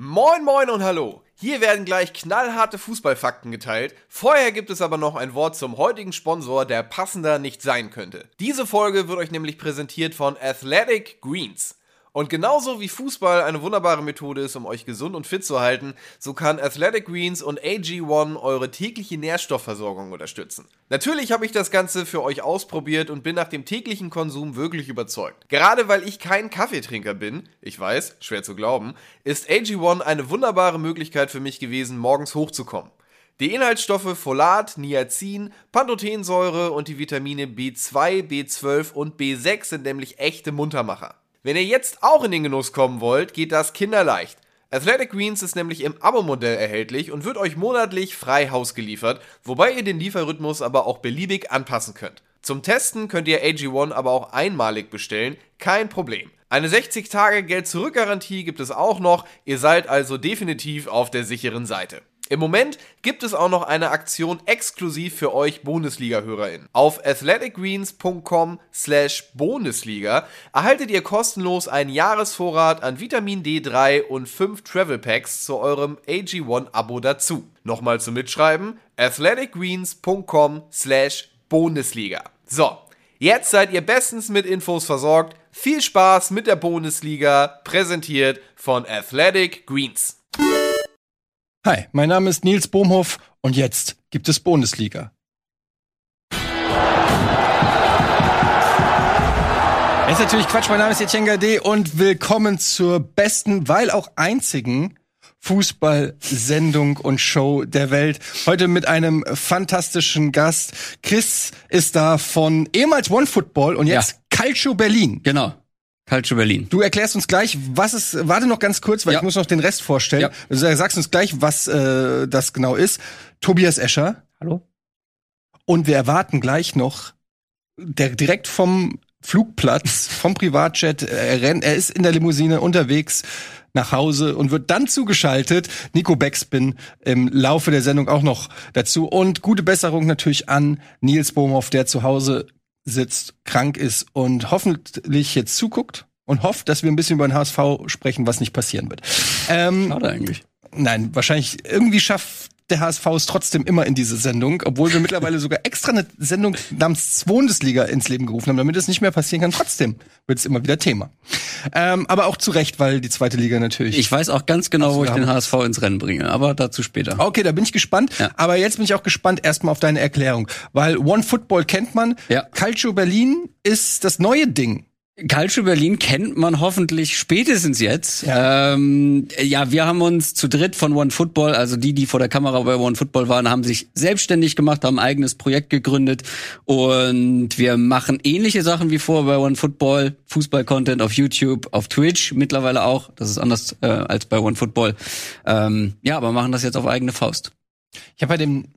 Moin moin und hallo. Hier werden gleich knallharte Fußballfakten geteilt. Vorher gibt es aber noch ein Wort zum heutigen Sponsor, der passender nicht sein könnte. Diese Folge wird euch nämlich präsentiert von Athletic Greens. Und genauso wie Fußball eine wunderbare Methode ist, um euch gesund und fit zu halten, so kann Athletic Greens und AG1 eure tägliche Nährstoffversorgung unterstützen. Natürlich habe ich das Ganze für euch ausprobiert und bin nach dem täglichen Konsum wirklich überzeugt. Gerade weil ich kein Kaffeetrinker bin, ich weiß, schwer zu glauben, ist AG1 eine wunderbare Möglichkeit für mich gewesen, morgens hochzukommen. Die Inhaltsstoffe Folat, Niacin, Pantothensäure und die Vitamine B2, B12 und B6 sind nämlich echte Muntermacher. Wenn ihr jetzt auch in den Genuss kommen wollt, geht das kinderleicht. Athletic Greens ist nämlich im Abo-Modell erhältlich und wird euch monatlich frei Haus geliefert, wobei ihr den Lieferrhythmus aber auch beliebig anpassen könnt. Zum Testen könnt ihr AG1 aber auch einmalig bestellen, kein Problem. Eine 60-Tage-Geld-Zurück-Garantie gibt es auch noch, ihr seid also definitiv auf der sicheren Seite. Im Moment gibt es auch noch eine Aktion exklusiv für euch Bundesliga-HörerInnen. Auf athleticgreens.com slash Bundesliga erhaltet ihr kostenlos einen Jahresvorrat an Vitamin D3 und 5 Travel Packs zu eurem AG1-Abo dazu. Nochmal zum Mitschreiben, athleticgreens.com slash Bundesliga. So, jetzt seid ihr bestens mit Infos versorgt. Viel Spaß mit der Bundesliga, präsentiert von Athletic Greens. Hi, mein Name ist Nils Bohmhoff und jetzt gibt es Bundesliga. Es ist natürlich Quatsch, mein Name ist Etienne Gade und willkommen zur besten, weil auch einzigen Fußballsendung und Show der Welt. Heute mit einem fantastischen Gast. Chris ist da von ehemals One Football und jetzt ja. Calcio Berlin. Genau. Calcio Berlin. Du erklärst uns gleich, was es. Warte noch ganz kurz, weil ja. ich muss noch den Rest vorstellen. Ja. Du sagst uns gleich, was äh, das genau ist. Tobias Escher. Hallo. Und wir erwarten gleich noch der direkt vom Flugplatz, vom Privatjet. Er rennt, er ist in der Limousine unterwegs nach Hause und wird dann zugeschaltet. Nico Beckspin im Laufe der Sendung auch noch dazu. Und gute Besserung natürlich an Nils Bohmhoff, der zu Hause sitzt, krank ist und hoffentlich jetzt zuguckt und hofft, dass wir ein bisschen über den HSV sprechen, was nicht passieren wird. Ähm, Schade eigentlich. Nein, wahrscheinlich irgendwie schafft der HSV es trotzdem immer in diese Sendung, obwohl wir mittlerweile sogar extra eine Sendung namens Bundesliga ins Leben gerufen haben, damit es nicht mehr passieren kann. Trotzdem wird es immer wieder Thema. Ähm, aber auch zu Recht, weil die zweite Liga natürlich. Ich weiß auch ganz genau, wo ich den HSV ins Rennen bringe, aber dazu später. Okay, da bin ich gespannt. Ja. Aber jetzt bin ich auch gespannt erstmal auf deine Erklärung, weil One Football kennt man. Ja. Calcio Berlin ist das neue Ding. Calcio Berlin kennt man hoffentlich spätestens jetzt. Ja. Ähm, ja, wir haben uns zu dritt von One Football, also die, die vor der Kamera bei One Football waren, haben sich selbstständig gemacht, haben ein eigenes Projekt gegründet und wir machen ähnliche Sachen wie vor bei One Football, Fußball-Content auf YouTube, auf Twitch mittlerweile auch. Das ist anders äh, als bei One Football. Ähm, ja, aber machen das jetzt auf eigene Faust. Ich habe bei dem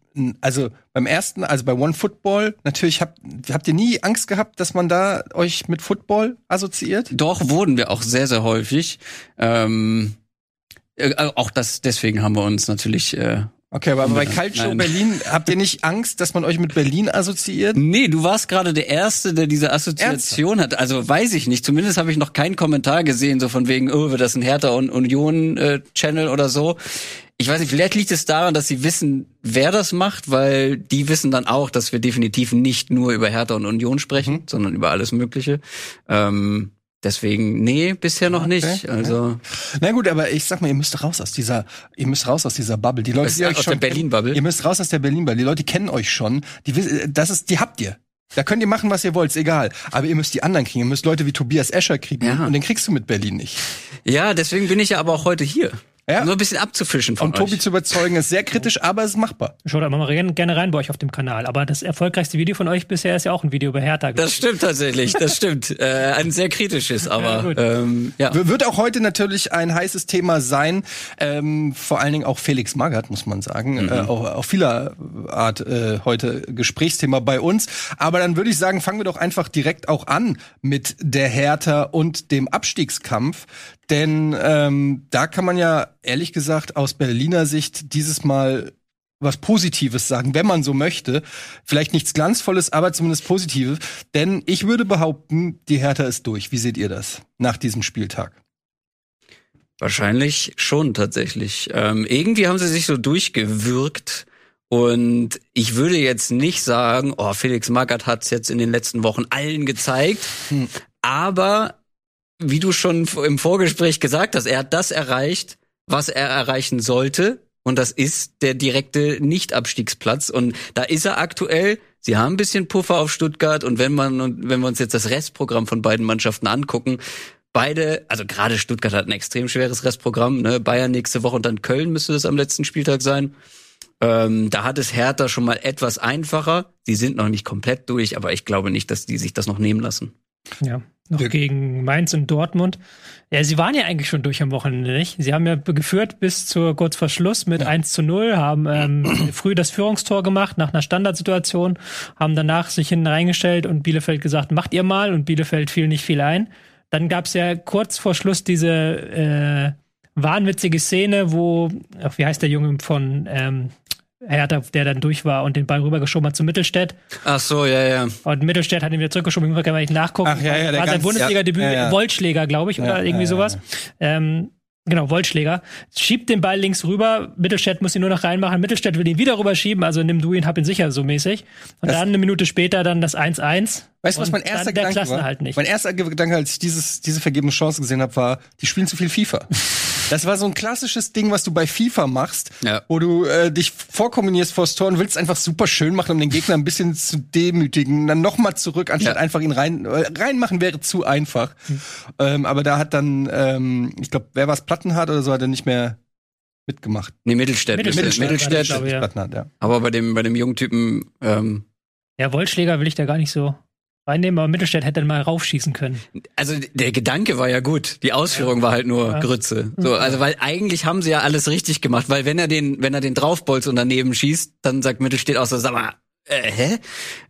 also beim ersten, also bei One Football, natürlich habt, habt ihr nie Angst gehabt, dass man da euch mit Football assoziiert? Doch, wurden wir auch sehr, sehr häufig. Ähm, äh, auch das, deswegen haben wir uns natürlich äh, Okay, aber bei Calcio Nein. Berlin habt ihr nicht Angst, dass man euch mit Berlin assoziiert? Nee, du warst gerade der Erste, der diese Assoziation Ernsthaft? hat. Also weiß ich nicht. Zumindest habe ich noch keinen Kommentar gesehen, so von wegen, oh, wird das ein Hertha und Union äh, Channel oder so ich weiß nicht, vielleicht liegt es daran, dass sie wissen, wer das macht, weil die wissen dann auch, dass wir definitiv nicht nur über Hertha und Union sprechen, mhm. sondern über alles Mögliche. Ähm, deswegen, nee, bisher noch okay, nicht. Also. Na gut, aber ich sag mal, ihr müsst raus aus dieser, ihr müsst raus aus dieser Bubble. Die Leute, die euch aus schon der Berlin-Bubble. Ihr müsst raus aus der Berlin-Bubble. Die Leute kennen euch schon. Die wissen, das ist, die habt ihr. Da könnt ihr machen, was ihr wollt, ist egal. Aber ihr müsst die anderen kriegen. Ihr müsst Leute wie Tobias Escher kriegen. Ja. Und den kriegst du mit Berlin nicht. Ja, deswegen bin ich ja aber auch heute hier. Ja. Nur ein bisschen abzufischen von Und Tobi zu überzeugen ist sehr kritisch, aber es ist machbar. Schaut mal gerne rein bei euch auf dem Kanal. Aber das erfolgreichste Video von euch bisher ist ja auch ein Video über Hertha. Das stimmt tatsächlich, das stimmt. äh, ein sehr kritisches, aber ja, ähm, ja. Wird auch heute natürlich ein heißes Thema sein. Ähm, vor allen Dingen auch Felix Magath, muss man sagen. Mhm. Äh, auch, auf vieler Art äh, heute Gesprächsthema bei uns. Aber dann würde ich sagen, fangen wir doch einfach direkt auch an mit der Hertha und dem Abstiegskampf. Denn ähm, da kann man ja ehrlich gesagt aus Berliner Sicht dieses Mal was Positives sagen, wenn man so möchte. Vielleicht nichts Glanzvolles, aber zumindest Positives. Denn ich würde behaupten, die Hertha ist durch. Wie seht ihr das nach diesem Spieltag? Wahrscheinlich schon tatsächlich. Ähm, irgendwie haben sie sich so durchgewürgt. Und ich würde jetzt nicht sagen, oh, Felix Magath hat's jetzt in den letzten Wochen allen gezeigt. Hm. Aber wie du schon im Vorgespräch gesagt hast, er hat das erreicht, was er erreichen sollte. Und das ist der direkte Nicht-Abstiegsplatz. Und da ist er aktuell. Sie haben ein bisschen Puffer auf Stuttgart. Und wenn man, wenn wir uns jetzt das Restprogramm von beiden Mannschaften angucken, beide, also gerade Stuttgart hat ein extrem schweres Restprogramm, ne? Bayern nächste Woche und dann Köln müsste das am letzten Spieltag sein. Ähm, da hat es Hertha schon mal etwas einfacher. Sie sind noch nicht komplett durch, aber ich glaube nicht, dass die sich das noch nehmen lassen. Ja, noch ja. gegen Mainz und Dortmund. Ja, sie waren ja eigentlich schon durch am Wochenende, nicht? Sie haben ja geführt bis zur kurz vor Schluss mit ja. 1 zu 0, haben ähm, früh das Führungstor gemacht nach einer Standardsituation, haben danach sich hinten reingestellt und Bielefeld gesagt, macht ihr mal und Bielefeld fiel nicht viel ein. Dann gab es ja kurz vor Schluss diese äh, wahnwitzige Szene, wo, ach, wie heißt der Junge von ähm, Hertha, der dann durch war und den Ball rübergeschoben hat zu Mittelstädt. Ach so, ja, ja. Und Mittelstädt hat ihn wieder zurückgeschoben, ich kann mal nicht nachgucken. Ach, ja, ja, war sein Bundesliga-Debüt, ja, ja. Wollschläger, glaube ich, ja, oder irgendwie sowas. Ähm, genau, Wollschläger. Schiebt den Ball links rüber, Mittelstädt muss ihn nur noch reinmachen, Mittelstädt will ihn wieder rüberschieben, also nimm du ihn, hab ihn sicher, so mäßig. Und das dann eine Minute später dann das 1-1. Weißt du, was mein erster Gedanke war? Halt mein erster Gedanke, als ich dieses, diese vergebene Chance gesehen habe, war, die spielen zu viel FIFA. Das war so ein klassisches Ding, was du bei FIFA machst, ja. wo du äh, dich vorkombinierst vors Tor und willst einfach super schön machen, um den Gegner ein bisschen zu demütigen. Dann nochmal zurück, anstatt ja. einfach ihn rein äh, reinmachen wäre zu einfach. Mhm. Ähm, aber da hat dann, ähm, ich glaube, wer war es, Plattenhardt oder so, hat er nicht mehr mitgemacht. Nee, Mittelstädt. Mittelstädt. Mittelstädt. Mittelstädt. Plattenhardt, ja. Aber bei dem, bei dem jungen Typen, ähm, ja, Wollschläger will ich da gar nicht so reinnehmen, aber Mittelstädt hätte mal raufschießen können. Also der Gedanke war ja gut, die Ausführung ja. war halt nur ja. Grütze. So, also weil eigentlich haben sie ja alles richtig gemacht, weil wenn er den, wenn er den draufbolzt und daneben schießt, dann sagt Mittelstädt auch so, sag mal, äh, hä?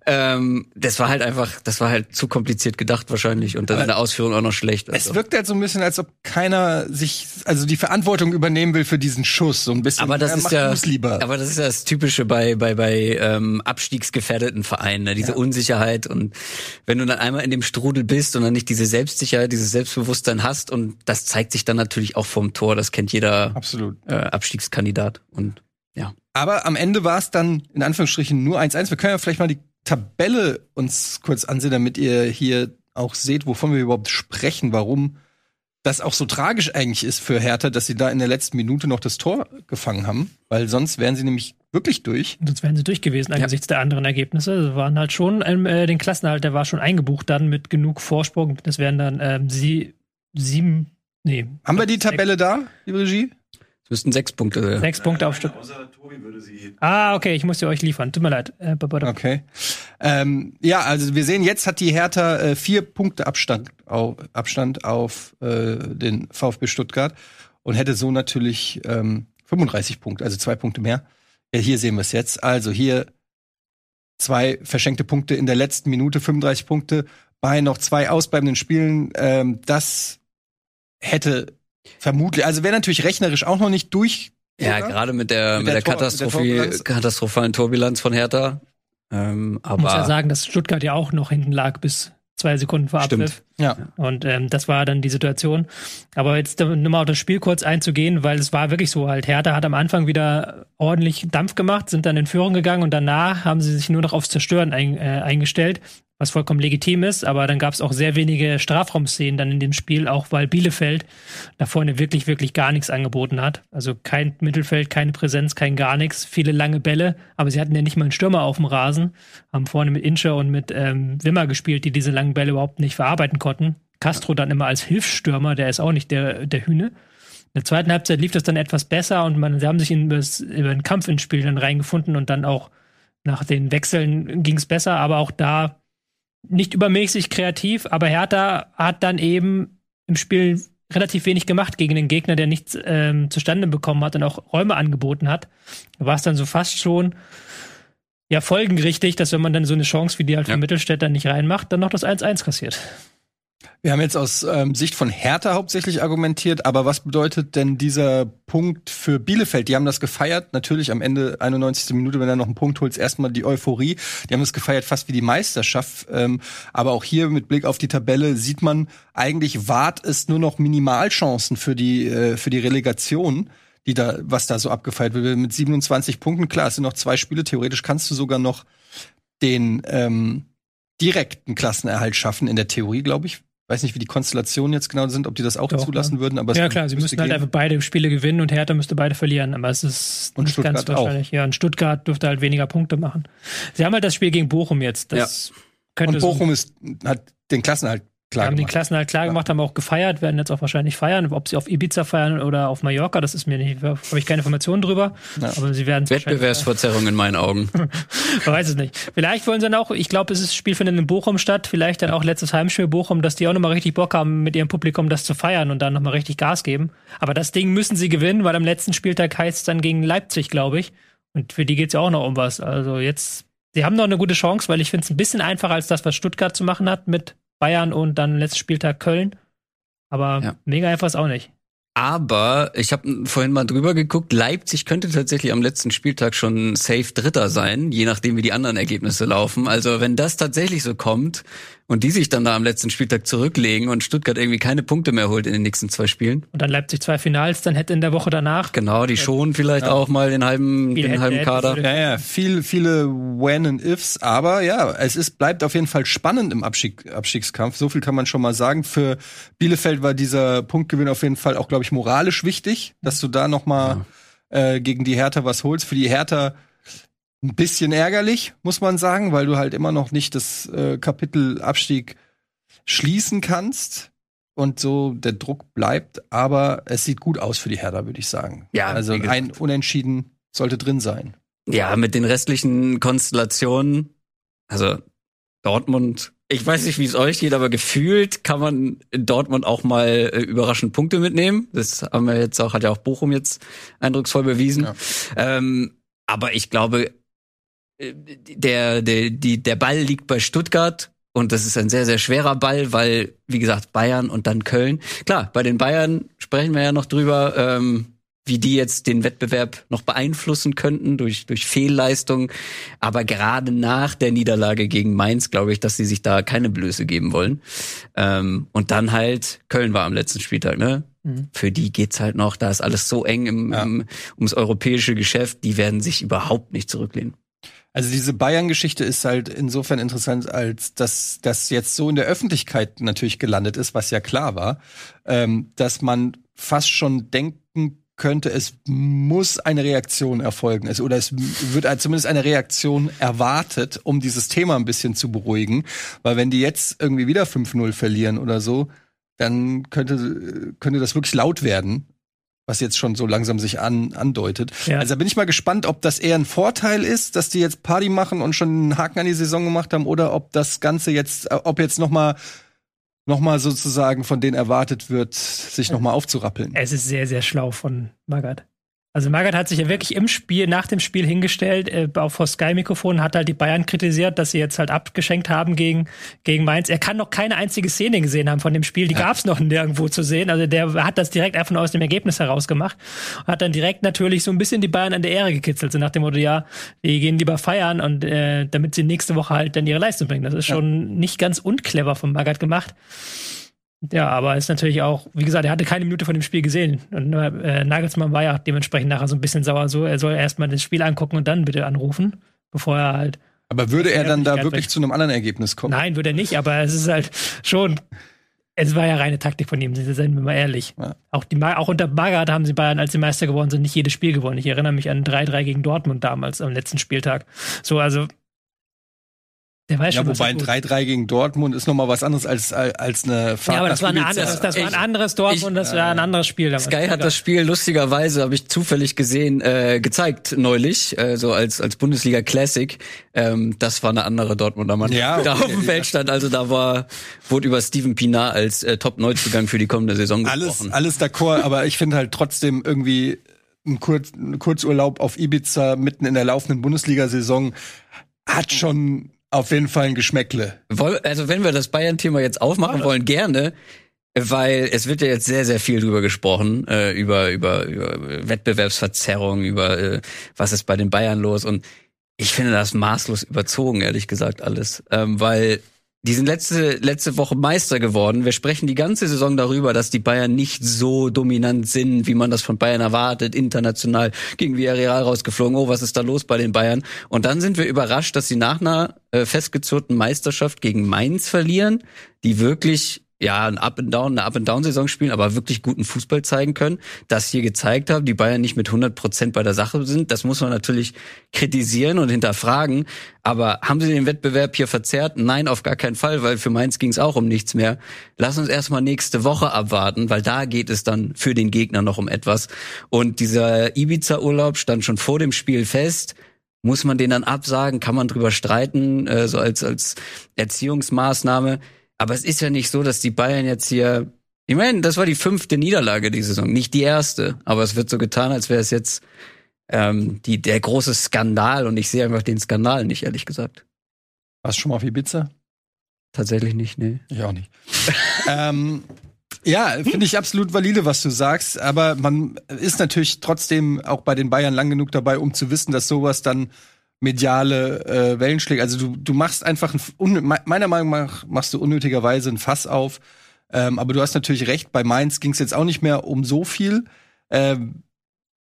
Ähm, das war halt einfach, das war halt zu kompliziert gedacht wahrscheinlich und dann in der Ausführung auch noch schlecht. Also. Es wirkt halt so ein bisschen, als ob keiner sich, also die Verantwortung übernehmen will für diesen Schuss, so ein bisschen. Aber das ist ja, lieber. aber das ist ja das Typische bei bei bei ähm, abstiegsgefährdeten Vereinen, ne? diese ja. Unsicherheit und wenn du dann einmal in dem Strudel bist und dann nicht diese Selbstsicherheit, dieses Selbstbewusstsein hast und das zeigt sich dann natürlich auch vom Tor. Das kennt jeder Absolut. Äh, Abstiegskandidat und ja. Aber am Ende war es dann in Anführungsstrichen nur 1-1. Wir können ja vielleicht mal die Tabelle uns kurz ansehen, damit ihr hier auch seht, wovon wir überhaupt sprechen, warum das auch so tragisch eigentlich ist für Hertha, dass sie da in der letzten Minute noch das Tor gefangen haben, weil sonst wären sie nämlich wirklich durch. Sonst wären sie durch gewesen angesichts ja. der anderen Ergebnisse. Sie waren halt schon, ähm, äh, den Klassenhalt, der war schon eingebucht dann mit genug Vorsprung. Das wären dann ähm, sie sieben, nee. Haben wir die Tabelle da, liebe Regie? Müssten sechs Punkte. Sechs Punkte auf Stück. Ah, okay, ich muss sie euch liefern. Tut mir leid. Äh, okay. Ähm, ja, also wir sehen, jetzt hat die Hertha äh, vier Punkte Abstand auf, Abstand auf äh, den VfB Stuttgart und hätte so natürlich ähm, 35 Punkte, also zwei Punkte mehr. Ja, hier sehen wir es jetzt. Also hier zwei verschenkte Punkte in der letzten Minute, 35 Punkte bei noch zwei ausbleibenden Spielen. Ähm, das hätte Vermutlich. Also wäre natürlich rechnerisch auch noch nicht durch. Ja, gerade mit der, mit, mit der, der, Katastrophe, der katastrophalen Torbilanz von Hertha. Ähm, aber ich muss ja sagen, dass Stuttgart ja auch noch hinten lag bis zwei Sekunden vor Abpfiff. Ja. Und ähm, das war dann die Situation. Aber jetzt nochmal auf das Spiel kurz einzugehen, weil es war wirklich so halt. Hertha hat am Anfang wieder ordentlich Dampf gemacht, sind dann in Führung gegangen und danach haben sie sich nur noch aufs Zerstören ein, äh, eingestellt was vollkommen legitim ist, aber dann gab es auch sehr wenige Strafraumszenen dann in dem Spiel, auch weil Bielefeld da vorne wirklich, wirklich gar nichts angeboten hat. Also kein Mittelfeld, keine Präsenz, kein gar nichts, viele lange Bälle, aber sie hatten ja nicht mal einen Stürmer auf dem Rasen, haben vorne mit Incher und mit ähm, Wimmer gespielt, die diese langen Bälle überhaupt nicht verarbeiten konnten. Castro dann immer als Hilfsstürmer, der ist auch nicht der, der Hühne. In der zweiten Halbzeit lief das dann etwas besser und man, sie haben sich in, über den Kampf ins Spiel dann reingefunden und dann auch nach den Wechseln ging es besser, aber auch da nicht übermäßig kreativ, aber Hertha hat dann eben im Spiel relativ wenig gemacht gegen den Gegner, der nichts ähm, zustande bekommen hat und auch Räume angeboten hat. Da war es dann so fast schon ja folgerichtig, dass wenn man dann so eine Chance wie die halt ja. von Mittelstädt dann nicht reinmacht, dann noch das 1-1 kassiert. Wir haben jetzt aus ähm, Sicht von Hertha hauptsächlich argumentiert, aber was bedeutet denn dieser Punkt für Bielefeld? Die haben das gefeiert, natürlich am Ende 91. Minute, wenn er noch einen Punkt holt, erstmal die Euphorie. Die haben das gefeiert fast wie die Meisterschaft. Ähm, aber auch hier mit Blick auf die Tabelle sieht man, eigentlich wart es nur noch Minimalchancen für die, äh, für die Relegation die da, was da so abgefeiert wird. Mit 27 Punkten, klar, es sind noch zwei Spiele. Theoretisch kannst du sogar noch den ähm, direkten Klassenerhalt schaffen, in der Theorie, glaube ich weiß nicht, wie die Konstellationen jetzt genau sind, ob die das auch Doch, zulassen ja. würden. Aber ja klar, sie müssten halt einfach beide Spiele gewinnen und Hertha müsste beide verlieren. Aber es ist und nicht Stuttgart ganz wahrscheinlich. Auch. Ja, und Stuttgart dürfte halt weniger Punkte machen. Sie haben halt das Spiel gegen Bochum jetzt. Das ja. könnte und Bochum so ist, hat den Klassenerhalt klar haben gemacht. die Klassen halt klar gemacht, haben auch gefeiert, werden jetzt auch wahrscheinlich feiern. Ob sie auf Ibiza feiern oder auf Mallorca, das ist mir nicht, habe ich keine Informationen drüber. Ja. Aber sie werden Wettbewerbsverzerrung in meinen Augen. Man weiß es nicht. Vielleicht wollen sie dann auch, ich glaube, es ist Spiel findet in Bochum statt, vielleicht dann auch letztes Heimspiel Bochum, dass die auch nochmal richtig Bock haben, mit ihrem Publikum das zu feiern und dann nochmal richtig Gas geben. Aber das Ding müssen sie gewinnen, weil am letzten Spieltag heißt es dann gegen Leipzig, glaube ich. Und für die geht es ja auch noch um was. Also jetzt, sie haben noch eine gute Chance, weil ich finde es ein bisschen einfacher als das, was Stuttgart zu machen hat mit Bayern und dann letzten Spieltag Köln. Aber ja. mega einfach ist auch nicht. Aber ich habe vorhin mal drüber geguckt, Leipzig könnte tatsächlich am letzten Spieltag schon safe Dritter sein, je nachdem wie die anderen Ergebnisse laufen. Also wenn das tatsächlich so kommt und die sich dann da am letzten Spieltag zurücklegen und Stuttgart irgendwie keine Punkte mehr holt in den nächsten zwei Spielen. Und dann Leipzig zwei Finals, dann hätte in der Woche danach. Genau, die schon vielleicht ja. auch mal den halben, den halben Kader. Ja, ja, viel, viele When and Ifs, aber ja, es ist, bleibt auf jeden Fall spannend im Abstieg, Abstiegskampf. So viel kann man schon mal sagen. Für Bielefeld war dieser Punktgewinn auf jeden Fall auch, glaube ich, moralisch wichtig, dass du da noch mal ja. äh, gegen die Hertha was holst. Für die Hertha ein bisschen ärgerlich, muss man sagen, weil du halt immer noch nicht das äh, Kapitel Abstieg schließen kannst und so der Druck bleibt, aber es sieht gut aus für die Hertha, würde ich sagen. Ja, also ein Unentschieden sollte drin sein. Ja, mit den restlichen Konstellationen, also Dortmund, ich weiß nicht, wie es euch geht, aber gefühlt kann man in Dortmund auch mal äh, überraschend Punkte mitnehmen. Das haben wir jetzt auch, hat ja auch Bochum jetzt eindrucksvoll bewiesen. Ja. Ähm, aber ich glaube, der, der, die, der Ball liegt bei Stuttgart und das ist ein sehr, sehr schwerer Ball, weil, wie gesagt, Bayern und dann Köln. Klar, bei den Bayern sprechen wir ja noch drüber, ähm, wie die jetzt den Wettbewerb noch beeinflussen könnten durch, durch Fehlleistungen. Aber gerade nach der Niederlage gegen Mainz glaube ich, dass sie sich da keine Blöße geben wollen. Ähm, und dann halt, Köln war am letzten Spieltag, ne? Mhm. Für die geht's halt noch, da ist alles so eng im, ja. im, ums europäische Geschäft, die werden sich überhaupt nicht zurücklehnen. Also diese Bayern-Geschichte ist halt insofern interessant, als dass das jetzt so in der Öffentlichkeit natürlich gelandet ist, was ja klar war, ähm, dass man fast schon denken könnte, es muss eine Reaktion erfolgen. Es, oder es wird zumindest eine Reaktion erwartet, um dieses Thema ein bisschen zu beruhigen. Weil wenn die jetzt irgendwie wieder 5-0 verlieren oder so, dann könnte, könnte das wirklich laut werden was jetzt schon so langsam sich an, andeutet. Ja. Also da bin ich mal gespannt, ob das eher ein Vorteil ist, dass die jetzt Party machen und schon einen Haken an die Saison gemacht haben, oder ob das Ganze jetzt, ob jetzt noch mal noch mal sozusagen von denen erwartet wird, sich noch mal aufzurappeln. Es ist sehr, sehr schlau von Magath. Also Magath hat sich ja wirklich im Spiel, nach dem Spiel hingestellt, äh, auch vor Sky-Mikrofon, hat halt die Bayern kritisiert, dass sie jetzt halt abgeschenkt haben gegen, gegen Mainz. Er kann noch keine einzige Szene gesehen haben von dem Spiel, die ja. gab es noch nirgendwo zu sehen. Also der hat das direkt einfach nur aus dem Ergebnis heraus gemacht und hat dann direkt natürlich so ein bisschen die Bayern an der Ehre gekitzelt, so nach dem Motto, ja, die gehen lieber feiern und äh, damit sie nächste Woche halt dann ihre Leistung bringen. Das ist schon ja. nicht ganz unclever von Magath gemacht. Ja, aber ist natürlich auch, wie gesagt, er hatte keine Minute von dem Spiel gesehen. Und äh, Nagelsmann war ja dementsprechend nachher so ein bisschen sauer so, er soll erstmal das Spiel angucken und dann bitte anrufen, bevor er halt. Aber würde er dann da wirklich zu einem anderen Ergebnis kommen? Nein, würde er nicht, aber es ist halt schon. Es war ja reine Taktik von ihm, seien wir mal ehrlich. Ja. Auch, die, auch unter Magath haben sie Bayern, als sie Meister geworden sind, nicht jedes Spiel gewonnen. Ich erinnere mich an 3-3 gegen Dortmund damals am letzten Spieltag. So, also der weiß ja, schon, wobei ein 3-3 gegen Dortmund ist nochmal was anderes als, als eine Fahrt. Ja, aber das war, ein anderes, das war ein anderes Dortmund, ich, das war ein anderes Spiel. Damals. Sky hat das Spiel lustigerweise, habe ich zufällig gesehen, äh, gezeigt neulich, äh, so als, als Bundesliga Classic. Ähm, das war eine andere Dortmunder Mannschaft, ja, okay. da auf dem Feld stand. Also da war, wurde über Steven Pinar als äh, Top-Neuzugang für die kommende Saison gesprochen. Alles, alles d'accord, aber ich finde halt trotzdem irgendwie ein, Kurz, ein Kurzurlaub auf Ibiza mitten in der laufenden Bundesliga-Saison hat schon auf jeden Fall ein Geschmäckle. Also wenn wir das Bayern-Thema jetzt aufmachen wollen, gerne. Weil es wird ja jetzt sehr, sehr viel drüber gesprochen, äh, über, über, über Wettbewerbsverzerrung, über äh, was ist bei den Bayern los. Und ich finde das maßlos überzogen, ehrlich gesagt, alles. Ähm, weil die sind letzte, letzte Woche Meister geworden. Wir sprechen die ganze Saison darüber, dass die Bayern nicht so dominant sind, wie man das von Bayern erwartet, international gegen Villarreal rausgeflogen. Oh, was ist da los bei den Bayern? Und dann sind wir überrascht, dass sie nach einer äh, festgezurrten Meisterschaft gegen Mainz verlieren, die wirklich ja, ein Up and Down, eine Up and Down Saison spielen, aber wirklich guten Fußball zeigen können, das hier gezeigt haben, die Bayern nicht mit 100 Prozent bei der Sache sind. Das muss man natürlich kritisieren und hinterfragen. Aber haben sie den Wettbewerb hier verzerrt? Nein, auf gar keinen Fall, weil für Mainz ging es auch um nichts mehr. Lass uns erstmal nächste Woche abwarten, weil da geht es dann für den Gegner noch um etwas. Und dieser Ibiza-Urlaub stand schon vor dem Spiel fest. Muss man den dann absagen? Kann man drüber streiten, äh, so als, als Erziehungsmaßnahme? Aber es ist ja nicht so, dass die Bayern jetzt hier. Ich meine, das war die fünfte Niederlage die Saison, nicht die erste. Aber es wird so getan, als wäre es jetzt ähm, die, der große Skandal und ich sehe einfach den Skandal nicht, ehrlich gesagt. Warst du schon mal auf Ibiza? Tatsächlich nicht, nee. Ich auch nicht. ähm, ja, finde ich absolut valide, was du sagst. Aber man ist natürlich trotzdem auch bei den Bayern lang genug dabei, um zu wissen, dass sowas dann mediale äh, Wellenschläge. Also du, du machst einfach, ein, meiner Meinung nach machst du unnötigerweise ein Fass auf. Ähm, aber du hast natürlich recht, bei Mainz ging es jetzt auch nicht mehr um so viel. Ähm,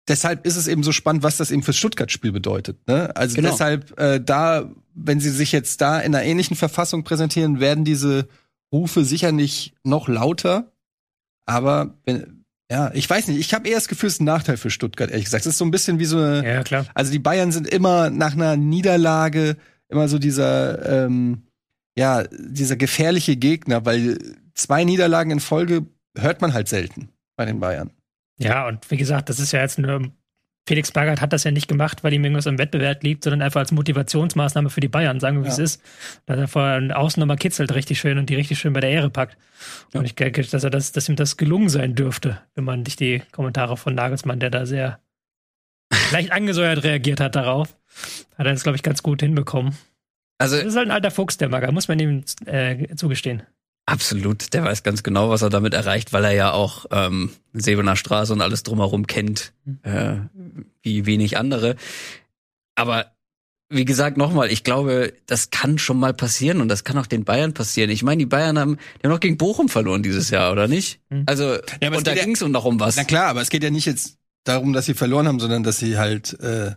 deshalb ist es eben so spannend, was das eben fürs Stuttgart-Spiel bedeutet. Ne? Also genau. deshalb, äh, da, wenn sie sich jetzt da in einer ähnlichen Verfassung präsentieren, werden diese Rufe sicher nicht noch lauter. Aber wenn, ja, ich weiß nicht. Ich habe eher das Gefühl, es ist ein Nachteil für Stuttgart, ehrlich gesagt. Es ist so ein bisschen wie so eine. Ja, klar. Also die Bayern sind immer nach einer Niederlage immer so dieser, ähm, ja, dieser gefährliche Gegner, weil zwei Niederlagen in Folge hört man halt selten bei den Bayern. Ja, und wie gesagt, das ist ja jetzt eine Felix Magath hat das ja nicht gemacht, weil ihm irgendwas im Wettbewerb liegt, sondern einfach als Motivationsmaßnahme für die Bayern, sagen wir, wie ja. es ist. Dass er vorher außen nochmal kitzelt richtig schön und die richtig schön bei der Ehre packt. Ja. Und ich denke, dass, er das, dass ihm das gelungen sein dürfte, wenn man sich die Kommentare von Nagelsmann, der da sehr leicht angesäuert reagiert hat darauf, hat er das, glaube ich, ganz gut hinbekommen. Also, das ist halt ein alter Fuchs, der Magath, muss man ihm äh, zugestehen. Absolut, der weiß ganz genau, was er damit erreicht, weil er ja auch ähm, Sebener Straße und alles drumherum kennt, äh, wie wenig andere. Aber wie gesagt, nochmal, ich glaube, das kann schon mal passieren und das kann auch den Bayern passieren. Ich meine, die Bayern haben, die haben noch gegen Bochum verloren dieses Jahr, oder nicht? Mhm. Also, ja, und da ging es ja, noch um was. Na klar, aber es geht ja nicht jetzt darum, dass sie verloren haben, sondern dass sie halt äh,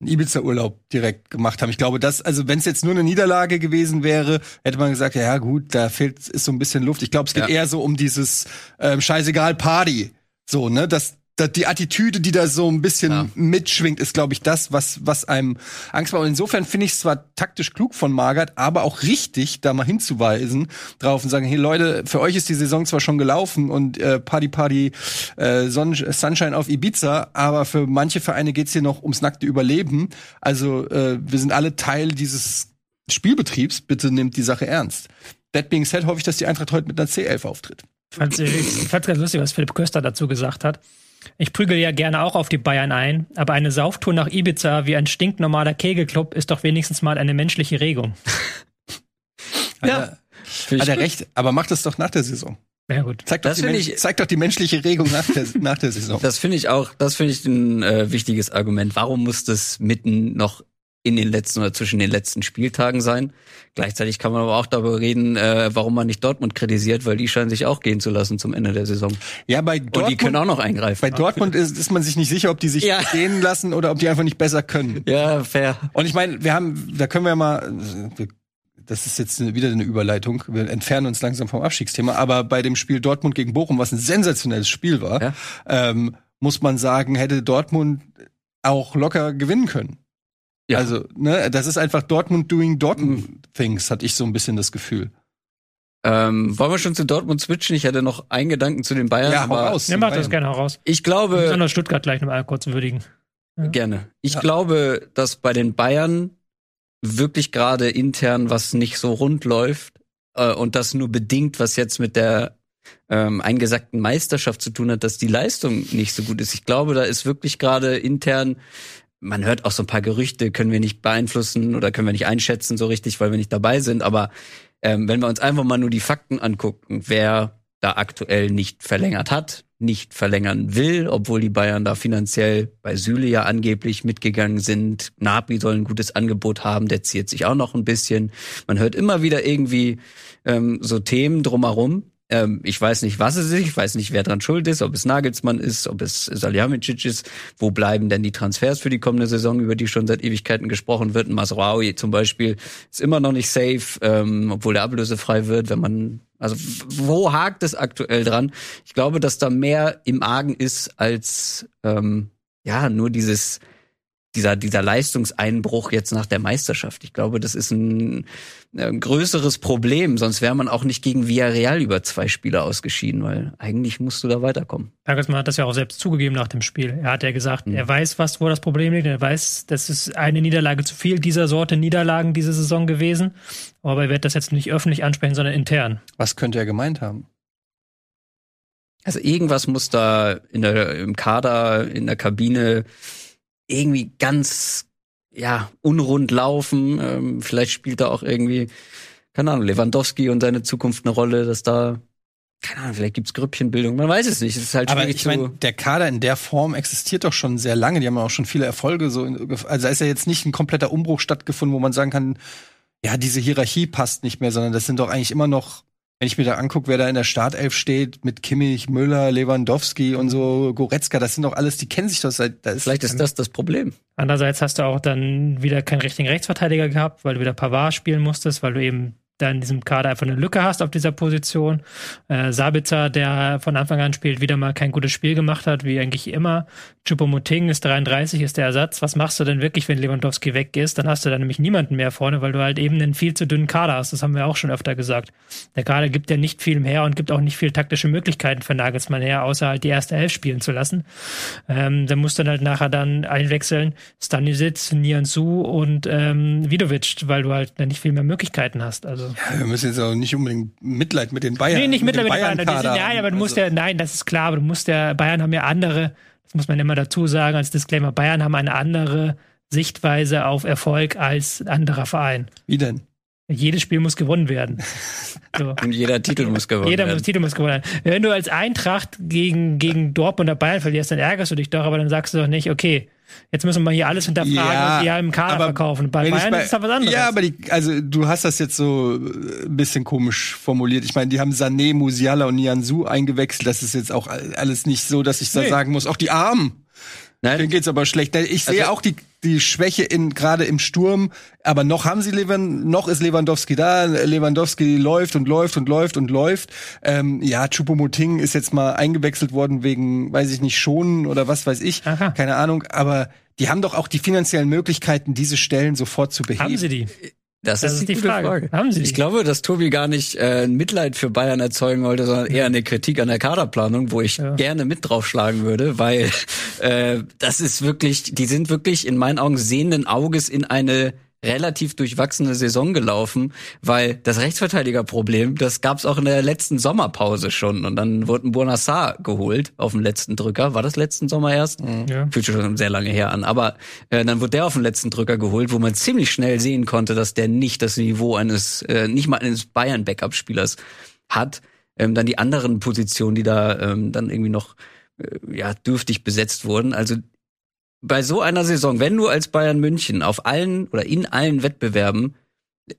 einen Ibiza-Urlaub direkt gemacht haben. Ich glaube, das, also wenn es jetzt nur eine Niederlage gewesen wäre, hätte man gesagt, ja gut, da fehlt ist so ein bisschen Luft. Ich glaube, es geht ja. eher so um dieses ähm, scheißegal Party. So, ne? Das, die Attitüde, die da so ein bisschen ja. mitschwingt, ist, glaube ich, das, was, was einem Angst macht. Und insofern finde ich es zwar taktisch klug von Margaret, aber auch richtig, da mal hinzuweisen drauf und sagen, hey Leute, für euch ist die Saison zwar schon gelaufen und äh, Party Party äh, Sunshine auf Ibiza, aber für manche Vereine geht's hier noch ums nackte Überleben. Also äh, wir sind alle Teil dieses Spielbetriebs. Bitte nehmt die Sache ernst. That being said, hoffe ich, dass die Eintracht heute mit einer C11 auftritt. Ich fand's ganz lustig, was Philipp Köster dazu gesagt hat. Ich prügel ja gerne auch auf die Bayern ein, aber eine Sauftour nach Ibiza wie ein stinknormaler Kegelclub ist doch wenigstens mal eine menschliche Regung. ja. Hat er recht, aber macht es doch nach der Saison. Ja, gut. Zeig doch, die, ich, zeig doch die menschliche Regung nach der, nach der Saison. Das finde ich auch, das finde ich ein äh, wichtiges Argument. Warum muss das mitten noch in den letzten oder zwischen den letzten Spieltagen sein. Gleichzeitig kann man aber auch darüber reden, äh, warum man nicht Dortmund kritisiert, weil die scheinen sich auch gehen zu lassen zum Ende der Saison. Ja, bei Dortmund, Und die können auch noch eingreifen. Bei Dortmund ist, ist man sich nicht sicher, ob die sich ja. gehen lassen oder ob die einfach nicht besser können. Ja, fair. Und ich meine, wir haben, da können wir mal, das ist jetzt wieder eine Überleitung. Wir entfernen uns langsam vom Abstiegsthema, aber bei dem Spiel Dortmund gegen Bochum, was ein sensationelles Spiel war, ja. ähm, muss man sagen, hätte Dortmund auch locker gewinnen können. Ja. Also, ne, das ist einfach Dortmund doing Dortmund mhm. Things, hatte ich so ein bisschen das Gefühl. Ähm, wollen wir schon zu Dortmund switchen? Ich hatte noch einen Gedanken zu den Bayern. Ja, hau raus. Ja, mach das gerne raus. Ich glaube. Besonders Stuttgart gleich noch mal kurz würdigen. Ja. Gerne. Ich ja. glaube, dass bei den Bayern wirklich gerade intern was nicht so rund läuft äh, und das nur bedingt, was jetzt mit der ähm, eingesagten Meisterschaft zu tun hat, dass die Leistung nicht so gut ist. Ich glaube, da ist wirklich gerade intern man hört auch so ein paar Gerüchte, können wir nicht beeinflussen oder können wir nicht einschätzen so richtig, weil wir nicht dabei sind. Aber ähm, wenn wir uns einfach mal nur die Fakten angucken, wer da aktuell nicht verlängert hat, nicht verlängern will, obwohl die Bayern da finanziell bei Süle ja angeblich mitgegangen sind. Napri soll ein gutes Angebot haben, der ziert sich auch noch ein bisschen. Man hört immer wieder irgendwie ähm, so Themen drumherum. Ähm, ich weiß nicht, was es ist, ich weiß nicht, wer dran schuld ist, ob es Nagelsmann ist, ob es Salihamidzic ist. Wo bleiben denn die Transfers für die kommende Saison, über die schon seit Ewigkeiten gesprochen wird? Masraoui zum Beispiel ist immer noch nicht safe, ähm, obwohl er ablösefrei wird, wenn man also wo hakt es aktuell dran? Ich glaube, dass da mehr im Argen ist als ähm, ja nur dieses dieser, dieser Leistungseinbruch jetzt nach der Meisterschaft. Ich glaube, das ist ein, ein größeres Problem. Sonst wäre man auch nicht gegen Villarreal über zwei Spiele ausgeschieden, weil eigentlich musst du da weiterkommen. Nagelsmann hat das ja auch selbst zugegeben nach dem Spiel. Er hat ja gesagt, mhm. er weiß, was, wo das Problem liegt. Er weiß, das ist eine Niederlage zu viel dieser Sorte Niederlagen diese Saison gewesen. Aber er wird das jetzt nicht öffentlich ansprechen, sondern intern. Was könnte er gemeint haben? Also irgendwas muss da in der, im Kader, in der Kabine irgendwie ganz ja unrund laufen. Ähm, vielleicht spielt da auch irgendwie, keine Ahnung, Lewandowski und seine Zukunft eine Rolle, dass da keine Ahnung, vielleicht gibt's Grüppchenbildung, man weiß es nicht. Es ist halt Aber ich meine, der Kader in der Form existiert doch schon sehr lange. Die haben auch schon viele Erfolge. So, also da ist ja jetzt nicht ein kompletter Umbruch stattgefunden, wo man sagen kann, ja, diese Hierarchie passt nicht mehr, sondern das sind doch eigentlich immer noch wenn ich mir da angucke, wer da in der Startelf steht, mit Kimmich, Müller, Lewandowski und so, Goretzka, das sind doch alles, die kennen sich doch seit. Da ist Vielleicht ist das das Problem. Andererseits hast du auch dann wieder keinen richtigen Rechtsverteidiger gehabt, weil du wieder Pavard spielen musstest, weil du eben da in diesem Kader einfach eine Lücke hast auf dieser Position. Äh, Sabitzer, der von Anfang an spielt, wieder mal kein gutes Spiel gemacht hat, wie eigentlich immer. Chupomoting ist 33, ist der Ersatz. Was machst du denn wirklich, wenn Lewandowski weg ist? Dann hast du da nämlich niemanden mehr vorne, weil du halt eben einen viel zu dünnen Kader hast. Das haben wir auch schon öfter gesagt. Der Kader gibt ja nicht viel her und gibt auch nicht viel taktische Möglichkeiten für Nagelsmann her, außer halt die erste Elf spielen zu lassen. Ähm, musst du dann halt nachher dann einwechseln. Stanisic, Nianzu und ähm, Vidovic, weil du halt nicht viel mehr Möglichkeiten hast. Also ja, wir müssen jetzt auch nicht unbedingt Mitleid mit den Bayern. Nee, nicht Mitleid mit den Bayern. Bayern ja, aber du musst also. ja, nein, das ist klar, aber du musst ja, Bayern haben ja andere, das muss man immer dazu sagen als Disclaimer, Bayern haben eine andere Sichtweise auf Erfolg als anderer Verein. Wie denn? Jedes Spiel muss gewonnen werden. So. Und jeder Titel muss gewonnen jeder werden. Jeder Titel muss gewonnen werden. Wenn du als Eintracht gegen, gegen Dortmund oder Bayern verlierst, dann ärgerst du dich doch, aber dann sagst du doch nicht, okay, Jetzt müssen wir hier alles hinterfragen ja, und die halben Kader verkaufen. Bei Bayern bei, ist da was anderes. Ja, aber die, also du hast das jetzt so ein bisschen komisch formuliert. Ich meine, die haben Sané, Musiala und Nianzu eingewechselt. Das ist jetzt auch alles nicht so, dass ich da nee. sagen muss, auch die Armen. Nein. Denen geht's aber schlecht. Ich sehe also, auch die, die Schwäche in, gerade im Sturm. Aber noch haben sie Levan, noch ist Lewandowski da. Lewandowski läuft und läuft und läuft und läuft. Ähm, ja, Chupomoting ist jetzt mal eingewechselt worden wegen, weiß ich nicht, schonen oder was weiß ich. Aha. Keine Ahnung. Aber die haben doch auch die finanziellen Möglichkeiten, diese Stellen sofort zu beheben. Haben sie die? Das, das ist, ist, die Frage. Frage. Haben Sie? Ich glaube, dass Tobi gar nicht äh, Mitleid für Bayern erzeugen wollte, sondern eher eine Kritik an der Kaderplanung, wo ich ja. gerne mit draufschlagen würde, weil äh, das ist wirklich, die sind wirklich in meinen Augen sehenden Auges in eine relativ durchwachsene Saison gelaufen, weil das Rechtsverteidigerproblem, das gab es auch in der letzten Sommerpause schon und dann wurde ein Bonassar geholt auf dem letzten Drücker. War das letzten Sommer erst? Mhm. Ja. Fühlt sich schon sehr lange her an, aber äh, dann wurde der auf den letzten Drücker geholt, wo man ziemlich schnell sehen konnte, dass der nicht das Niveau eines äh, nicht mal eines Bayern Backup Spielers hat. Ähm, dann die anderen Positionen, die da ähm, dann irgendwie noch äh, ja dürftig besetzt wurden. Also bei so einer Saison, wenn du als Bayern München auf allen oder in allen Wettbewerben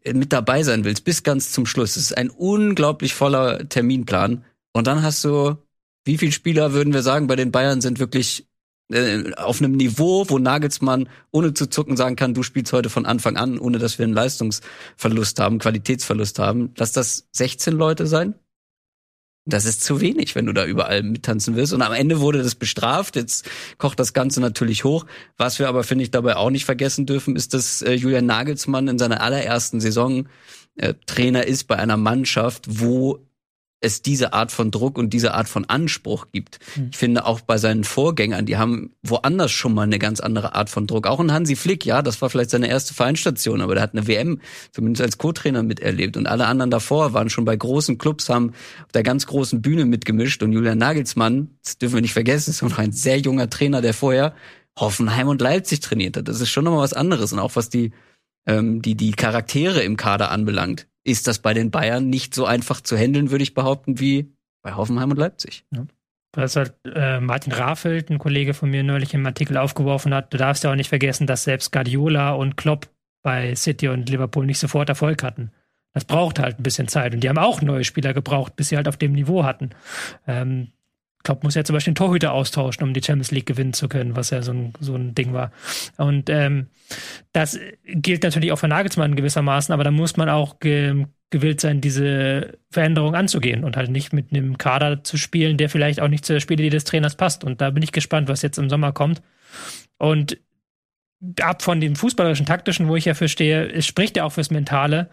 äh, mit dabei sein willst, bis ganz zum Schluss, es ist ein unglaublich voller Terminplan. Und dann hast du, wie viele Spieler würden wir sagen, bei den Bayern sind wirklich äh, auf einem Niveau, wo Nagelsmann ohne zu zucken sagen kann, du spielst heute von Anfang an, ohne dass wir einen Leistungsverlust haben, Qualitätsverlust haben. Lass das 16 Leute sein? Das ist zu wenig, wenn du da überall mittanzen willst. Und am Ende wurde das bestraft. Jetzt kocht das Ganze natürlich hoch. Was wir aber, finde ich, dabei auch nicht vergessen dürfen, ist, dass äh, Julian Nagelsmann in seiner allerersten Saison äh, Trainer ist bei einer Mannschaft, wo es diese Art von Druck und diese Art von Anspruch gibt. Mhm. Ich finde auch bei seinen Vorgängern, die haben woanders schon mal eine ganz andere Art von Druck. Auch ein Hansi Flick, ja, das war vielleicht seine erste Vereinsstation, aber der hat eine WM zumindest als Co-Trainer miterlebt und alle anderen davor waren schon bei großen Clubs, haben auf der ganz großen Bühne mitgemischt und Julian Nagelsmann, das dürfen wir nicht vergessen, ist noch ein sehr junger Trainer, der vorher Hoffenheim und Leipzig trainiert hat. Das ist schon nochmal was anderes. Und auch was die, ähm, die, die Charaktere im Kader anbelangt, ist das bei den Bayern nicht so einfach zu handeln, würde ich behaupten, wie bei Hoffenheim und Leipzig. Ja. Was halt äh, Martin Rafelt, ein Kollege von mir neulich im Artikel aufgeworfen hat, du darfst ja auch nicht vergessen, dass selbst Guardiola und Klopp bei City und Liverpool nicht sofort Erfolg hatten. Das braucht halt ein bisschen Zeit. Und die haben auch neue Spieler gebraucht, bis sie halt auf dem Niveau hatten. Ähm, Klopp muss ja zum Beispiel den Torhüter austauschen, um die Champions League gewinnen zu können, was ja so ein, so ein Ding war. Und ähm, das gilt natürlich auch für Nagelsmann gewissermaßen, aber da muss man auch ge gewillt sein, diese Veränderung anzugehen und halt nicht mit einem Kader zu spielen, der vielleicht auch nicht zu der Spielidee des Trainers passt. Und da bin ich gespannt, was jetzt im Sommer kommt. Und ab von dem fußballerischen, taktischen, wo ich ja für stehe, es spricht ja auch fürs Mentale,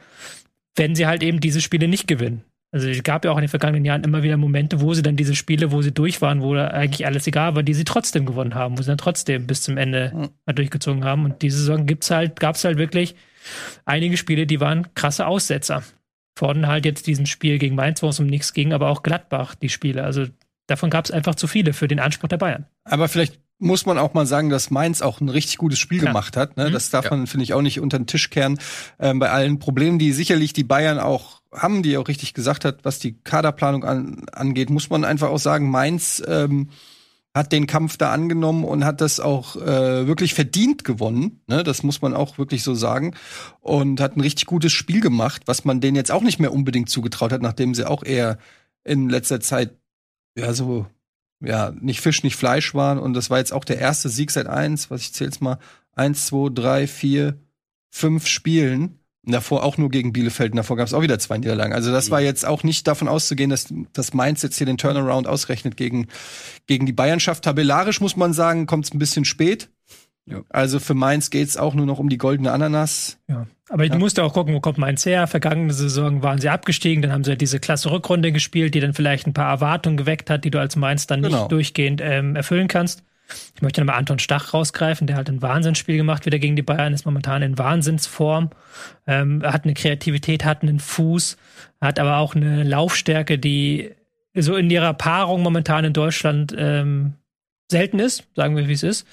wenn sie halt eben diese Spiele nicht gewinnen. Also es gab ja auch in den vergangenen Jahren immer wieder Momente, wo sie dann diese Spiele, wo sie durch waren, wo eigentlich alles egal war, die sie trotzdem gewonnen haben, wo sie dann trotzdem bis zum Ende mhm. mal durchgezogen haben. Und diese Saison gibt's halt, gab's halt wirklich einige Spiele, die waren krasse Aussetzer. Fordern halt jetzt diesen Spiel gegen Mainz, wo es um nichts ging, aber auch Gladbach, die Spiele. Also davon gab es einfach zu viele für den Anspruch der Bayern. Aber vielleicht muss man auch mal sagen, dass Mainz auch ein richtig gutes Spiel Klar. gemacht hat. Ne? Mhm. Das darf man, finde ich, auch nicht unter den Tisch kehren. Ähm, bei allen Problemen, die sicherlich die Bayern auch haben, die auch richtig gesagt hat, was die Kaderplanung an, angeht, muss man einfach auch sagen, Mainz ähm, hat den Kampf da angenommen und hat das auch äh, wirklich verdient gewonnen. Ne? Das muss man auch wirklich so sagen. Und hat ein richtig gutes Spiel gemacht, was man denen jetzt auch nicht mehr unbedingt zugetraut hat, nachdem sie auch eher in letzter Zeit ja so ja nicht Fisch, nicht Fleisch waren. Und das war jetzt auch der erste Sieg seit eins, was ich zähl's mal, eins, zwei, drei, vier, fünf Spielen davor auch nur gegen Bielefeld und davor gab es auch wieder zwei Niederlagen. Also das war jetzt auch nicht davon auszugehen, dass, dass Mainz jetzt hier den Turnaround ausrechnet gegen, gegen die Bayern schafft. Tabellarisch muss man sagen, kommt es ein bisschen spät. Ja. Also für Mainz geht's auch nur noch um die goldene Ananas. Ja. Aber ja. du musst ja auch gucken, wo kommt Mainz her. Vergangene Saison waren sie abgestiegen, dann haben sie diese klasse Rückrunde gespielt, die dann vielleicht ein paar Erwartungen geweckt hat, die du als Mainz dann genau. nicht durchgehend ähm, erfüllen kannst. Ich möchte nochmal Anton Stach rausgreifen, der hat ein Wahnsinnsspiel gemacht wieder gegen die Bayern, ist momentan in Wahnsinnsform, ähm, hat eine Kreativität, hat einen Fuß, hat aber auch eine Laufstärke, die so in ihrer Paarung momentan in Deutschland ähm, selten ist, sagen wir wie es ist.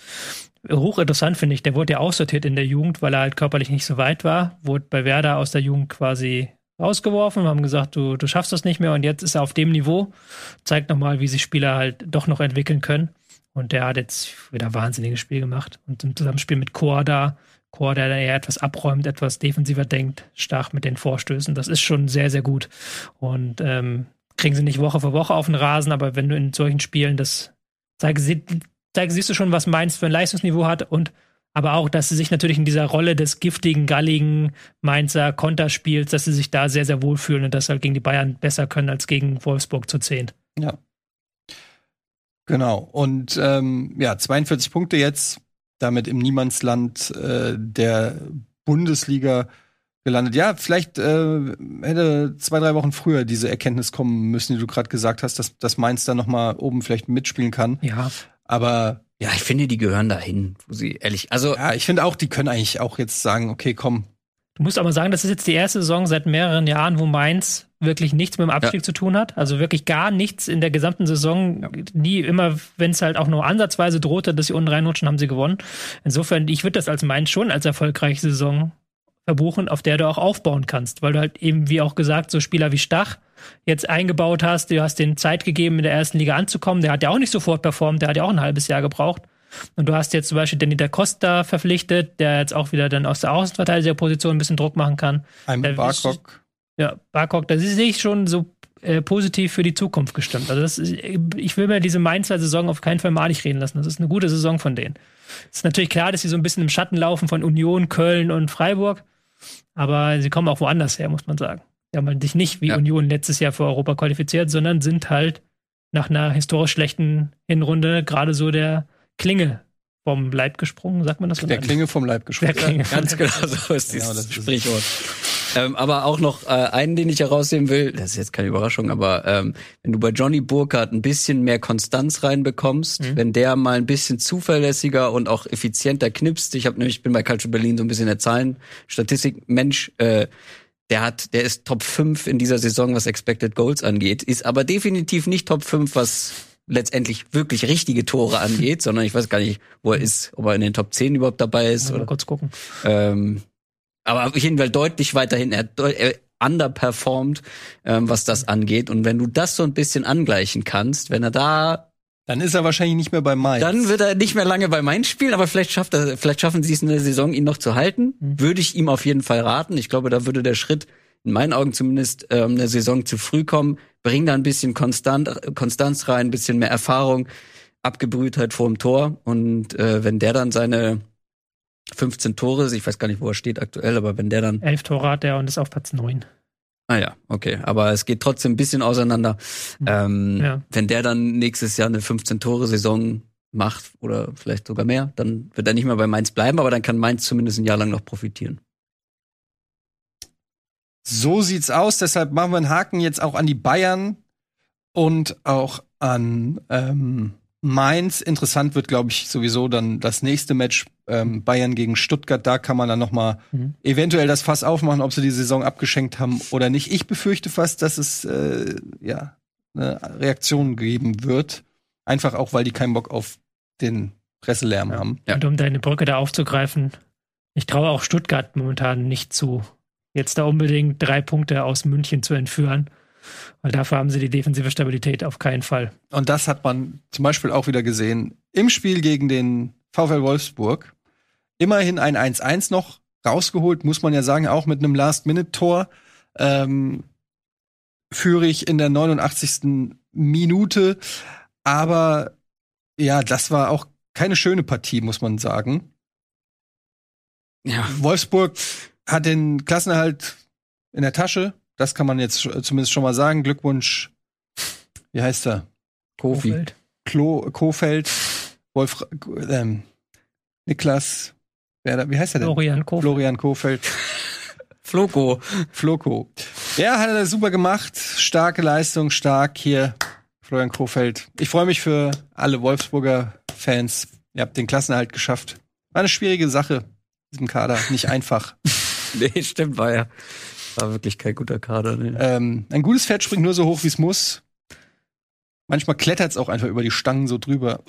Hochinteressant finde ich, der wurde ja aussortiert in der Jugend, weil er halt körperlich nicht so weit war, wurde bei Werder aus der Jugend quasi rausgeworfen, haben gesagt, du, du schaffst das nicht mehr und jetzt ist er auf dem Niveau, zeigt nochmal, wie sich Spieler halt doch noch entwickeln können. Und der hat jetzt wieder ein wahnsinniges Spiel gemacht. Und im Zusammenspiel mit Korda, Korda, der eher etwas abräumt, etwas defensiver denkt, stark mit den Vorstößen. Das ist schon sehr, sehr gut. Und ähm, kriegen sie nicht Woche für Woche auf den Rasen, aber wenn du in solchen Spielen das zeigst, zeig, siehst du schon, was Mainz für ein Leistungsniveau hat und aber auch, dass sie sich natürlich in dieser Rolle des giftigen, galligen Mainzer Konterspiels, dass sie sich da sehr, sehr wohlfühlen und das halt gegen die Bayern besser können als gegen Wolfsburg zu zehnt. Ja, Genau. Und ähm, ja, 42 Punkte jetzt, damit im Niemandsland äh, der Bundesliga gelandet. Ja, vielleicht äh, hätte zwei, drei Wochen früher diese Erkenntnis kommen müssen, die du gerade gesagt hast, dass, dass Mainz da noch mal oben vielleicht mitspielen kann. Ja. Aber ja, ich finde, die gehören dahin, wo sie ehrlich. Also ja, ich finde auch, die können eigentlich auch jetzt sagen, okay, komm, Du musst aber sagen, das ist jetzt die erste Saison seit mehreren Jahren, wo Mainz wirklich nichts mit dem Abstieg ja. zu tun hat. Also wirklich gar nichts in der gesamten Saison. Ja. Nie, immer, wenn es halt auch nur ansatzweise drohte, dass sie unten reinrutschen, haben sie gewonnen. Insofern, ich würde das als Mainz schon als erfolgreiche Saison verbuchen, auf der du auch aufbauen kannst, weil du halt eben, wie auch gesagt, so Spieler wie Stach jetzt eingebaut hast, du hast den Zeit gegeben, in der ersten Liga anzukommen. Der hat ja auch nicht sofort performt, der hat ja auch ein halbes Jahr gebraucht. Und du hast jetzt zum Beispiel Danny da Costa verpflichtet, der jetzt auch wieder dann aus der Außenverteidigerposition ein bisschen Druck machen kann. Ein Barcock. Ja, Barcock, da sehe ich schon so äh, positiv für die Zukunft gestimmt. Also das ist, ich will mir diese Mainzer Saison auf keinen Fall malig reden lassen. Das ist eine gute Saison von denen. Es ist natürlich klar, dass sie so ein bisschen im Schatten laufen von Union, Köln und Freiburg. Aber sie kommen auch woanders her, muss man sagen. Die haben halt sich nicht wie ja. Union letztes Jahr für Europa qualifiziert, sondern sind halt nach einer historisch schlechten Hinrunde gerade so der Klinge vom Leib gesprungen, sagt man das? Der Klinge vom Leib gesprungen. Der Klinge ganz genau so ist dieses genau, Sprichwort. Ähm, aber auch noch äh, einen, den ich herausheben will, das ist jetzt keine Überraschung, aber ähm, wenn du bei Johnny Burkhardt ein bisschen mehr Konstanz reinbekommst, mhm. wenn der mal ein bisschen zuverlässiger und auch effizienter knipst, ich habe nämlich, ich bin bei Culture Berlin so ein bisschen der Zahlen, Statistik, Mensch, äh, der hat, der ist Top 5 in dieser Saison, was Expected Goals angeht, ist aber definitiv nicht Top 5, was letztendlich wirklich richtige Tore angeht, sondern ich weiß gar nicht, wo er ist, ob er in den Top 10 überhaupt dabei ist. Mal oder kurz gucken. Ähm, aber auf jeden Fall deutlich weiterhin, er, er underperformt, ähm, was das angeht. Und wenn du das so ein bisschen angleichen kannst, wenn er da dann ist er wahrscheinlich nicht mehr bei Mainz. Dann wird er nicht mehr lange bei Mainz spielen, aber vielleicht schafft er, vielleicht schaffen sie es in der Saison, ihn noch zu halten. Mhm. Würde ich ihm auf jeden Fall raten. Ich glaube, da würde der Schritt in meinen Augen zumindest ähm, eine Saison zu früh kommen. Bring da ein bisschen Konstant, Konstanz rein, ein bisschen mehr Erfahrung, Abgebrühtheit vor dem Tor. Und äh, wenn der dann seine 15 Tore, ich weiß gar nicht, wo er steht aktuell, aber wenn der dann. Elf Tore hat er und ist auf Platz 9. Ah ja, okay. Aber es geht trotzdem ein bisschen auseinander. Mhm. Ähm, ja. Wenn der dann nächstes Jahr eine 15-Tore-Saison macht oder vielleicht sogar mehr, dann wird er nicht mehr bei Mainz bleiben, aber dann kann Mainz zumindest ein Jahr lang noch profitieren. So sieht's aus. Deshalb machen wir einen Haken jetzt auch an die Bayern und auch an ähm, Mainz. Interessant wird, glaube ich, sowieso dann das nächste Match ähm, Bayern gegen Stuttgart. Da kann man dann noch mal mhm. eventuell das Fass aufmachen, ob sie die Saison abgeschenkt haben oder nicht. Ich befürchte fast, dass es äh, ja eine Reaktion geben wird. Einfach auch, weil die keinen Bock auf den Presselärm ja. haben. Ja. Und um deine Brücke da aufzugreifen, ich traue auch Stuttgart momentan nicht zu, jetzt da unbedingt drei Punkte aus München zu entführen. Weil dafür haben sie die defensive Stabilität auf keinen Fall. Und das hat man zum Beispiel auch wieder gesehen im Spiel gegen den VfL Wolfsburg. Immerhin ein 1-1 noch rausgeholt, muss man ja sagen, auch mit einem Last-Minute-Tor. Ähm, Führig in der 89. Minute. Aber ja, das war auch keine schöne Partie, muss man sagen. Ja. Wolfsburg hat den Klassenerhalt in der Tasche. Das kann man jetzt zumindest schon mal sagen. Glückwunsch. Wie heißt er? Kofi. Klo, Kofeld. Wolf, ähm, Niklas. Wer, wie heißt er denn? Florian Kofeld. Florian Kofeld. Floko. Floko. Ja, hat er super gemacht. Starke Leistung, stark hier. Florian Kofeld. Ich freue mich für alle Wolfsburger Fans. Ihr habt den Klassenerhalt geschafft. War eine schwierige Sache, diesem Kader. Nicht einfach. nee, stimmt, war ja. War wirklich kein guter Kader. Nee. Ähm, ein gutes Pferd springt nur so hoch, wie es muss. Manchmal klettert es auch einfach über die Stangen so drüber.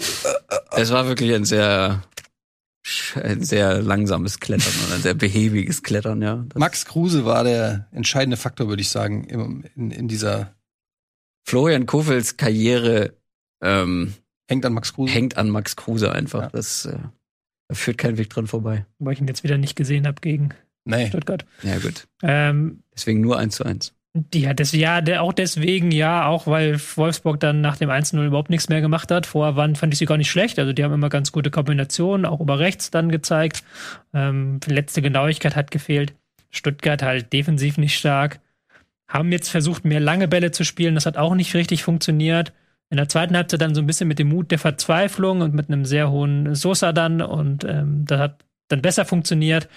Es war wirklich ein sehr, ein sehr langsames Klettern und ein sehr behäbiges Klettern, ja. Das Max Kruse war der entscheidende Faktor, würde ich sagen, in, in, in dieser. Florian Kofels Karriere ähm, hängt an Max Kruse. Hängt an Max Kruse einfach. Ja. Das äh, da führt kein Weg dran vorbei. Weil ich ihn jetzt wieder nicht gesehen habe gegen nee. Stuttgart. Ja, gut. Ähm, Deswegen nur eins zu eins. Ja, das, ja der, auch deswegen, ja, auch weil Wolfsburg dann nach dem 1-0 überhaupt nichts mehr gemacht hat. Vorher waren, fand ich sie gar nicht schlecht. Also die haben immer ganz gute Kombinationen, auch über rechts dann gezeigt. Ähm, letzte Genauigkeit hat gefehlt. Stuttgart halt defensiv nicht stark. Haben jetzt versucht, mehr lange Bälle zu spielen. Das hat auch nicht richtig funktioniert. In der zweiten Halbzeit dann so ein bisschen mit dem Mut der Verzweiflung und mit einem sehr hohen Sosa dann. Und ähm, das hat dann besser funktioniert.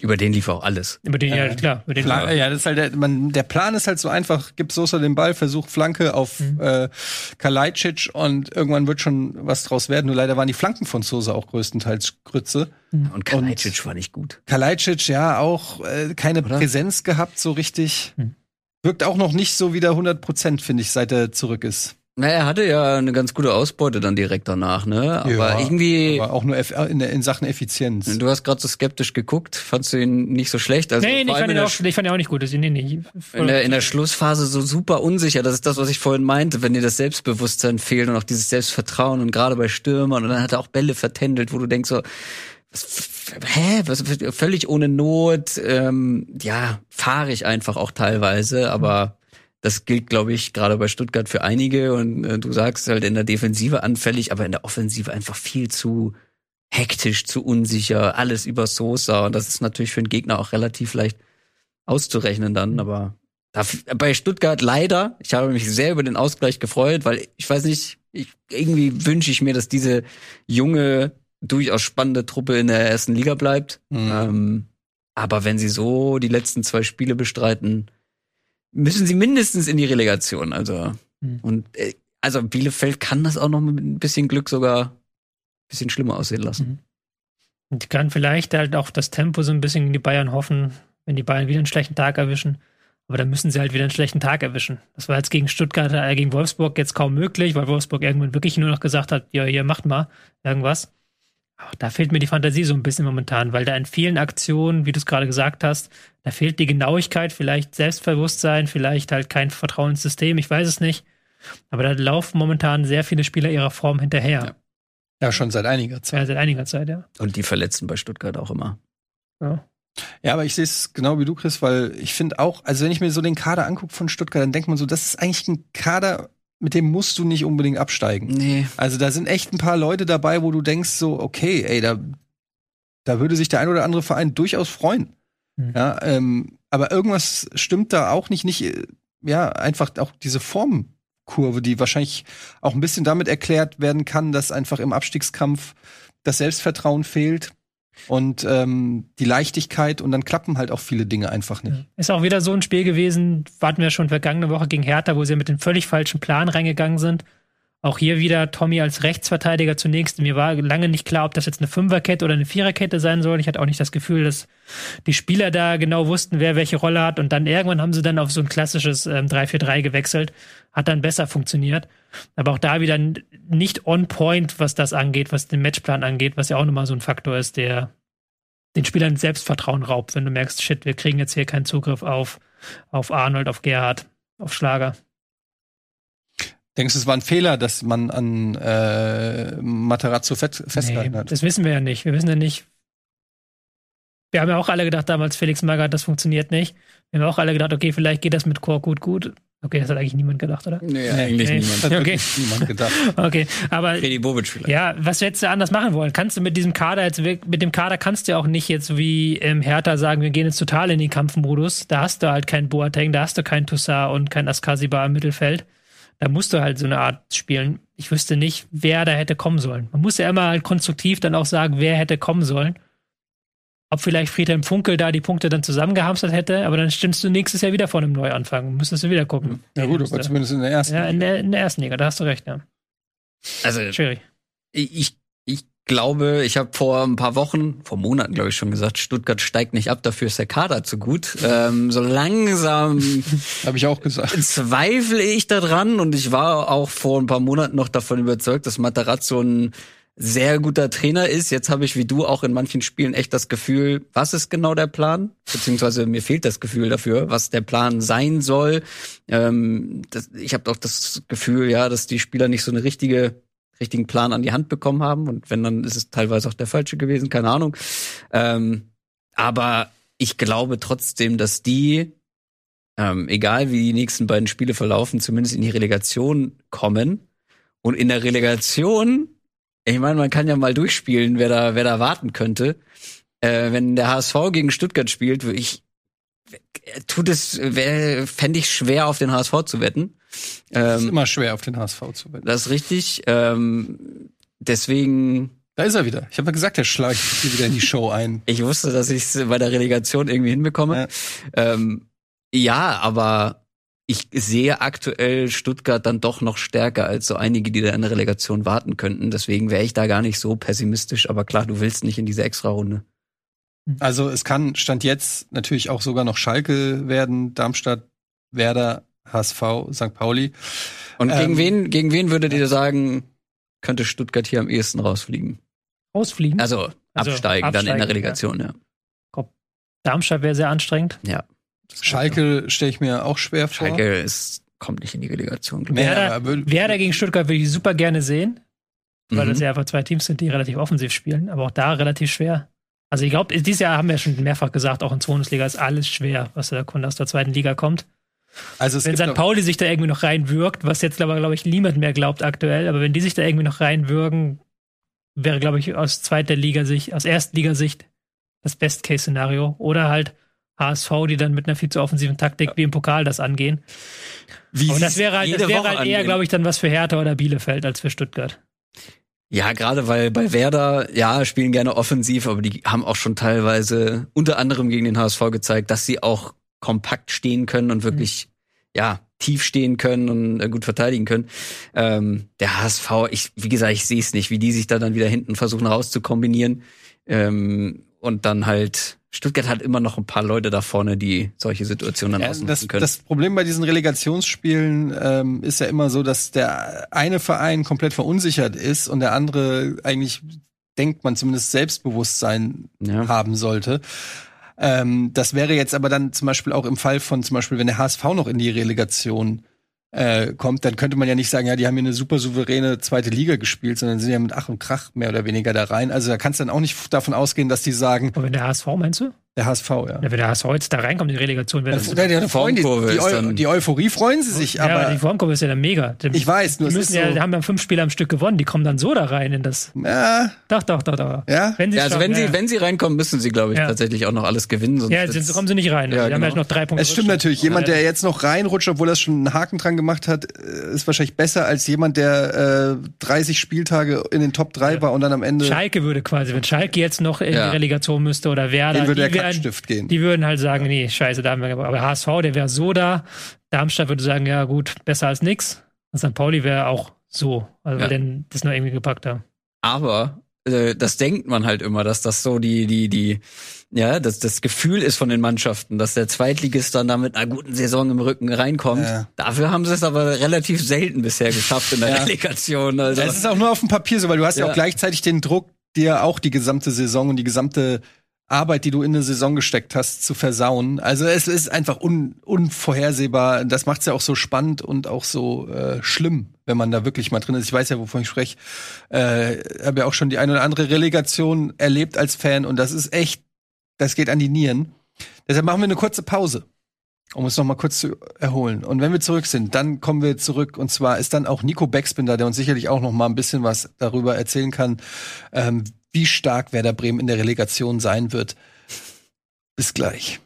Über den lief auch alles. Über den, ja, klar. Über den Plan, ja, das ist halt der, man, der Plan ist halt so einfach, gibt Sosa den Ball, versucht Flanke auf mhm. äh, Kalajdzic und irgendwann wird schon was draus werden. Nur leider waren die Flanken von Sosa auch größtenteils Grütze. Mhm. Und Kalajdzic war nicht gut. Kalajdzic, ja, auch äh, keine Oder? Präsenz gehabt so richtig. Mhm. Wirkt auch noch nicht so wieder 100 Prozent, finde ich, seit er zurück ist. Na, er hatte ja eine ganz gute Ausbeute dann direkt danach, ne? Aber ja, irgendwie. Aber auch nur in, in, Sachen Effizienz. Du hast gerade so skeptisch geguckt. Fandst du ihn nicht so schlecht? Also nee, nee ich, fand ihn auch, ich fand ihn auch nicht gut. Nee, nee, in, der, in der Schlussphase so super unsicher. Das ist das, was ich vorhin meinte, wenn dir das Selbstbewusstsein fehlt und auch dieses Selbstvertrauen und gerade bei Stürmern. Und dann hat er auch Bälle vertändelt, wo du denkst so, was, hä, was, völlig ohne Not. Ähm, ja, fahre ich einfach auch teilweise, aber das gilt, glaube ich, gerade bei Stuttgart für einige. Und äh, du sagst halt in der Defensive anfällig, aber in der Offensive einfach viel zu hektisch, zu unsicher, alles über Sosa. Und das ist natürlich für einen Gegner auch relativ leicht auszurechnen dann. Aber bei Stuttgart leider, ich habe mich sehr über den Ausgleich gefreut, weil ich weiß nicht, ich, irgendwie wünsche ich mir, dass diese junge, durchaus spannende Truppe in der ersten Liga bleibt. Mhm. Ähm, aber wenn sie so die letzten zwei Spiele bestreiten, müssen sie mindestens in die Relegation. Also mhm. und äh, also Bielefeld kann das auch noch mit ein bisschen Glück sogar ein bisschen schlimmer aussehen lassen. Mhm. Und kann vielleicht halt auch das Tempo so ein bisschen in die Bayern hoffen, wenn die Bayern wieder einen schlechten Tag erwischen. Aber dann müssen sie halt wieder einen schlechten Tag erwischen. Das war jetzt gegen Stuttgart, äh, gegen Wolfsburg jetzt kaum möglich, weil Wolfsburg irgendwann wirklich nur noch gesagt hat, ja, hier macht mal irgendwas. Auch da fehlt mir die Fantasie so ein bisschen momentan, weil da in vielen Aktionen, wie du es gerade gesagt hast, da fehlt die Genauigkeit, vielleicht Selbstbewusstsein, vielleicht halt kein Vertrauenssystem, ich weiß es nicht. Aber da laufen momentan sehr viele Spieler ihrer Form hinterher. Ja. ja, schon seit einiger Zeit. Ja, seit einiger Zeit, ja. Und die Verletzten bei Stuttgart auch immer. Ja. Ja, aber ich sehe es genau wie du, Chris, weil ich finde auch, also wenn ich mir so den Kader angucke von Stuttgart, dann denkt man so, das ist eigentlich ein Kader, mit dem musst du nicht unbedingt absteigen. Nee. Also da sind echt ein paar Leute dabei, wo du denkst so, okay, ey, da, da würde sich der ein oder andere Verein durchaus freuen. Mhm. Ja, ähm, aber irgendwas stimmt da auch nicht, nicht, ja, einfach auch diese Formkurve, die wahrscheinlich auch ein bisschen damit erklärt werden kann, dass einfach im Abstiegskampf das Selbstvertrauen fehlt und ähm, die Leichtigkeit und dann klappen halt auch viele Dinge einfach nicht. Ist auch wieder so ein Spiel gewesen, warten wir schon vergangene Woche gegen Hertha, wo sie mit dem völlig falschen Plan reingegangen sind. Auch hier wieder Tommy als Rechtsverteidiger zunächst. Mir war lange nicht klar, ob das jetzt eine Fünferkette oder eine Viererkette sein soll. Ich hatte auch nicht das Gefühl, dass die Spieler da genau wussten, wer welche Rolle hat. Und dann irgendwann haben sie dann auf so ein klassisches ähm, 3-4-3 gewechselt. Hat dann besser funktioniert. Aber auch da wieder nicht on point, was das angeht, was den Matchplan angeht, was ja auch nochmal so ein Faktor ist, der den Spielern Selbstvertrauen raubt, wenn du merkst, shit, wir kriegen jetzt hier keinen Zugriff auf, auf Arnold, auf Gerhard, auf Schlager. Denkst du, es war ein Fehler, dass man an äh, Materazzo fest, festgehalten nee, hat? Das wissen wir ja nicht. Wir wissen ja nicht. Wir haben ja auch alle gedacht damals, Felix Magath, das funktioniert nicht. Wir haben auch alle gedacht, okay, vielleicht geht das mit Chor gut, gut. Okay, das hat eigentlich niemand gedacht, oder? Nee, nee eigentlich nee. niemand. Hat okay. niemand gedacht. okay, aber Freddy Bobic vielleicht. Ja, was hättest du anders machen wollen? Kannst du mit diesem Kader jetzt mit dem Kader kannst du ja auch nicht jetzt wie ähm, Hertha sagen, wir gehen jetzt total in den Kampfmodus. Da hast du halt keinen Boateng, da hast du keinen Toussaint und keinen Askasiba im Mittelfeld. Da musst du halt so eine Art spielen. Ich wüsste nicht, wer da hätte kommen sollen. Man muss ja immer halt konstruktiv dann auch sagen, wer hätte kommen sollen. Ob vielleicht Friedhelm Funkel da die Punkte dann zusammengehamstert hätte, aber dann stimmst du nächstes Jahr wieder vor einem Neuanfang. Müsstest du wieder gucken. Ja gut, aber zumindest in der ersten ja, in der, in der ersten Liga, da hast du recht, ja. Also, schwierig. Ich, ich glaube, ich habe vor ein paar Wochen, vor Monaten glaube ich schon gesagt, Stuttgart steigt nicht ab, dafür ist der Kader zu gut. Ähm, so langsam habe ich auch gesagt. Zweifle ich daran und ich war auch vor ein paar Monaten noch davon überzeugt, dass Matarazzo ein sehr guter Trainer ist. Jetzt habe ich wie du auch in manchen Spielen echt das Gefühl, was ist genau der Plan? Beziehungsweise mir fehlt das Gefühl dafür, was der Plan sein soll. Ähm, das, ich habe auch das Gefühl, ja, dass die Spieler nicht so eine richtige richtigen Plan an die Hand bekommen haben. Und wenn, dann ist es teilweise auch der falsche gewesen, keine Ahnung. Ähm, aber ich glaube trotzdem, dass die, ähm, egal wie die nächsten beiden Spiele verlaufen, zumindest in die Relegation kommen. Und in der Relegation, ich meine, man kann ja mal durchspielen, wer da, wer da warten könnte. Äh, wenn der HSV gegen Stuttgart spielt, ich tut es, fände ich schwer, auf den HSV zu wetten. Ähm, ist immer schwer, auf den HSV zu wetten. Das ist richtig. Ähm, deswegen. Da ist er wieder. Ich habe ja gesagt, er schleicht hier wieder in die Show ein. ich wusste, dass ich es bei der Relegation irgendwie hinbekomme. Ja. Ähm, ja, aber ich sehe aktuell Stuttgart dann doch noch stärker als so einige, die da in der Relegation warten könnten. Deswegen wäre ich da gar nicht so pessimistisch. Aber klar, du willst nicht in diese Extra-Runde. Also es kann Stand jetzt natürlich auch sogar noch Schalke werden, Darmstadt, Werder, HSV, St. Pauli. Und gegen ähm, wen, gegen wen würdet ihr sagen, könnte Stuttgart hier am ehesten rausfliegen? Rausfliegen? Also, also absteigen, absteigen, dann in der Relegation, ja. ja. Darmstadt wäre sehr anstrengend. Ja. Schalke stelle ich mir auch schwer vor. Schalke ist, kommt nicht in die Relegation. Werder, Werder gegen Stuttgart würde ich super gerne sehen, weil mhm. das ja einfach zwei Teams sind, die relativ offensiv spielen, aber auch da relativ schwer. Also ich glaube, dieses Jahr haben wir schon mehrfach gesagt, auch in Bundesliga ist alles schwer, was der Kunde aus der zweiten Liga kommt. Also wenn St. Pauli sich da irgendwie noch reinwirkt, was jetzt aber, glaube ich, niemand mehr glaubt aktuell, aber wenn die sich da irgendwie noch reinwürgen, wäre, glaube ich, aus zweiter Liga-Sicht, aus Erstligasicht das Best-Case-Szenario. Oder halt HSV, die dann mit einer viel zu offensiven Taktik ja. wie im Pokal das angehen. Wie Und das wäre halt, das wäre halt eher, glaube ich, dann was für Hertha oder Bielefeld als für Stuttgart. Ja, gerade weil bei Werder, ja, spielen gerne offensiv, aber die haben auch schon teilweise unter anderem gegen den HSV gezeigt, dass sie auch kompakt stehen können und wirklich, mhm. ja, tief stehen können und äh, gut verteidigen können. Ähm, der HSV, ich, wie gesagt, ich sehe es nicht, wie die sich da dann wieder hinten versuchen rauszukombinieren ähm, und dann halt Stuttgart hat immer noch ein paar Leute da vorne, die solche Situationen dann ja, ausnutzen das, können. Das Problem bei diesen Relegationsspielen ähm, ist ja immer so, dass der eine Verein komplett verunsichert ist und der andere eigentlich denkt man zumindest Selbstbewusstsein ja. haben sollte. Ähm, das wäre jetzt aber dann zum Beispiel auch im Fall von zum Beispiel, wenn der HSV noch in die Relegation äh, kommt, dann könnte man ja nicht sagen, ja, die haben hier eine super souveräne zweite Liga gespielt, sondern sind ja mit Ach und Krach mehr oder weniger da rein. Also da kannst du dann auch nicht davon ausgehen, dass die sagen. Aber wenn der HSV meinst du? Der HSV, ja. ja wenn der HSV jetzt da reinkommt in die Relegation, wäre das. Ja, die, freuen, die, die, die, Euphorie freuen sie sich, ja, aber. die Formkurve ist ja dann mega. Die, ich weiß, nur die müssen ja, so haben ja fünf Spiele am Stück gewonnen, die kommen dann so da rein in das. Ja. Doch, doch, doch, doch. Ja. Wenn sie ja, also wenn sie, wenn sie reinkommen, müssen sie, glaube ich, tatsächlich auch noch alles gewinnen. Sonst ja, sonst kommen sie nicht rein. Ja, die genau. haben ja noch drei Punkte. Es stimmt natürlich. Jemand, der jetzt noch reinrutscht, obwohl er schon einen Haken dran gemacht hat, äh, ist wahrscheinlich besser als jemand, der äh, 30 Spieltage in den Top 3 war und dann am Ende. Schalke würde quasi, wenn Schalke jetzt noch in die Relegation müsste oder Werder. Den würde der Kackstift gehen. Die würden halt sagen, nee, scheiße, da haben wir, aber HSV, der wäre so da. Darmstadt würde sagen, ja gut, besser als nix. Und St. Pauli wäre auch so, also ja. denn das noch irgendwie gepackt haben. Aber äh, das denkt man halt immer, dass das so die, die, die, ja, dass das Gefühl ist von den Mannschaften, dass der Zweitligist dann da mit einer guten Saison im Rücken reinkommt. Ja. Dafür haben sie es aber relativ selten bisher geschafft in der ja. Relegation. Also. Es ist auch nur auf dem Papier so, weil du hast ja, ja auch gleichzeitig den Druck, dir auch die gesamte Saison und die gesamte Arbeit, die du in eine Saison gesteckt hast, zu versauen. Also es ist einfach un unvorhersehbar. Das macht es ja auch so spannend und auch so äh, schlimm, wenn man da wirklich mal drin ist. Ich weiß ja, wovon ich spreche. Äh, habe ja auch schon die eine oder andere Relegation erlebt als Fan und das ist echt, das geht an die Nieren. Deshalb machen wir eine kurze Pause, um uns noch mal kurz zu erholen. Und wenn wir zurück sind, dann kommen wir zurück und zwar ist dann auch Nico Beckspin da, der uns sicherlich auch noch mal ein bisschen was darüber erzählen kann, ähm, wie stark Werder Bremen in der Relegation sein wird. Bis gleich.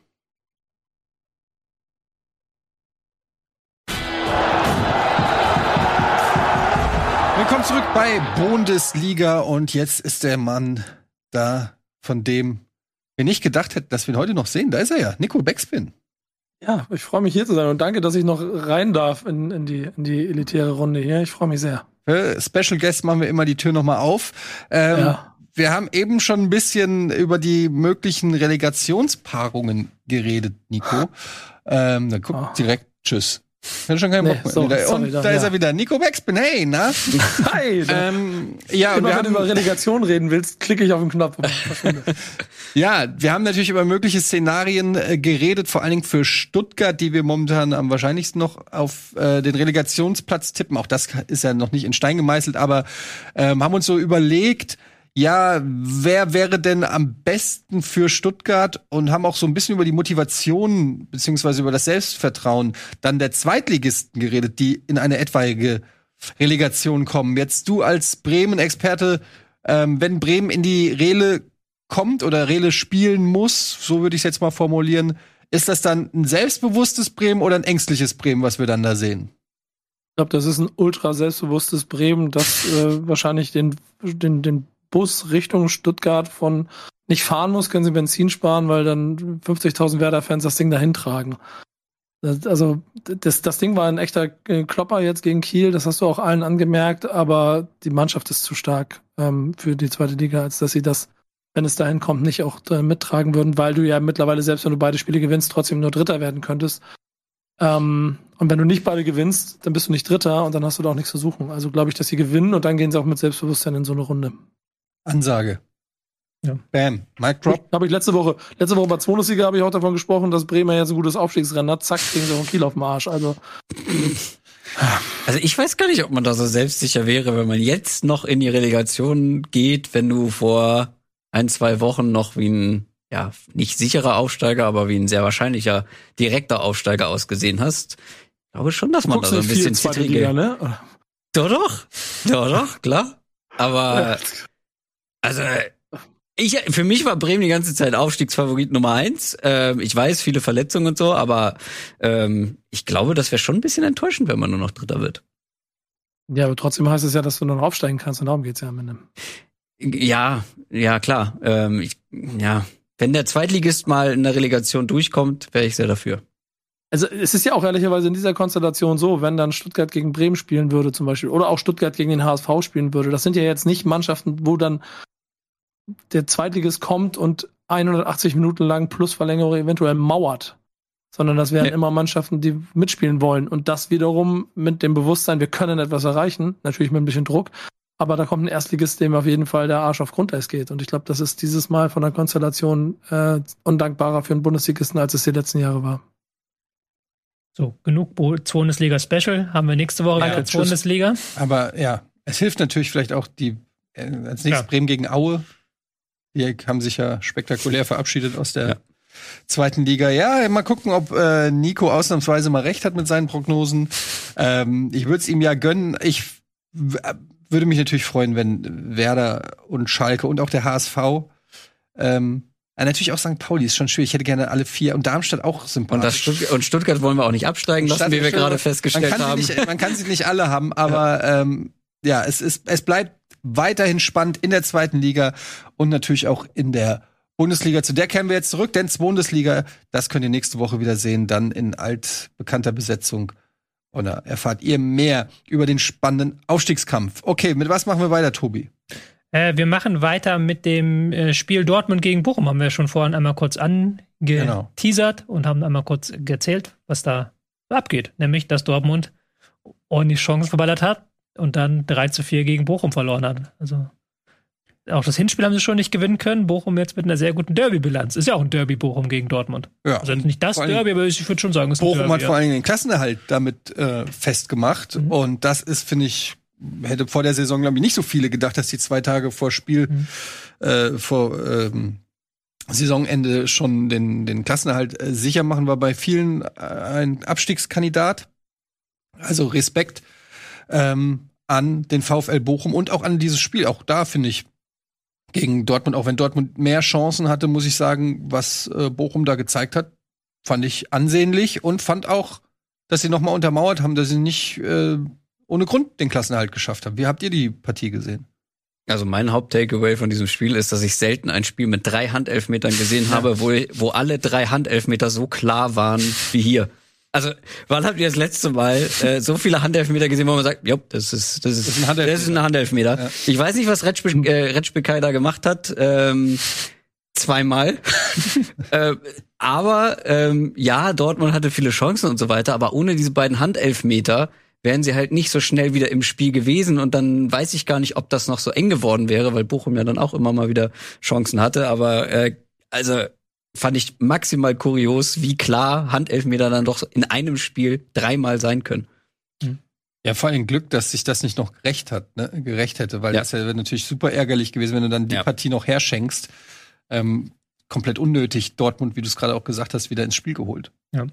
Willkommen zurück bei Bundesliga und jetzt ist der Mann da, von dem wir nicht gedacht hätten, dass wir ihn heute noch sehen. Da ist er ja, Nico Beckspin. Ja, ich freue mich hier zu sein und danke, dass ich noch rein darf in, in, die, in die elitäre Runde hier. Ich freue mich sehr. Für Special Guest machen wir immer die Tür nochmal auf. Ähm, ja. Wir haben eben schon ein bisschen über die möglichen Relegationspaarungen geredet, Nico. Ähm, dann guck oh. direkt, tschüss. Hatte schon keinen Bock mehr. So, und da, da ist er wieder. Nico Beckspin, hey, na? Hi. ähm, ja, Immer, wenn haben, du über Relegation reden willst, klicke ich auf den Knopf. ja, wir haben natürlich über mögliche Szenarien äh, geredet, vor allen Dingen für Stuttgart, die wir momentan am wahrscheinlichsten noch auf äh, den Relegationsplatz tippen. Auch das ist ja noch nicht in Stein gemeißelt, aber ähm, haben uns so überlegt, ja, wer wäre denn am besten für Stuttgart und haben auch so ein bisschen über die Motivation beziehungsweise über das Selbstvertrauen dann der Zweitligisten geredet, die in eine etwaige Relegation kommen. Jetzt du als Bremen-Experte, ähm, wenn Bremen in die Rele kommt oder Rele spielen muss, so würde ich es jetzt mal formulieren, ist das dann ein selbstbewusstes Bremen oder ein ängstliches Bremen, was wir dann da sehen? Ich glaube, das ist ein ultra selbstbewusstes Bremen, das äh, wahrscheinlich den, den, den Bus Richtung Stuttgart von nicht fahren muss, können sie Benzin sparen, weil dann 50.000 Werder-Fans das Ding dahin tragen. Also das, das Ding war ein echter äh, Klopper jetzt gegen Kiel, das hast du auch allen angemerkt, aber die Mannschaft ist zu stark ähm, für die zweite Liga, als dass sie das, wenn es dahin kommt, nicht auch äh, mittragen würden, weil du ja mittlerweile, selbst wenn du beide Spiele gewinnst, trotzdem nur Dritter werden könntest. Ähm, und wenn du nicht beide gewinnst, dann bist du nicht Dritter und dann hast du da auch nichts zu suchen. Also glaube ich, dass sie gewinnen und dann gehen sie auch mit Selbstbewusstsein in so eine Runde. Ansage. Ja. Bam. Mic drop. Habe ich letzte Woche, letzte Woche bei 200 habe ich auch davon gesprochen, dass Bremer jetzt ein gutes Aufstiegsrennen hat. Zack, kriegen sie auch ein Kiel auf den Arsch. Also. Also ich weiß gar nicht, ob man da so selbstsicher wäre, wenn man jetzt noch in die Relegation geht, wenn du vor ein, zwei Wochen noch wie ein, ja, nicht sicherer Aufsteiger, aber wie ein sehr wahrscheinlicher direkter Aufsteiger ausgesehen hast. Ich glaube schon, dass man da so ein bisschen zittrige... Ne? Doch, doch. Doch, doch, klar. Aber also ich, für mich war Bremen die ganze Zeit Aufstiegsfavorit Nummer eins. Ähm, ich weiß, viele Verletzungen und so, aber ähm, ich glaube, das wäre schon ein bisschen enttäuschend, wenn man nur noch Dritter wird. Ja, aber trotzdem heißt es ja, dass du noch aufsteigen kannst und darum geht's ja am Ende. Ja, ja, klar. Ähm, ich, ja, wenn der Zweitligist mal in der Relegation durchkommt, wäre ich sehr dafür. Also es ist ja auch ehrlicherweise in dieser Konstellation so, wenn dann Stuttgart gegen Bremen spielen würde zum Beispiel oder auch Stuttgart gegen den HSV spielen würde, das sind ja jetzt nicht Mannschaften, wo dann der Zweitligist kommt und 180 Minuten lang plus Verlängerung eventuell mauert. Sondern das wären ja. immer Mannschaften, die mitspielen wollen. Und das wiederum mit dem Bewusstsein, wir können etwas erreichen, natürlich mit ein bisschen Druck, aber da kommt ein Erstligist, dem auf jeden Fall der Arsch auf Grundeis geht. Und ich glaube, das ist dieses Mal von der Konstellation äh, undankbarer für einen Bundesligisten, als es die letzten Jahre war. So, genug Bundesliga Special haben wir nächste Woche ja, Bundesliga. Aber ja, es hilft natürlich vielleicht auch die äh, als nächstes ja. Bremen gegen Aue. Die haben sich ja spektakulär verabschiedet aus der ja. zweiten Liga. Ja, mal gucken, ob äh, Nico ausnahmsweise mal recht hat mit seinen Prognosen. Ähm, ich würde es ihm ja gönnen. Ich würde mich natürlich freuen, wenn Werder und Schalke und auch der HSV ähm, ja, natürlich auch St. Pauli ist schon schwierig. Ich hätte gerne alle vier und Darmstadt auch sympathisch. Und, Stuttgart, und Stuttgart wollen wir auch nicht absteigen lassen, wie wir gerade festgestellt man haben. Nicht, man kann sie nicht alle haben, aber ja, ähm, ja es, ist, es bleibt weiterhin spannend in der zweiten Liga und natürlich auch in der Bundesliga. Zu der kehren wir jetzt zurück, denn Bundesliga, das könnt ihr nächste Woche wieder sehen, dann in altbekannter Besetzung. Und da erfahrt ihr mehr über den spannenden Aufstiegskampf. Okay, mit was machen wir weiter, Tobi? Äh, wir machen weiter mit dem äh, Spiel Dortmund gegen Bochum. Haben wir schon vorhin einmal kurz angeteasert genau. und haben einmal kurz erzählt, was da abgeht. Nämlich, dass Dortmund ordentlich Chancen verballert hat und dann 3 zu 4 gegen Bochum verloren hat. Also auch das Hinspiel haben sie schon nicht gewinnen können. Bochum jetzt mit einer sehr guten Derby-Bilanz. Ist ja auch ein Derby Bochum gegen Dortmund. Ja. Also nicht das Derby, aber ich würde schon sagen, es ist Bochum ein Derby, hat vor allem den Klassenerhalt damit äh, festgemacht. Mhm. Und das ist, finde ich, hätte vor der Saison, glaube ich, nicht so viele gedacht, dass die zwei Tage vor Spiel, mhm. äh, vor ähm, Saisonende schon den, den Klassenerhalt äh, sicher machen, war bei vielen äh, ein Abstiegskandidat. Also Respekt ähm, an den VfL Bochum und auch an dieses Spiel. Auch da finde ich gegen Dortmund, auch wenn Dortmund mehr Chancen hatte, muss ich sagen, was äh, Bochum da gezeigt hat, fand ich ansehnlich und fand auch, dass sie nochmal untermauert haben, dass sie nicht äh, ohne Grund den Klassenerhalt geschafft haben. Wie habt ihr die Partie gesehen? Also mein Haupt-Takeaway von diesem Spiel ist, dass ich selten ein Spiel mit drei Handelfmetern gesehen habe, wo, wo alle drei Handelfmeter so klar waren wie hier. Also, wann habt ihr das letzte Mal äh, so viele Handelfmeter gesehen, wo man sagt, ja, das ist das ist, das ist ein Handelfmeter. Ist ein Handelfmeter. Ja. Ich weiß nicht, was Retschbe äh, Retschbekai da gemacht hat. Ähm, zweimal. äh, aber ähm, ja, Dortmund hatte viele Chancen und so weiter, aber ohne diese beiden Handelfmeter wären sie halt nicht so schnell wieder im Spiel gewesen und dann weiß ich gar nicht, ob das noch so eng geworden wäre, weil Bochum ja dann auch immer mal wieder Chancen hatte. Aber äh, also fand ich maximal kurios, wie klar Handelfmeter dann doch in einem Spiel dreimal sein können. Ja, vor allem Glück, dass sich das nicht noch gerecht hat, ne? gerecht hätte, weil ja. das wäre natürlich super ärgerlich gewesen, wenn du dann die ja. Partie noch herschenkst. Ähm, komplett unnötig Dortmund, wie du es gerade auch gesagt hast, wieder ins Spiel geholt. Ja.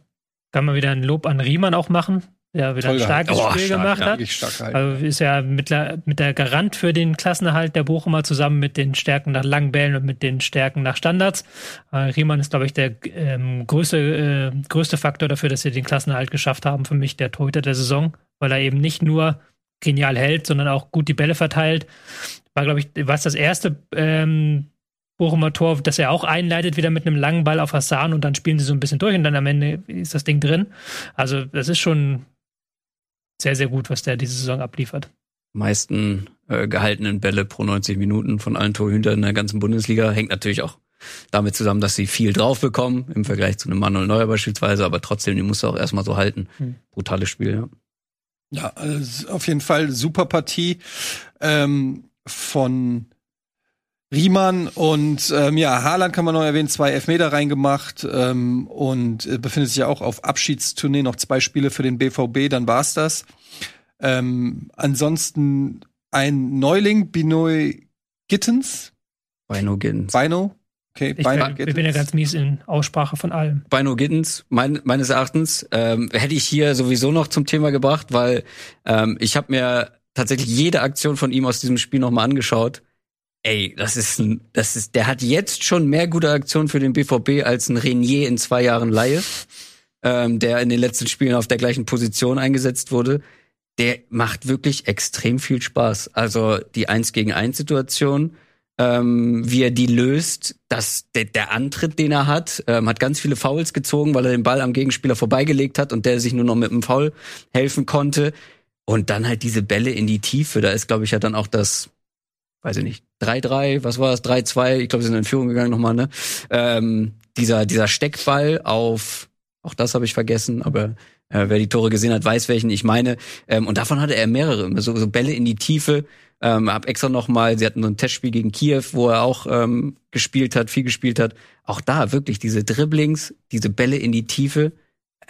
Kann man wieder ein Lob an Riemann auch machen, der wieder Voll ein starkes oh, Spiel stark, gemacht ja, hat. Stark also ist ja mit, mit, der Garant für den Klassenerhalt der Bochumer zusammen mit den Stärken nach langen Bällen und mit den Stärken nach Standards. Äh, Riemann ist, glaube ich, der ähm, größte, äh, größte Faktor dafür, dass sie den Klassenerhalt geschafft haben. Für mich der Torhüter der Saison, weil er eben nicht nur genial hält, sondern auch gut die Bälle verteilt. War, glaube ich, was das erste ähm, Bochumer Tor, das er auch einleitet, wieder mit einem langen Ball auf Hassan und dann spielen sie so ein bisschen durch und dann am Ende ist das Ding drin. Also, das ist schon sehr, sehr gut, was der diese Saison abliefert. Meisten äh, gehaltenen Bälle pro 90 Minuten von allen Torhütern in der ganzen Bundesliga hängt natürlich auch damit zusammen, dass sie viel drauf bekommen im Vergleich zu einem Manuel Neuer beispielsweise, aber trotzdem, die musst du auch erstmal so halten. Hm. Brutales Spiel, ja. Ja, also auf jeden Fall super Partie ähm, von Riemann und ähm, ja, Haaland kann man noch erwähnen, zwei Elfmeter reingemacht ähm, und äh, befindet sich ja auch auf Abschiedstournee, noch zwei Spiele für den BVB, dann war's das. Ähm, ansonsten ein Neuling, Binoy Gittens. Bino Gittens. Bino. Okay, ich, Bino bin, ich bin ja ganz mies in Aussprache von allem. Bino Gittens, mein, meines Erachtens, ähm, hätte ich hier sowieso noch zum Thema gebracht, weil ähm, ich habe mir tatsächlich jede Aktion von ihm aus diesem Spiel nochmal angeschaut Ey, das ist ein, das ist, der hat jetzt schon mehr gute Aktionen für den BVB als ein Renier in zwei Jahren Laie, ähm, der in den letzten Spielen auf der gleichen Position eingesetzt wurde. Der macht wirklich extrem viel Spaß. Also die Eins gegen eins Situation, ähm, wie er die löst, dass der, der Antritt, den er hat, ähm, hat ganz viele Fouls gezogen, weil er den Ball am Gegenspieler vorbeigelegt hat und der sich nur noch mit einem Foul helfen konnte. Und dann halt diese Bälle in die Tiefe. Da ist, glaube ich, ja dann auch das weiß ich nicht, 3-3, was war das, 3-2, ich glaube, sie sind in Führung gegangen nochmal, ne? Ähm, dieser, dieser Steckball auf, auch das habe ich vergessen, aber äh, wer die Tore gesehen hat, weiß, welchen ich meine. Ähm, und davon hatte er mehrere, so, so Bälle in die Tiefe. Ähm, hab extra nochmal, sie hatten so ein Testspiel gegen Kiew, wo er auch ähm, gespielt hat, viel gespielt hat. Auch da wirklich diese Dribblings, diese Bälle in die Tiefe.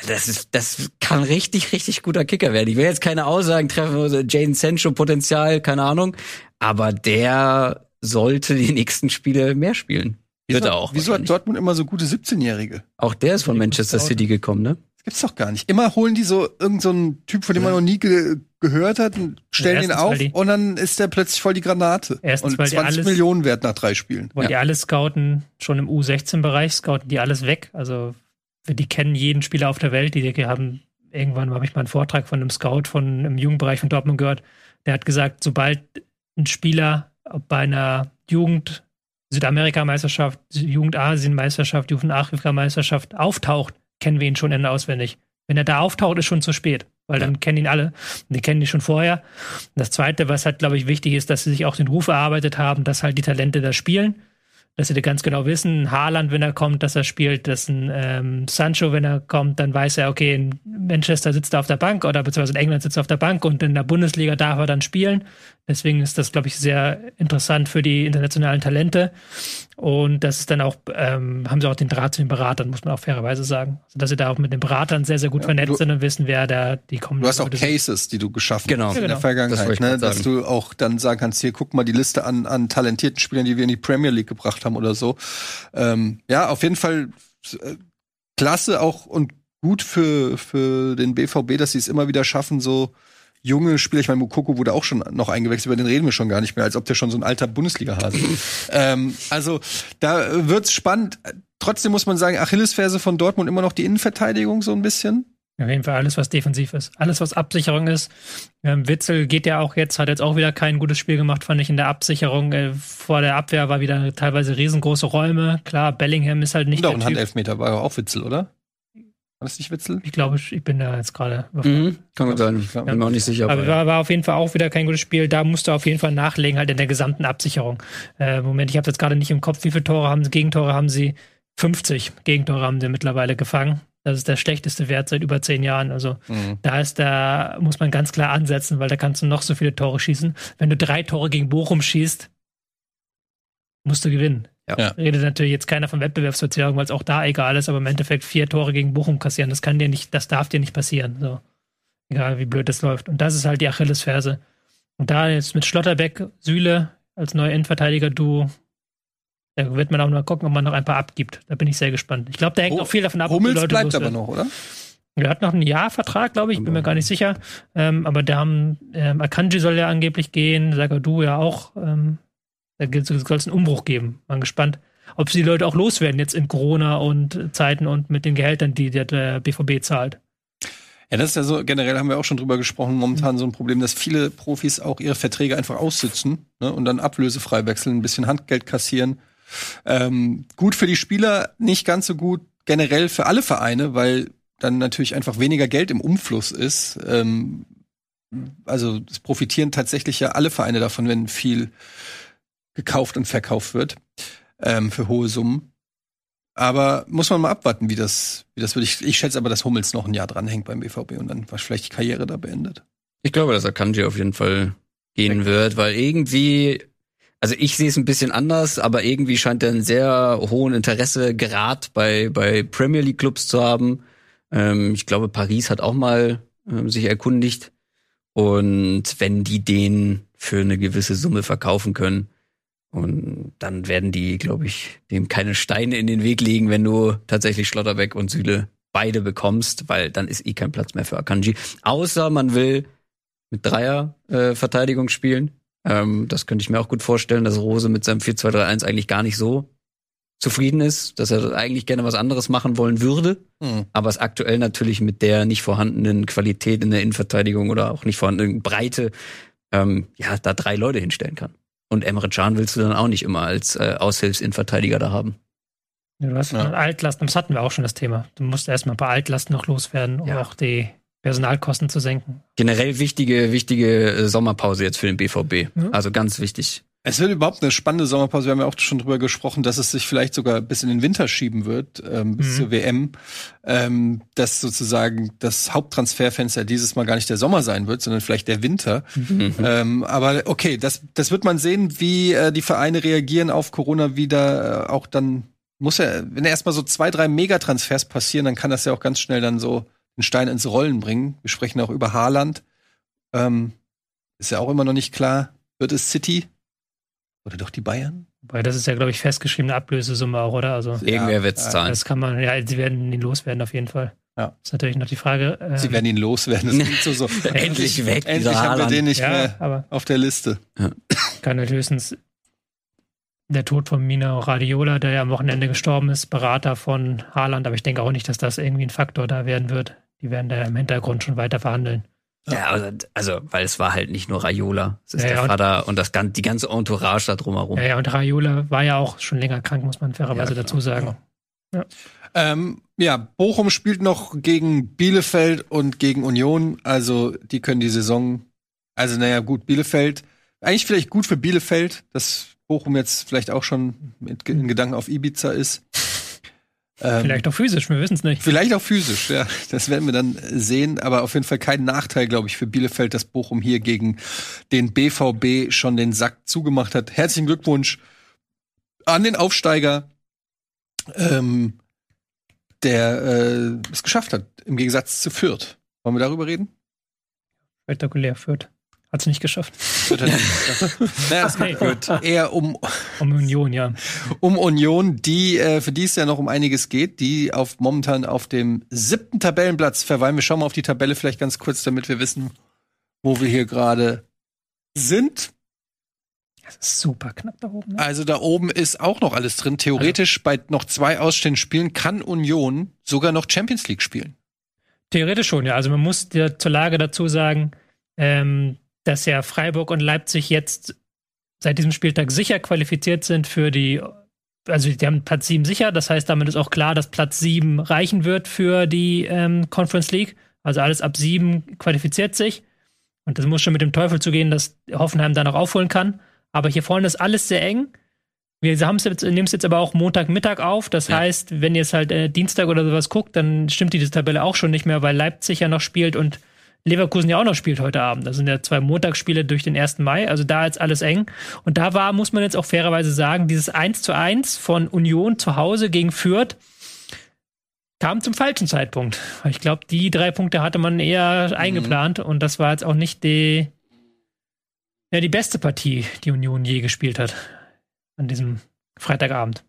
Das ist, das kann richtig, richtig guter Kicker werden. Ich will jetzt keine Aussagen treffen, also Jane Sancho Potenzial, keine Ahnung. Aber der sollte die nächsten Spiele mehr spielen. Wird er auch. Wieso hat Dortmund immer so gute 17-Jährige? Auch der ist von Manchester City gekommen, ne? Das gibt's doch gar nicht. Immer holen die so irgendeinen so Typ, von dem man noch nie ge gehört hat, und stellen ja, ihn auf und dann ist der plötzlich voll die Granate. Erstens, und 20 alles, Millionen wert nach drei Spielen. Weil ja. die alles scouten, schon im U16-Bereich scouten die alles weg. Also die kennen jeden Spieler auf der Welt. Die haben irgendwann habe ich mal einen Vortrag von einem Scout von im Jugendbereich von Dortmund gehört. Der hat gesagt, sobald ein Spieler bei einer Jugend Südamerika-Meisterschaft, Jugend-Asien-Meisterschaft, Jugend-Afrika-Meisterschaft auftaucht, kennen wir ihn schon Ende auswendig. Wenn er da auftaucht, ist schon zu spät, weil ja. dann kennen ihn alle. Die kennen ihn schon vorher. Das Zweite, was halt, glaube ich, wichtig ist, dass sie sich auch den Ruf erarbeitet haben, dass halt die Talente da spielen dass sie ganz genau wissen, Haaland, wenn er kommt, dass er spielt, dass ein ähm, Sancho, wenn er kommt, dann weiß er, okay, in Manchester sitzt er auf der Bank oder beziehungsweise in England sitzt er auf der Bank und in der Bundesliga darf er dann spielen. Deswegen ist das, glaube ich, sehr interessant für die internationalen Talente. Und das ist dann auch, ähm, haben sie auch den Draht zu den Beratern, muss man auch fairerweise sagen. Also, dass sie da auch mit den Beratern sehr, sehr gut ja, vernetzt du, sind und wissen, wer da die kommen. Du hast auch Cases, die du geschaffen genau. hast in der Vergangenheit, das ne? dass du auch dann sagen kannst, hier guck mal die Liste an, an talentierten Spielern, die wir in die Premier League gebracht haben oder so. Ähm, ja, auf jeden Fall äh, klasse auch und gut für, für den BVB, dass sie es immer wieder schaffen, so junge Spieler, ich meine, Mukoko wurde auch schon noch eingewechselt, über den reden wir schon gar nicht mehr, als ob der schon so ein alter Bundesliga-Hase ist. ähm, also da wird's spannend. Trotzdem muss man sagen, Achillesferse von Dortmund immer noch die Innenverteidigung so ein bisschen. Auf jeden Fall alles, was defensiv ist. Alles, was Absicherung ist. Ähm, Witzel geht ja auch jetzt, hat jetzt auch wieder kein gutes Spiel gemacht, fand ich in der Absicherung. Äh, vor der Abwehr war wieder teilweise riesengroße Räume. Klar, Bellingham ist halt nicht. Und auch ein Handelfmeter war ja auch Witzel, oder? War das nicht Witzel? Ich glaube, ich bin da jetzt gerade. Mhm, kann gut sein. Ich bin mir auch nicht sicher. Aber war, war auf jeden Fall auch wieder kein gutes Spiel. Da musste er auf jeden Fall nachlegen, halt in der gesamten Absicherung. Äh, Moment, ich habe jetzt gerade nicht im Kopf, wie viele Tore haben sie, Gegentore haben sie? 50 Gegentore haben sie mittlerweile gefangen. Das ist der schlechteste Wert seit über zehn Jahren. Also mhm. da ist da muss man ganz klar ansetzen, weil da kannst du noch so viele Tore schießen. Wenn du drei Tore gegen Bochum schießt, musst du gewinnen. Ja. Redet natürlich jetzt keiner von Wettbewerbsverzerrung, weil es auch da egal ist, aber im Endeffekt vier Tore gegen Bochum kassieren, das kann dir nicht, das darf dir nicht passieren. So. Egal wie blöd das läuft. Und das ist halt die Achillesferse. Und da jetzt mit Schlotterbeck, Sühle als neuer Endverteidiger, du, da wird man auch mal gucken, ob man noch ein paar abgibt. Da bin ich sehr gespannt. Ich glaube, da hängt oh, auch viel davon ab, Hummels ob die Leute bleibt aber noch, oder? Er hat noch einen Jahrvertrag, glaube ich, bin mir gar nicht sicher. Ähm, aber da haben, ähm, Akanji soll ja angeblich gehen, Sagadu ja auch. Ähm, da soll es einen Umbruch geben. Bin gespannt, ob sie die Leute auch loswerden jetzt in Corona und Zeiten und mit den Gehältern, die der, der BVB zahlt. Ja, das ist ja so, generell haben wir auch schon drüber gesprochen, momentan so ein Problem, dass viele Profis auch ihre Verträge einfach aussitzen ne, und dann ablösefrei wechseln, ein bisschen Handgeld kassieren. Ähm, gut für die Spieler, nicht ganz so gut generell für alle Vereine, weil dann natürlich einfach weniger Geld im Umfluss ist. Ähm, also es profitieren tatsächlich ja alle Vereine davon, wenn viel gekauft und verkauft wird ähm, für hohe Summen. Aber muss man mal abwarten, wie das, wie das wird. Ich, ich schätze aber, dass Hummels noch ein Jahr dranhängt beim BVB und dann vielleicht die Karriere da beendet. Ich glaube, dass Akanji auf jeden Fall gehen Weg. wird, weil irgendwie, also ich sehe es ein bisschen anders, aber irgendwie scheint er einen sehr hohen Interesse Grad bei, bei Premier League Clubs zu haben. Ähm, ich glaube, Paris hat auch mal ähm, sich erkundigt. Und wenn die den für eine gewisse Summe verkaufen können, und dann werden die, glaube ich, dem keine Steine in den Weg legen, wenn du tatsächlich Schlotterbeck und Süle beide bekommst, weil dann ist eh kein Platz mehr für Akanji. Außer man will mit Dreier äh, Verteidigung spielen. Ähm, das könnte ich mir auch gut vorstellen, dass Rose mit seinem 4-2-3-1 eigentlich gar nicht so zufrieden ist, dass er eigentlich gerne was anderes machen wollen würde, mhm. aber es aktuell natürlich mit der nicht vorhandenen Qualität in der Innenverteidigung oder auch nicht vorhandenen Breite ähm, ja da drei Leute hinstellen kann. Und Emre Can willst du dann auch nicht immer als äh, Aushilfsinverteidiger da haben. Ja, du hast ja. Altlasten, das hatten wir auch schon das Thema. Du musst erstmal ein paar Altlasten noch loswerden, um ja. auch die Personalkosten zu senken. Generell wichtige, wichtige äh, Sommerpause jetzt für den BVB. Mhm. Also ganz wichtig. Es wird überhaupt eine spannende Sommerpause. Wir haben ja auch schon drüber gesprochen, dass es sich vielleicht sogar bis in den Winter schieben wird, ähm, bis mhm. zur WM. Ähm, dass sozusagen das Haupttransferfenster dieses Mal gar nicht der Sommer sein wird, sondern vielleicht der Winter. Mhm. Ähm, aber okay, das, das wird man sehen, wie äh, die Vereine reagieren auf Corona wieder. Äh, auch dann muss ja, wenn erstmal so zwei, drei Megatransfers passieren, dann kann das ja auch ganz schnell dann so einen Stein ins Rollen bringen. Wir sprechen auch über Haaland. Ähm, ist ja auch immer noch nicht klar. Wird es City? Oder doch die Bayern? Weil das ist ja, glaube ich, festgeschriebene Ablösesumme auch, oder? Also, Irgendwer ja, wird es zahlen. Das kann man, ja, sie werden ihn loswerden auf jeden Fall. Ja. ist natürlich noch die Frage. Ähm, sie werden ihn loswerden. Das klingt so, so. endlich weg. Endlich haben wir den nicht ja, mehr auf der Liste. Ja. Kann natürlich höchstens der Tod von Mina Radiola, der ja am Wochenende gestorben ist, Berater von Haaland, aber ich denke auch nicht, dass das irgendwie ein Faktor da werden wird. Die werden da im Hintergrund schon weiter verhandeln. Ja, also, also, weil es war halt nicht nur Raiola, es ist ja, der ja, Vater und das die ganze Entourage da drumherum. Ja, ja, und Raiola war ja auch schon länger krank, muss man fairerweise ja, dazu sagen. Ja. Ähm, ja, Bochum spielt noch gegen Bielefeld und gegen Union, also die können die Saison, also naja, gut, Bielefeld, eigentlich vielleicht gut für Bielefeld, dass Bochum jetzt vielleicht auch schon mit, in Gedanken auf Ibiza ist. Ähm, vielleicht auch physisch, wir wissen es nicht. Vielleicht auch physisch, ja. Das werden wir dann sehen. Aber auf jeden Fall kein Nachteil, glaube ich, für Bielefeld, dass Bochum hier gegen den BVB schon den Sack zugemacht hat. Herzlichen Glückwunsch an den Aufsteiger, ähm, der äh, es geschafft hat, im Gegensatz zu Fürth. Wollen wir darüber reden? Spektakulär, Fürth. Hat es nicht geschafft. naja, es geht eher um, um Union, ja. Um Union, die, äh, für die es ja noch um einiges geht, die auf momentan auf dem siebten Tabellenplatz verweilen. Wir schauen mal auf die Tabelle vielleicht ganz kurz, damit wir wissen, wo wir hier gerade sind. Das ist super knapp da oben. Ne? Also da oben ist auch noch alles drin. Theoretisch also. bei noch zwei ausstehenden Spielen kann Union sogar noch Champions League spielen. Theoretisch schon, ja. Also man muss dir zur Lage dazu sagen, ähm, dass ja Freiburg und Leipzig jetzt seit diesem Spieltag sicher qualifiziert sind für die, also die haben Platz 7 sicher, das heißt, damit ist auch klar, dass Platz 7 reichen wird für die ähm, Conference League. Also alles ab 7 qualifiziert sich. Und das muss schon mit dem Teufel zugehen, dass Hoffenheim da noch aufholen kann. Aber hier vorne ist alles sehr eng. Wir jetzt, nehmen es jetzt aber auch Montagmittag auf. Das ja. heißt, wenn ihr es halt äh, Dienstag oder sowas guckt, dann stimmt diese Tabelle auch schon nicht mehr, weil Leipzig ja noch spielt und Leverkusen ja auch noch spielt heute Abend. Das sind ja zwei Montagsspiele durch den 1. Mai, also da ist alles eng. Und da war, muss man jetzt auch fairerweise sagen, dieses 1 zu 1 von Union zu Hause gegen Fürth kam zum falschen Zeitpunkt. Ich glaube, die drei Punkte hatte man eher mhm. eingeplant und das war jetzt auch nicht die, ja, die beste Partie, die Union je gespielt hat an diesem Freitagabend.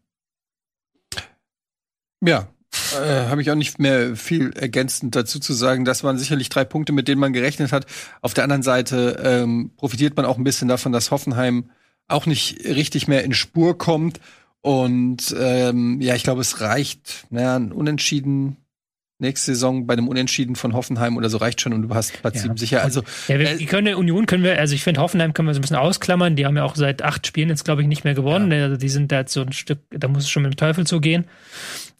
Ja, äh, Habe ich auch nicht mehr viel ergänzend dazu zu sagen. Das waren sicherlich drei Punkte, mit denen man gerechnet hat. Auf der anderen Seite ähm, profitiert man auch ein bisschen davon, dass Hoffenheim auch nicht richtig mehr in Spur kommt. Und ähm, ja, ich glaube, es reicht. Naja, ein Unentschieden nächste Saison bei einem Unentschieden von Hoffenheim oder so reicht schon und du hast Platz ja. sicher. Also ja, wir, die können Union können wir, also ich finde Hoffenheim können wir so ein bisschen ausklammern. Die haben ja auch seit acht Spielen jetzt glaube ich nicht mehr gewonnen. Ja. Also die sind da jetzt so ein Stück, da muss es schon mit dem Teufel zugehen.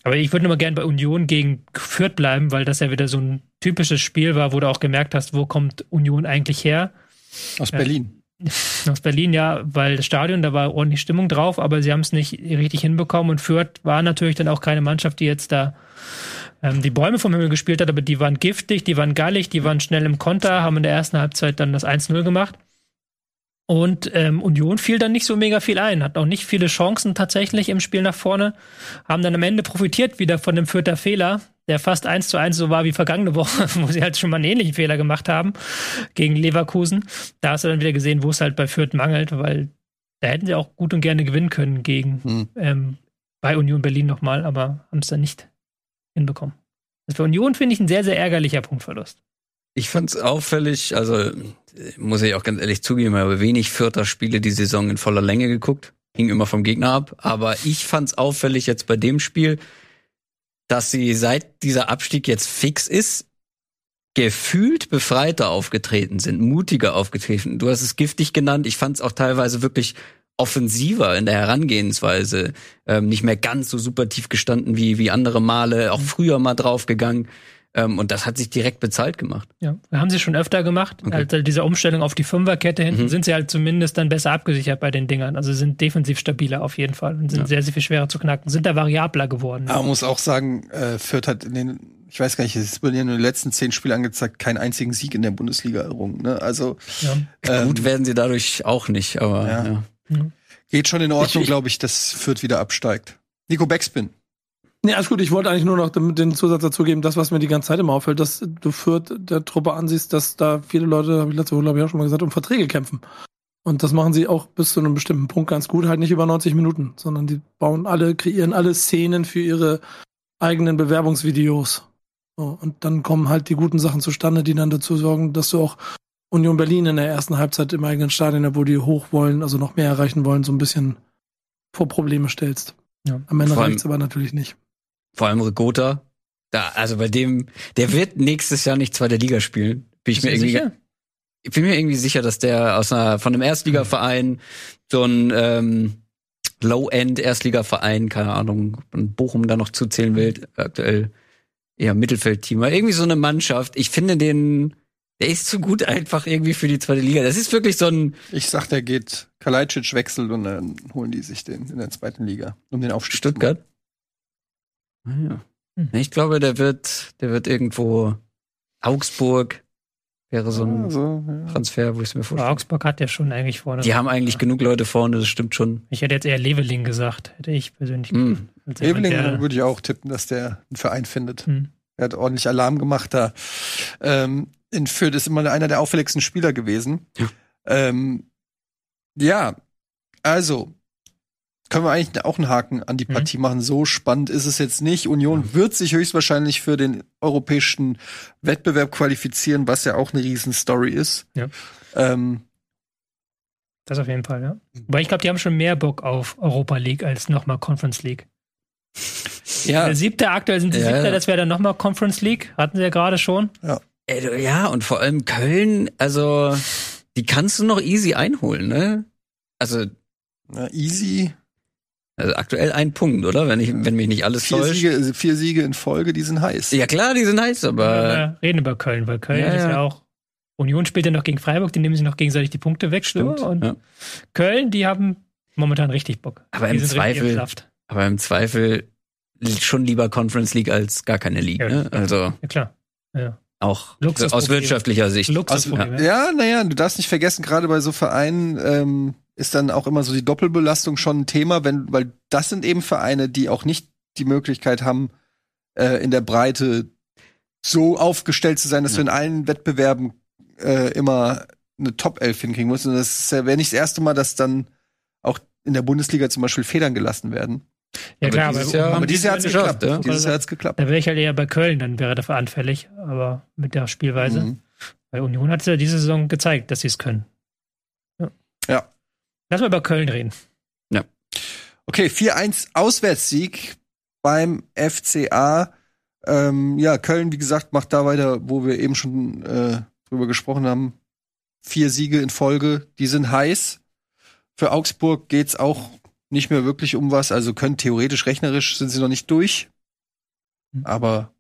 Aber ich würde nur mal gerne bei Union gegen Fürth bleiben, weil das ja wieder so ein typisches Spiel war, wo du auch gemerkt hast, wo kommt Union eigentlich her? Aus Berlin. Aus Berlin, ja, weil das Stadion, da war ordentlich Stimmung drauf, aber sie haben es nicht richtig hinbekommen und Fürth war natürlich dann auch keine Mannschaft, die jetzt da ähm, die Bäume vom Himmel gespielt hat, aber die waren giftig, die waren gallig, die waren schnell im Konter, haben in der ersten Halbzeit dann das 1-0 gemacht. Und ähm, Union fiel dann nicht so mega viel ein, hat auch nicht viele Chancen tatsächlich im Spiel nach vorne, haben dann am Ende profitiert wieder von dem vierter Fehler, der fast eins zu eins so war wie vergangene Woche, wo sie halt schon mal einen ähnlichen Fehler gemacht haben gegen Leverkusen. Da hast du dann wieder gesehen, wo es halt bei Fürth mangelt, weil da hätten sie auch gut und gerne gewinnen können gegen hm. ähm, bei Union Berlin nochmal, aber haben es dann nicht hinbekommen. Das für Union finde ich ein sehr, sehr ärgerlicher Punktverlust. Ich fand es auffällig, also muss ich auch ganz ehrlich zugeben, ich habe wenig Vierter Spiele die Saison in voller Länge geguckt. Hing immer vom Gegner ab. Aber ich fand es auffällig jetzt bei dem Spiel, dass sie seit dieser Abstieg jetzt fix ist, gefühlt befreiter aufgetreten sind, mutiger aufgetreten. Du hast es giftig genannt. Ich fand es auch teilweise wirklich offensiver in der Herangehensweise, ähm, nicht mehr ganz so super tief gestanden wie, wie andere Male, auch früher mal draufgegangen. Ähm, und das hat sich direkt bezahlt gemacht. Ja, haben sie schon öfter gemacht. Okay. Also diese Umstellung auf die Fünferkette hinten mhm. sind sie halt zumindest dann besser abgesichert bei den Dingern. Also sind defensiv stabiler auf jeden Fall und sind ja. sehr, sehr viel schwerer zu knacken. Sind da variabler geworden. Aber man muss auch sagen, äh, Fürth hat in den, ich weiß gar nicht, es ist bei den letzten zehn Spielen angezeigt, keinen einzigen Sieg in der Bundesliga errungen. Ne? Also ja. ähm, gut werden sie dadurch auch nicht, aber ja. ja. Geht schon in Ordnung, glaube ich, dass Fürth wieder absteigt. Nico Backspin. Nee, alles gut. Ich wollte eigentlich nur noch den Zusatz dazugeben, das, was mir die ganze Zeit immer auffällt, dass du führt der Truppe ansiehst, dass da viele Leute, habe ich letzte Woche, glaube ich, auch schon mal gesagt, um Verträge kämpfen. Und das machen sie auch bis zu einem bestimmten Punkt ganz gut, halt nicht über 90 Minuten, sondern die bauen alle, kreieren alle Szenen für ihre eigenen Bewerbungsvideos. So, und dann kommen halt die guten Sachen zustande, die dann dazu sorgen, dass du auch Union Berlin in der ersten Halbzeit im eigenen Stadion, wo die hoch wollen, also noch mehr erreichen wollen, so ein bisschen vor Probleme stellst. Ja. Am Ende reicht's aber natürlich nicht. Vor allem Ricotta. Da, also bei dem, der wird nächstes Jahr nicht zweite Liga spielen. Bin ich mir irgendwie, sicher? ich bin mir irgendwie sicher, dass der aus einer, von einem Erstligaverein, so ein, ähm, Low-End Erstligaverein, keine Ahnung, Bochum da noch zuzählen will, aktuell eher Mittelfeldteam, irgendwie so eine Mannschaft. Ich finde den, der ist zu gut einfach irgendwie für die zweite Liga. Das ist wirklich so ein. Ich sag, der geht Kalajdzic wechselt und dann holen die sich den in der zweiten Liga um den Aufstieg. Stuttgart? Ah, ja. Hm. Ich glaube, der wird, der wird irgendwo Augsburg wäre so ein also, ja. Transfer, wo ich es mir vorstelle. Augsburg hat ja schon eigentlich vorne. Die haben eigentlich genug Leute vorne, das stimmt schon. Ich hätte jetzt eher Leveling gesagt, hätte ich persönlich. Mm. Leveling würde ich auch tippen, dass der einen Verein findet. Mm. Er hat ordentlich Alarm gemacht da. Ähm, in Fürth ist immer einer der auffälligsten Spieler gewesen. Ja, ähm, ja also können wir eigentlich auch einen Haken an die mhm. Partie mhm. machen. So spannend ist es jetzt nicht. Union wird sich höchstwahrscheinlich für den europäischen Wettbewerb qualifizieren, was ja auch eine Riesenstory ist. Ja. Ähm, das auf jeden Fall, ja. Weil ich glaube, die haben schon mehr Bock auf Europa League als nochmal Conference League. Ja. Der siebte, aktuell sind sie ja, siebter, das wäre dann nochmal Conference League. Hatten sie ja gerade schon. Ja. Ja, und vor allem Köln, also die kannst du noch easy einholen, ne? Also. Na, easy also aktuell ein Punkt, oder? Wenn ich, wenn mich nicht alles vier täuscht. Siege, vier Siege in Folge, die sind heiß. Ja klar, die sind heiß, aber. Ja, reden über Köln, weil Köln ja, ist ja auch. Union spielt ja noch gegen Freiburg, die nehmen sich noch gegenseitig die Punkte weg. Stimmt. So, und ja. Köln, die haben momentan richtig Bock. Aber die im Zweifel. Aber im Zweifel schon lieber Conference League als gar keine League. ne? Also. Ja klar. Ja. Auch aus wirtschaftlicher Sicht. Aus, ja, naja, du darfst nicht vergessen, gerade bei so Vereinen, ähm, ist dann auch immer so die Doppelbelastung schon ein Thema, wenn, weil das sind eben Vereine, die auch nicht die Möglichkeit haben, äh, in der Breite so aufgestellt zu sein, dass ja. du in allen Wettbewerben äh, immer eine Top 11 hinkriegen musst. Und das wäre nicht das erste Mal, dass dann auch in der Bundesliga zum Beispiel Federn gelassen werden. Ja, aber klar, dieses Jahr, aber dieses Jahr hat es geklappt. Ja? Dieses Jahr hat's geklappt. Da wäre ich halt eher bei Köln, dann wäre dafür anfällig, aber mit der Spielweise. Mhm. Weil Union hat es ja diese Saison gezeigt, dass sie es können. Ja. ja. Lass mal über Köln reden. Ja. Okay, 4-1 Auswärtssieg beim FCA. Ähm, ja, Köln, wie gesagt, macht da weiter, wo wir eben schon äh, drüber gesprochen haben. Vier Siege in Folge, die sind heiß. Für Augsburg geht's auch nicht mehr wirklich um was. Also können theoretisch, rechnerisch sind sie noch nicht durch. Mhm. Aber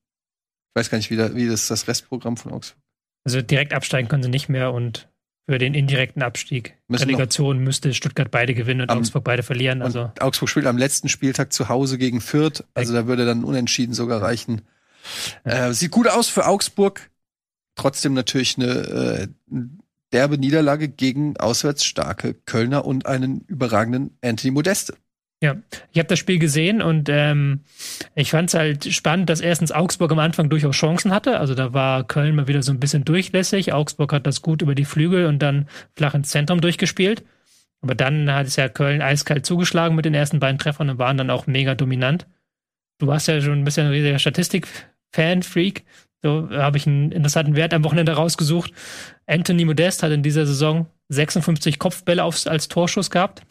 ich weiß gar nicht, wie, da, wie das das Restprogramm von Augsburg. Also direkt absteigen können sie nicht mehr und für den indirekten Abstieg. Müssen Relegation müsste Stuttgart beide gewinnen und am, Augsburg beide verlieren. Also. Augsburg spielt am letzten Spieltag zu Hause gegen Fürth. Also da würde dann unentschieden sogar reichen. Ja. Äh, sieht gut aus für Augsburg. Trotzdem natürlich eine äh, derbe Niederlage gegen auswärts starke Kölner und einen überragenden Anthony Modeste. Ja, ich habe das Spiel gesehen und ähm, ich fand es halt spannend, dass erstens Augsburg am Anfang durchaus Chancen hatte. Also da war Köln mal wieder so ein bisschen durchlässig. Augsburg hat das gut über die Flügel und dann flach ins Zentrum durchgespielt. Aber dann hat es ja Köln eiskalt zugeschlagen mit den ersten beiden Treffern und waren dann auch mega dominant. Du warst ja schon ein bisschen ein riesiger Statistik-Fan-Freak. So habe ich einen interessanten Wert am Wochenende rausgesucht. Anthony Modest hat in dieser Saison 56 Kopfbälle aufs, als Torschuss gehabt.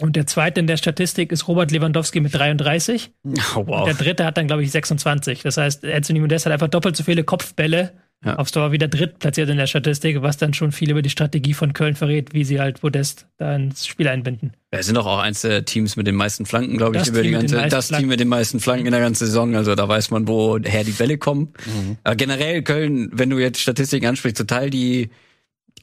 Und der zweite in der Statistik ist Robert Lewandowski mit 33. Oh, wow. Und der dritte hat dann, glaube ich, 26. Das heißt, Anthony Modest hat einfach doppelt so viele Kopfbälle Ja. Aufs Tor wieder drittplatziert in der Statistik, was dann schon viel über die Strategie von Köln verrät, wie sie halt Podest da ins Spiel einbinden. Ja, sind doch auch eins der Teams mit den meisten Flanken, glaube ich, über die ganze, das Team mit den meisten Flanken in der ganzen Saison. Also da weiß man, woher die Bälle kommen. Mhm. Aber generell Köln, wenn du jetzt Statistiken ansprichst, total die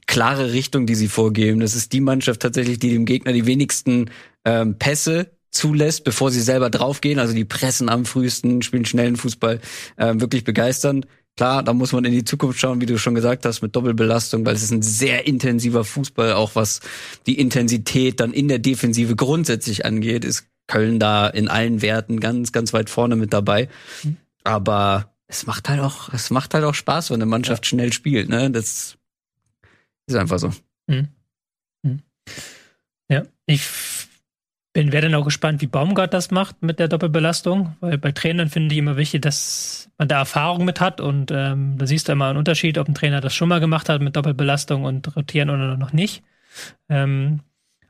klare Richtung, die sie vorgeben. Das ist die Mannschaft tatsächlich, die dem Gegner die wenigsten ähm, Pässe zulässt, bevor sie selber draufgehen. Also die pressen am frühesten, spielen schnellen Fußball, ähm, wirklich begeistern. Klar, da muss man in die Zukunft schauen, wie du schon gesagt hast, mit Doppelbelastung, weil es ist ein sehr intensiver Fußball, auch was die Intensität dann in der Defensive grundsätzlich angeht, ist Köln da in allen Werten ganz, ganz weit vorne mit dabei. Mhm. Aber es macht halt auch, es macht halt auch Spaß, wenn eine Mannschaft ja. schnell spielt, ne? Das ist einfach so. Mhm. Mhm. Ja, ich bin wäre dann auch gespannt, wie Baumgart das macht mit der Doppelbelastung, weil bei Trainern finde ich immer wichtig, dass man da Erfahrung mit hat und ähm, da siehst du immer einen Unterschied, ob ein Trainer das schon mal gemacht hat mit Doppelbelastung und rotieren oder noch nicht. Ähm,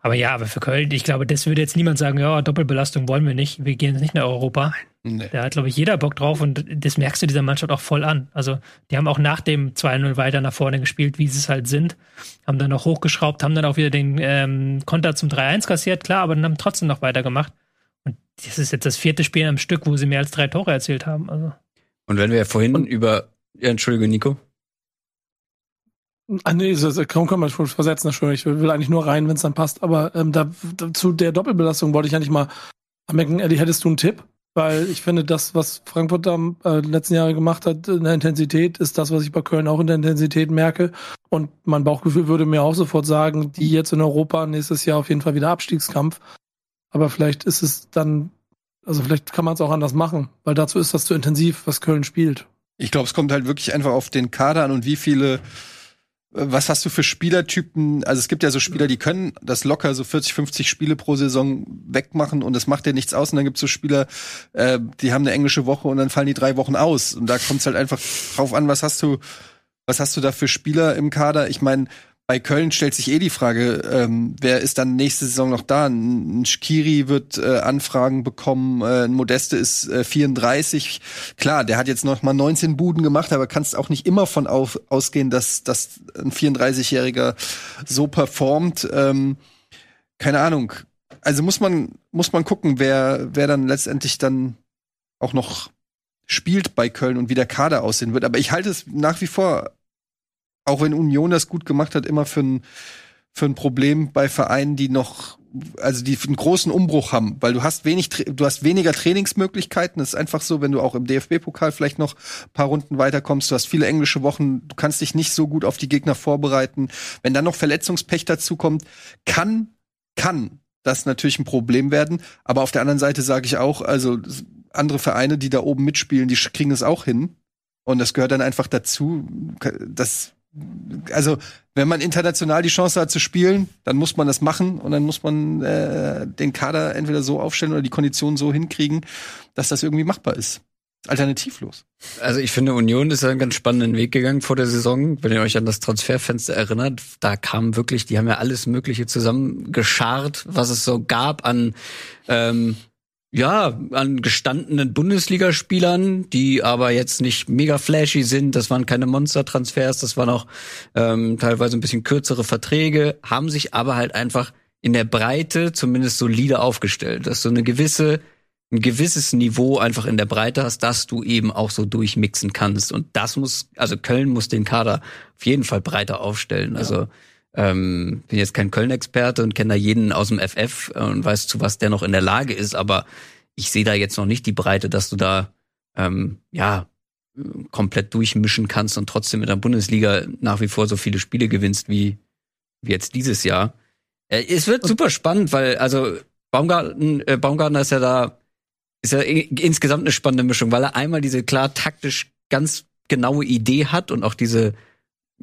aber ja, aber für Köln, ich glaube, das würde jetzt niemand sagen, ja, Doppelbelastung wollen wir nicht, wir gehen jetzt nicht nach Europa. Nee. Da hat, glaube ich, jeder Bock drauf und das merkst du dieser Mannschaft auch voll an. Also, die haben auch nach dem 2-0 weiter nach vorne gespielt, wie sie es halt sind. Haben dann noch hochgeschraubt, haben dann auch wieder den ähm, Konter zum 3-1 kassiert, klar, aber dann haben trotzdem noch weitergemacht. Und das ist jetzt das vierte Spiel am Stück, wo sie mehr als drei Tore erzielt haben. Also. Und wenn wir ja vorhin und, über, ja, Entschuldigung, Nico. Ah, nee, das, kaum kann man schon versetzen, Entschuldigung. Ich will eigentlich nur rein, wenn es dann passt. Aber ähm, da, da, zu der Doppelbelastung wollte ich eigentlich mal anmerken, Eddie, hättest du einen Tipp? Weil ich finde, das, was Frankfurt da äh, letzten Jahre gemacht hat in der Intensität, ist das, was ich bei Köln auch in der Intensität merke. Und mein Bauchgefühl würde mir auch sofort sagen, die jetzt in Europa nächstes Jahr auf jeden Fall wieder Abstiegskampf. Aber vielleicht ist es dann, also vielleicht kann man es auch anders machen, weil dazu ist das zu intensiv, was Köln spielt. Ich glaube, es kommt halt wirklich einfach auf den Kader an und wie viele was hast du für Spielertypen? Also es gibt ja so Spieler, die können das locker so 40, 50 Spiele pro Saison wegmachen und es macht dir nichts aus. Und dann gibt es so Spieler, äh, die haben eine englische Woche und dann fallen die drei Wochen aus. Und da kommt es halt einfach drauf an, was hast du, was hast du da für Spieler im Kader? Ich meine, bei Köln stellt sich eh die Frage, ähm, wer ist dann nächste Saison noch da? Ein Schkiri wird äh, Anfragen bekommen, äh, ein Modeste ist äh, 34. Klar, der hat jetzt noch mal 19 Buden gemacht, aber kannst auch nicht immer von auf, ausgehen, dass, dass ein 34-Jähriger so performt. Ähm, keine Ahnung. Also muss man, muss man gucken, wer, wer dann letztendlich dann auch noch spielt bei Köln und wie der Kader aussehen wird. Aber ich halte es nach wie vor auch wenn Union das gut gemacht hat, immer für ein, für ein Problem bei Vereinen, die noch, also die einen großen Umbruch haben, weil du hast wenig, du hast weniger Trainingsmöglichkeiten. Das ist einfach so, wenn du auch im DFB-Pokal vielleicht noch paar Runden weiterkommst. Du hast viele englische Wochen. Du kannst dich nicht so gut auf die Gegner vorbereiten. Wenn dann noch Verletzungspech dazu kommt, kann, kann das natürlich ein Problem werden. Aber auf der anderen Seite sage ich auch, also andere Vereine, die da oben mitspielen, die kriegen es auch hin. Und das gehört dann einfach dazu. Das also wenn man international die Chance hat zu spielen, dann muss man das machen und dann muss man äh, den Kader entweder so aufstellen oder die Konditionen so hinkriegen, dass das irgendwie machbar ist. Alternativlos. Also ich finde, Union ist einen ganz spannenden Weg gegangen vor der Saison. Wenn ihr euch an das Transferfenster erinnert, da kam wirklich, die haben ja alles Mögliche zusammengeschart, was es so gab an ähm, ja, an gestandenen Bundesligaspielern, die aber jetzt nicht mega flashy sind. Das waren keine Monster-Transfers, das waren auch ähm, teilweise ein bisschen kürzere Verträge, haben sich aber halt einfach in der Breite zumindest solide aufgestellt, dass du eine gewisse ein gewisses Niveau einfach in der Breite hast, dass du eben auch so durchmixen kannst. Und das muss, also Köln muss den Kader auf jeden Fall breiter aufstellen. Ja. Also ähm, bin jetzt kein Köln-Experte und kenne da jeden aus dem FF und weiß, zu was der noch in der Lage ist, aber ich sehe da jetzt noch nicht die Breite, dass du da ähm, ja komplett durchmischen kannst und trotzdem in der Bundesliga nach wie vor so viele Spiele gewinnst wie, wie jetzt dieses Jahr. Äh, es wird super spannend, weil also Baumgarten, äh, Baumgartner ist ja da ist ja insgesamt eine spannende Mischung, weil er einmal diese klar taktisch ganz genaue Idee hat und auch diese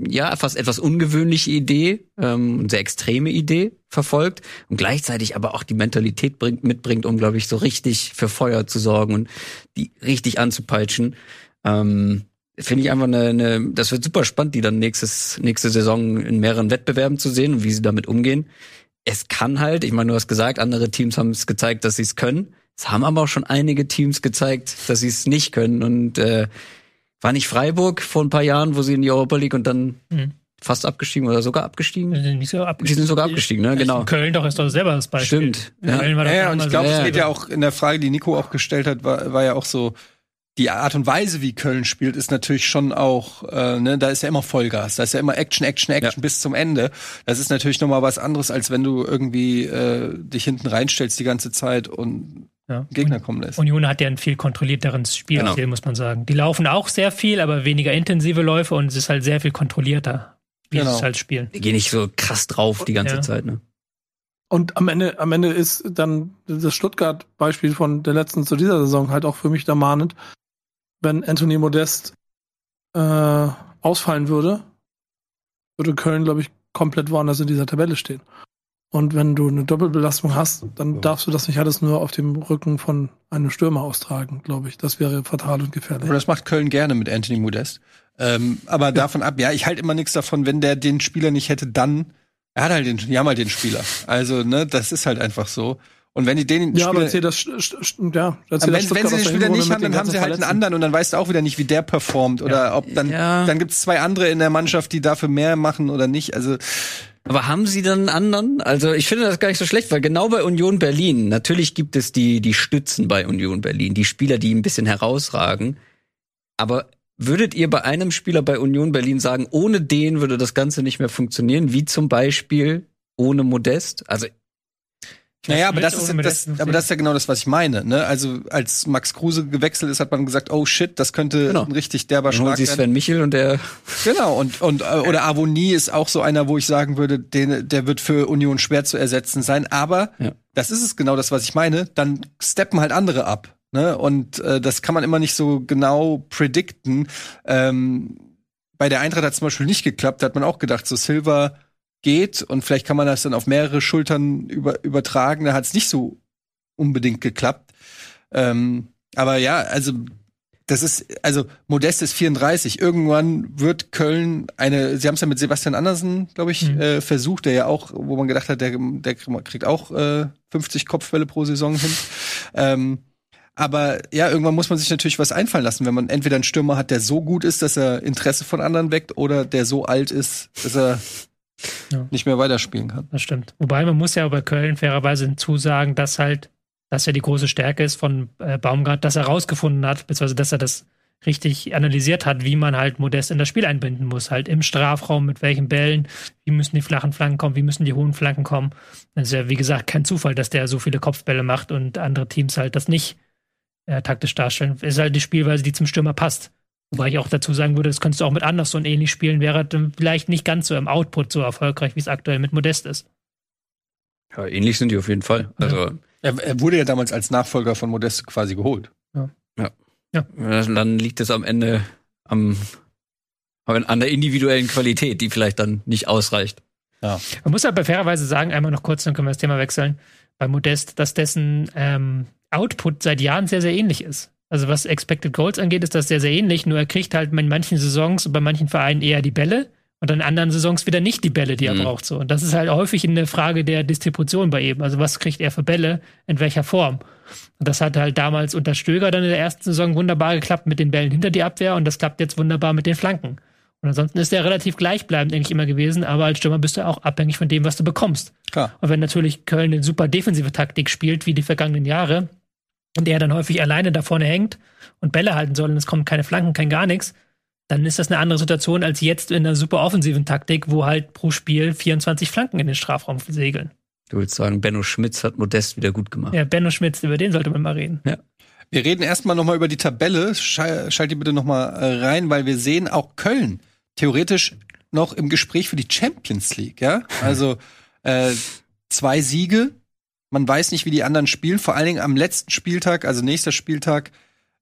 ja, fast etwas ungewöhnliche Idee, ähm, sehr extreme Idee verfolgt und gleichzeitig aber auch die Mentalität bringt, mitbringt, um, glaube ich, so richtig für Feuer zu sorgen und die richtig anzupeitschen. Ähm, Finde ich einfach eine, eine, das wird super spannend, die dann nächstes, nächste Saison in mehreren Wettbewerben zu sehen und wie sie damit umgehen. Es kann halt, ich meine, du hast gesagt, andere Teams haben es gezeigt, dass sie es können. Es haben aber auch schon einige Teams gezeigt, dass sie es nicht können und äh, War nicht Freiburg vor ein paar Jahren, wo sie in die Europa League und dann mhm. fast abgestiegen oder sogar abgestiegen? Die sind, nicht so abgestiegen. die sind sogar abgestiegen, ne? Genau. Köln doch ist doch selber das Beispiel. Stimmt. Ja, Köln war doch ja, und ich glaube, es geht ja auch in der Frage, die Nico auch gestellt hat, war, war ja auch so, die Art und Weise, wie Köln spielt, ist natürlich schon auch, äh, ne, da ist ja immer Vollgas, da ist ja immer Action, Action, Action ja. bis zum Ende. Das ist natürlich nochmal was anderes, als wenn du irgendwie äh, dich hinten reinstellst die ganze Zeit und ja. Gegner kommen lässt. Union hat ja ein viel kontrollierteren Spielstil, genau. muss man sagen. Die laufen auch sehr viel, aber weniger intensive Läufe und es ist halt sehr viel kontrollierter, wie genau. sie es halt spielen. Die gehen nicht so krass drauf die ganze ja. Zeit, ne? Und am Ende, am Ende ist dann das Stuttgart-Beispiel von der letzten zu dieser Saison halt auch für mich da mahnend wenn Anthony Modest äh, ausfallen würde, würde Köln, glaube ich, komplett woanders in dieser Tabelle stehen. Und wenn du eine Doppelbelastung hast, dann darfst du das nicht alles nur auf dem Rücken von einem Stürmer austragen, glaube ich. Das wäre fatal und gefährlich. Aber das macht Köln gerne mit Anthony Modest. Ähm, aber ja. davon ab, ja, ich halte immer nichts davon, wenn der den Spieler nicht hätte, dann, er hat halt den, die haben halt den Spieler. Also, ne, das ist halt einfach so. Und wenn die den ja, aber erzähl das, ja, erzähl wenn, das wenn sie den Spieler nicht haben, dann haben sie halt einen anderen und dann weißt du auch wieder nicht, wie der performt oder ja. ob dann ja. dann gibt's zwei andere in der Mannschaft, die dafür mehr machen oder nicht. Also aber haben sie dann einen anderen? Also ich finde das gar nicht so schlecht, weil genau bei Union Berlin, natürlich gibt es die, die Stützen bei Union Berlin, die Spieler, die ein bisschen herausragen. Aber würdet ihr bei einem Spieler bei Union Berlin sagen, ohne den würde das Ganze nicht mehr funktionieren, wie zum Beispiel ohne Modest? Also naja, aber das, ist, das, aber das ist ja genau das, was ich meine. Ne? Also als Max Kruse gewechselt ist, hat man gesagt, oh shit, das könnte genau. ein richtig derber Schlag sein. Sven Michel und der genau und und äh, oder Avonie ist auch so einer, wo ich sagen würde, den, der wird für Union schwer zu ersetzen sein. Aber ja. das ist es genau das, was ich meine. Dann steppen halt andere ab. Ne? Und äh, das kann man immer nicht so genau predikten. Ähm, bei der Eintracht hat zum Beispiel nicht geklappt. Da hat man auch gedacht, so Silver geht und vielleicht kann man das dann auf mehrere Schultern über, übertragen. Da hat es nicht so unbedingt geklappt. Ähm, aber ja, also das ist, also Modest ist 34. Irgendwann wird Köln eine, sie haben es ja mit Sebastian Andersen, glaube ich, mhm. äh, versucht, der ja auch, wo man gedacht hat, der, der kriegt auch äh, 50 Kopfbälle pro Saison hin. Ähm, aber ja, irgendwann muss man sich natürlich was einfallen lassen, wenn man entweder einen Stürmer hat, der so gut ist, dass er Interesse von anderen weckt, oder der so alt ist, dass er ja. nicht mehr weiterspielen kann. Das stimmt. Wobei man muss ja bei Köln fairerweise hinzusagen, dass halt, dass ja die große Stärke ist von äh, Baumgart, dass er rausgefunden hat, beziehungsweise dass er das richtig analysiert hat, wie man halt Modest in das Spiel einbinden muss. Halt im Strafraum, mit welchen Bällen, wie müssen die flachen Flanken kommen, wie müssen die hohen Flanken kommen. Das ist ja, wie gesagt, kein Zufall, dass der so viele Kopfbälle macht und andere Teams halt das nicht äh, taktisch darstellen. Es ist halt die Spielweise, die zum Stürmer passt. Wobei ich auch dazu sagen würde, das könntest du auch mit Anderson ähnlich spielen, wäre dann vielleicht nicht ganz so im Output so erfolgreich, wie es aktuell mit Modest ist. Ja, ähnlich sind die auf jeden Fall. Also ja. er, er, wurde ja damals als Nachfolger von Modest quasi geholt. Ja. ja. ja. Dann liegt es am Ende am, an der individuellen Qualität, die vielleicht dann nicht ausreicht. Ja. Man muss aber fairerweise sagen, einmal noch kurz, dann können wir das Thema wechseln, bei Modest, dass dessen ähm, Output seit Jahren sehr, sehr ähnlich ist. Also was Expected Goals angeht, ist das sehr, sehr ähnlich. Nur er kriegt halt in manchen Saisons und bei manchen Vereinen eher die Bälle und in anderen Saisons wieder nicht die Bälle, die er mhm. braucht. So. Und das ist halt häufig eine Frage der Distribution bei ihm. Also was kriegt er für Bälle, in welcher Form? Und das hat halt damals unter Stöger dann in der ersten Saison wunderbar geklappt mit den Bällen hinter die Abwehr und das klappt jetzt wunderbar mit den Flanken. Und ansonsten ist er relativ gleichbleibend eigentlich immer gewesen, aber als Stürmer bist du auch abhängig von dem, was du bekommst. Klar. Und wenn natürlich Köln eine super defensive Taktik spielt, wie die vergangenen Jahre, und er dann häufig alleine da vorne hängt und Bälle halten soll und es kommen keine Flanken, kein gar nichts, dann ist das eine andere Situation als jetzt in einer super offensiven Taktik, wo halt pro Spiel 24 Flanken in den Strafraum segeln. Du willst sagen, Benno Schmitz hat Modest wieder gut gemacht. Ja, Benno Schmitz, über den sollte man mal reden. Ja. Wir reden erstmal nochmal über die Tabelle. Schalt die bitte nochmal äh, rein, weil wir sehen auch Köln theoretisch noch im Gespräch für die Champions League, ja? Also äh, zwei Siege, man weiß nicht, wie die anderen spielen. Vor allen Dingen am letzten Spieltag, also nächster Spieltag,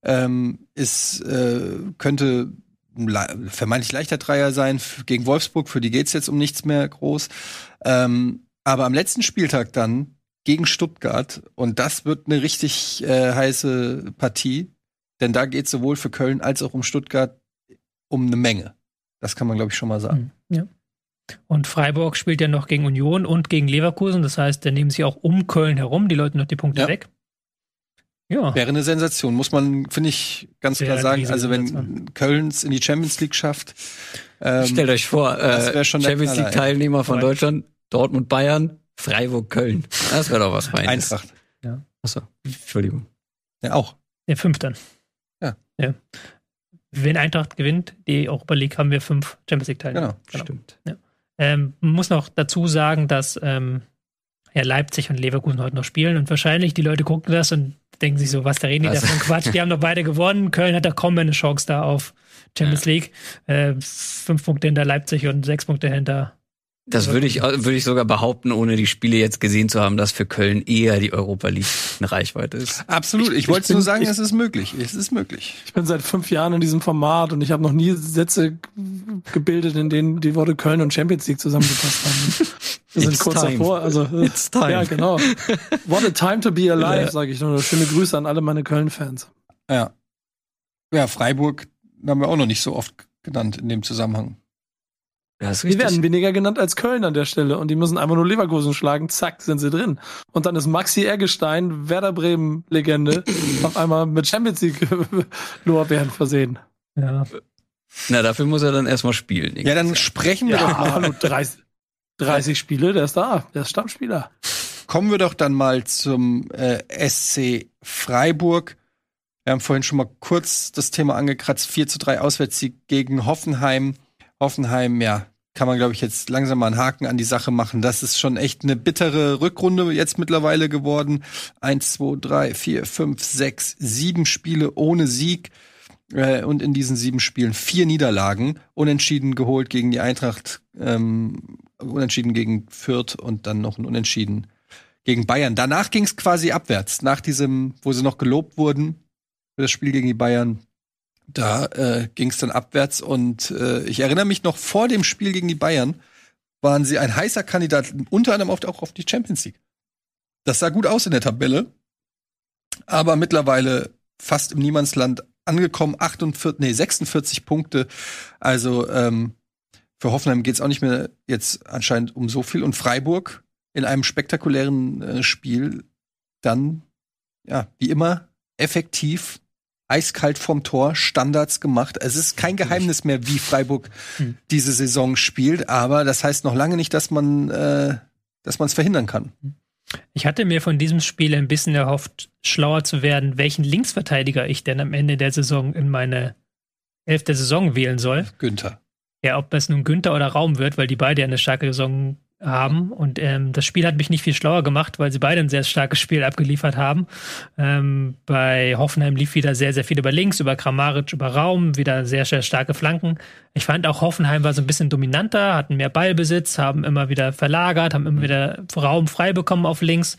ähm, ist, äh, könnte ein vermeintlich leichter Dreier sein gegen Wolfsburg. Für die geht's jetzt um nichts mehr groß. Ähm, aber am letzten Spieltag dann gegen Stuttgart und das wird eine richtig äh, heiße Partie, denn da geht sowohl für Köln als auch um Stuttgart um eine Menge. Das kann man glaube ich schon mal sagen. Hm, ja. Und Freiburg spielt ja noch gegen Union und gegen Leverkusen. Das heißt, da nehmen sie auch um Köln herum die Leute noch die Punkte ja. weg. Ja. Wäre eine Sensation, muss man, finde ich, ganz klar sagen. Also wenn Kölns in die Champions League schafft. Ähm, Stellt euch vor, äh, Champions League Teilnehmer von Deutschland, Dortmund, Bayern, Freiburg, Köln. Das wäre doch was Feines. Eintracht. Ja. Achso, Entschuldigung. Ja, auch. Ja, fünf dann. Ja. ja. Wenn Eintracht gewinnt, die Europa League, haben wir fünf Champions League Teilnehmer. Genau, genau. stimmt. Ja. Ähm, man muss noch dazu sagen, dass ähm, ja, Leipzig und Leverkusen heute noch spielen und wahrscheinlich die Leute gucken das und denken sich so, was da reden die also. da von Quatsch. Die haben doch beide gewonnen. Köln hat da kaum mehr eine Chance da auf Champions ja. League. Äh, fünf Punkte hinter Leipzig und sechs Punkte hinter das würde ich, würde ich sogar behaupten, ohne die Spiele jetzt gesehen zu haben, dass für Köln eher die Europa League eine Reichweite ist. Absolut. Ich, ich wollte nur sagen, ich, es ist möglich. Es ist möglich. Ich bin seit fünf Jahren in diesem Format und ich habe noch nie Sätze gebildet, in denen die Worte Köln und Champions League zusammengepasst haben. Wir sind It's kurz time. davor. Also, It's time. Ja, genau. What a time to be alive, ja. sage ich nur. Schöne Grüße an alle meine Köln-Fans. Ja. Ja, Freiburg haben wir auch noch nicht so oft genannt in dem Zusammenhang. Ja, ist die werden weniger genannt als Köln an der Stelle und die müssen einfach nur Leverkusen schlagen, zack, sind sie drin. Und dann ist Maxi Eggestein, Werder Bremen Legende, auf einmal mit Champions League Lorbeeren versehen. Ja. Na, dafür muss er dann erstmal spielen. Ja, dann sprechen wir ja, doch mal. Hallo, 30, 30 Spiele, der ist da, der ist Stammspieler. Kommen wir doch dann mal zum äh, SC Freiburg. Wir haben vorhin schon mal kurz das Thema angekratzt. 4 zu 3 Auswärtssieg gegen Hoffenheim. Hoffenheim, ja, kann man, glaube ich, jetzt langsam mal einen Haken an die Sache machen. Das ist schon echt eine bittere Rückrunde jetzt mittlerweile geworden. Eins, zwei, drei, vier, fünf, sechs, sieben Spiele ohne Sieg. Äh, und in diesen sieben Spielen vier Niederlagen. Unentschieden geholt gegen die Eintracht, ähm, unentschieden gegen Fürth und dann noch ein Unentschieden gegen Bayern. Danach ging es quasi abwärts. Nach diesem, wo sie noch gelobt wurden für das Spiel gegen die Bayern, da äh, ging es dann abwärts und äh, ich erinnere mich noch vor dem Spiel gegen die Bayern waren sie ein heißer Kandidat, unter anderem auch auf die Champions League. Das sah gut aus in der Tabelle, aber mittlerweile fast im Niemandsland angekommen, 48, nee, 46 Punkte. Also ähm, für Hoffenheim geht's auch nicht mehr jetzt anscheinend um so viel. Und Freiburg in einem spektakulären äh, Spiel dann, ja, wie immer, effektiv eiskalt vom Tor, Standards gemacht. Es ist kein Geheimnis mehr, wie Freiburg hm. diese Saison spielt, aber das heißt noch lange nicht, dass man äh, dass man es verhindern kann. Ich hatte mir von diesem Spiel ein bisschen erhofft, schlauer zu werden, welchen Linksverteidiger ich denn am Ende der Saison in meine elfte Saison wählen soll. Günther. Ja, ob das nun Günther oder Raum wird, weil die beide eine starke Saison haben. Und ähm, das Spiel hat mich nicht viel schlauer gemacht, weil sie beide ein sehr starkes Spiel abgeliefert haben. Ähm, bei Hoffenheim lief wieder sehr, sehr viel über links, über Kramaric, über Raum, wieder sehr, sehr starke Flanken. Ich fand auch Hoffenheim war so ein bisschen dominanter, hatten mehr Ballbesitz, haben immer wieder verlagert, haben immer wieder Raum frei bekommen auf links.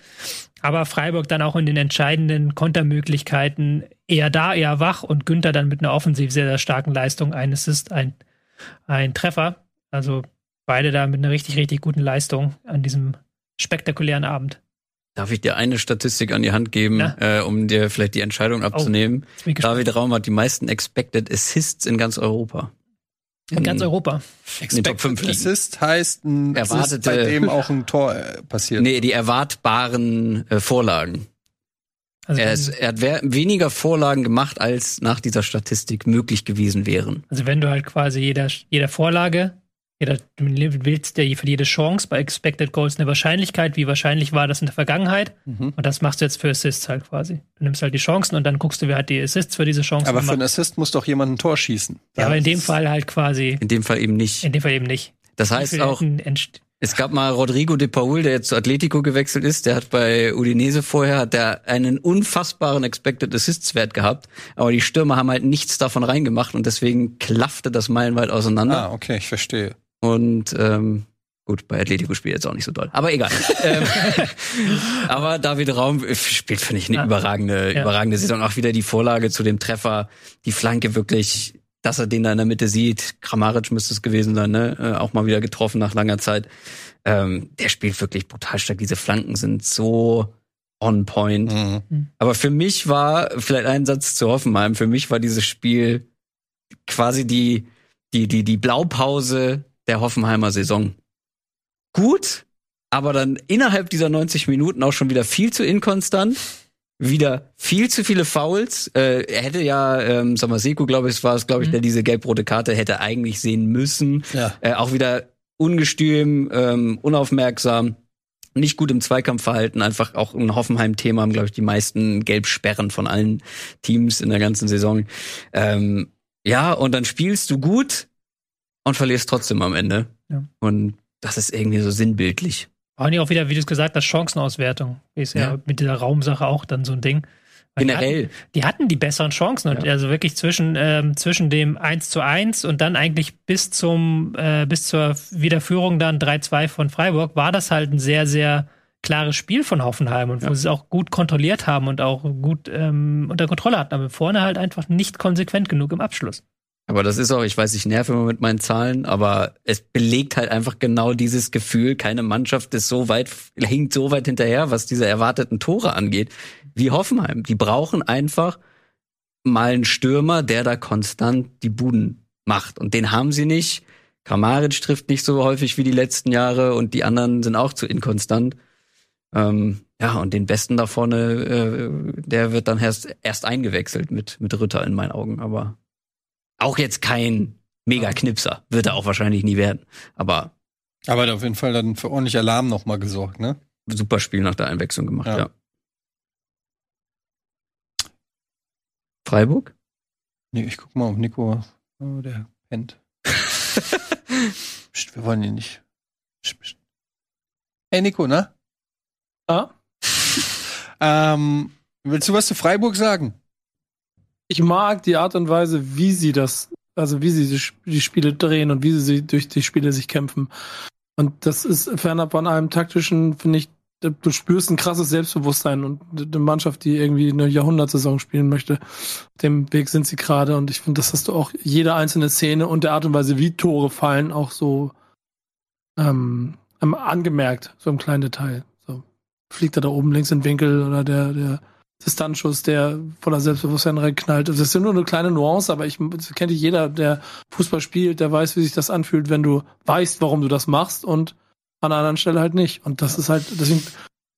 Aber Freiburg dann auch in den entscheidenden Kontermöglichkeiten eher da, eher wach und Günther dann mit einer offensiv sehr, sehr starken Leistung, ein Assist, ein, ein Treffer. Also beide da mit einer richtig, richtig guten Leistung an diesem spektakulären Abend. Darf ich dir eine Statistik an die Hand geben, äh, um dir vielleicht die Entscheidung abzunehmen? Oh, David Raum hat die meisten Expected Assists in ganz Europa. In ganz Europa. Expected Assist heißt ein Assist, bei dem auch ein Tor äh, passiert. Nee, die erwartbaren äh, Vorlagen. Also er, ist, er hat weniger Vorlagen gemacht, als nach dieser Statistik möglich gewesen wären. Also wenn du halt quasi jeder, jeder Vorlage ja, du willst ja für jede Chance bei Expected Goals eine Wahrscheinlichkeit, wie wahrscheinlich war das in der Vergangenheit. Mhm. Und das machst du jetzt für Assists halt quasi. Du nimmst halt die Chancen und dann guckst du, wer hat die Assists für diese Chancen. Aber für einen Assist muss doch jemand ein Tor schießen. Ja, aber in dem Fall halt quasi. In dem Fall eben nicht. In dem Fall eben nicht. Das heißt auch, es gab mal Rodrigo de Paul, der jetzt zu Atletico gewechselt ist. Der hat bei Udinese vorher hat der einen unfassbaren Expected Assists Wert gehabt. Aber die Stürmer haben halt nichts davon reingemacht und deswegen klaffte das meilenweit auseinander. Ah, okay, ich verstehe. Und ähm, gut, bei Atletico spielt jetzt auch nicht so doll. Aber egal. ähm, aber David Raum spielt, finde ich, eine ja. überragende, ja. überragende Saison. Auch wieder die Vorlage zu dem Treffer, die Flanke wirklich, dass er den da in der Mitte sieht. Kramaric müsste es gewesen sein, ne? Äh, auch mal wieder getroffen nach langer Zeit. Ähm, der spielt wirklich brutal stark. Diese Flanken sind so on point. Mhm. Aber für mich war, vielleicht ein Satz zu Hoffenheim, für mich war dieses Spiel quasi die, die, die, die Blaupause der Hoffenheimer Saison. Gut, aber dann innerhalb dieser 90 Minuten auch schon wieder viel zu inkonstant. wieder viel zu viele Fouls. Äh, er hätte ja, ähm, Samaseko, glaube ich, war es, glaube ich, mhm. der diese gelb-rote Karte hätte eigentlich sehen müssen. Ja. Äh, auch wieder ungestüm, ähm, unaufmerksam, nicht gut im Zweikampf verhalten. Einfach auch ein Hoffenheim-Thema haben, glaube ich, die meisten Gelbsperren von allen Teams in der ganzen Saison. Ähm, ja, und dann spielst du gut und verlierst trotzdem am Ende. Ja. Und das ist irgendwie so sinnbildlich. Auch nicht auch wieder, wie du es gesagt hast, Chancenauswertung. Ist ja, ja, mit dieser Raumsache auch dann so ein Ding. Generell. Die hatten, die hatten, die besseren Chancen. Und ja. also wirklich zwischen, ähm, zwischen dem 1 zu 1 und dann eigentlich bis zum, äh, bis zur Wiederführung dann 3-2 von Freiburg war das halt ein sehr, sehr klares Spiel von Hoffenheim und wo ja. sie es auch gut kontrolliert haben und auch gut ähm, unter Kontrolle hatten, aber vorne halt einfach nicht konsequent genug im Abschluss. Aber das ist auch, ich weiß, ich nerve immer mit meinen Zahlen, aber es belegt halt einfach genau dieses Gefühl, keine Mannschaft ist so weit, hinkt so weit hinterher, was diese erwarteten Tore angeht, wie Hoffenheim. Die brauchen einfach mal einen Stürmer, der da konstant die Buden macht. Und den haben sie nicht. Kramaric trifft nicht so häufig wie die letzten Jahre und die anderen sind auch zu inkonstant. Ähm, ja, und den Besten da vorne, äh, der wird dann erst, erst eingewechselt mit, mit Ritter in meinen Augen. Aber auch jetzt kein Mega-Knipser. Wird er auch wahrscheinlich nie werden. Aber. Aber hat auf jeden Fall dann für ordentlich Alarm nochmal gesorgt, ne? Super Spiel nach der Einwechslung gemacht, ja. ja. Freiburg? Nee, ich guck mal auf Nico. Oh, der pennt. Psst, wir wollen ihn nicht. Psst, psst. Hey Nico, ne? Ah? ähm, willst du was zu Freiburg sagen? Ich mag die Art und Weise, wie sie das, also wie sie die Spiele drehen und wie sie durch die Spiele sich kämpfen. Und das ist ferner von einem taktischen, finde ich, du spürst ein krasses Selbstbewusstsein und eine Mannschaft, die irgendwie eine Jahrhundertsaison spielen möchte. Dem Weg sind sie gerade und ich finde, das hast du auch jede einzelne Szene und der Art und Weise, wie Tore fallen, auch so ähm, angemerkt, so im kleinen Detail. So fliegt er da oben links in den Winkel oder der, der Distanzschuss, der voller Selbstbewusstsein reinknallt. Das ist ja nur eine kleine Nuance, aber ich das kennt jeder, der Fußball spielt, der weiß, wie sich das anfühlt, wenn du weißt, warum du das machst und an einer anderen Stelle halt nicht. Und das ist halt, deswegen,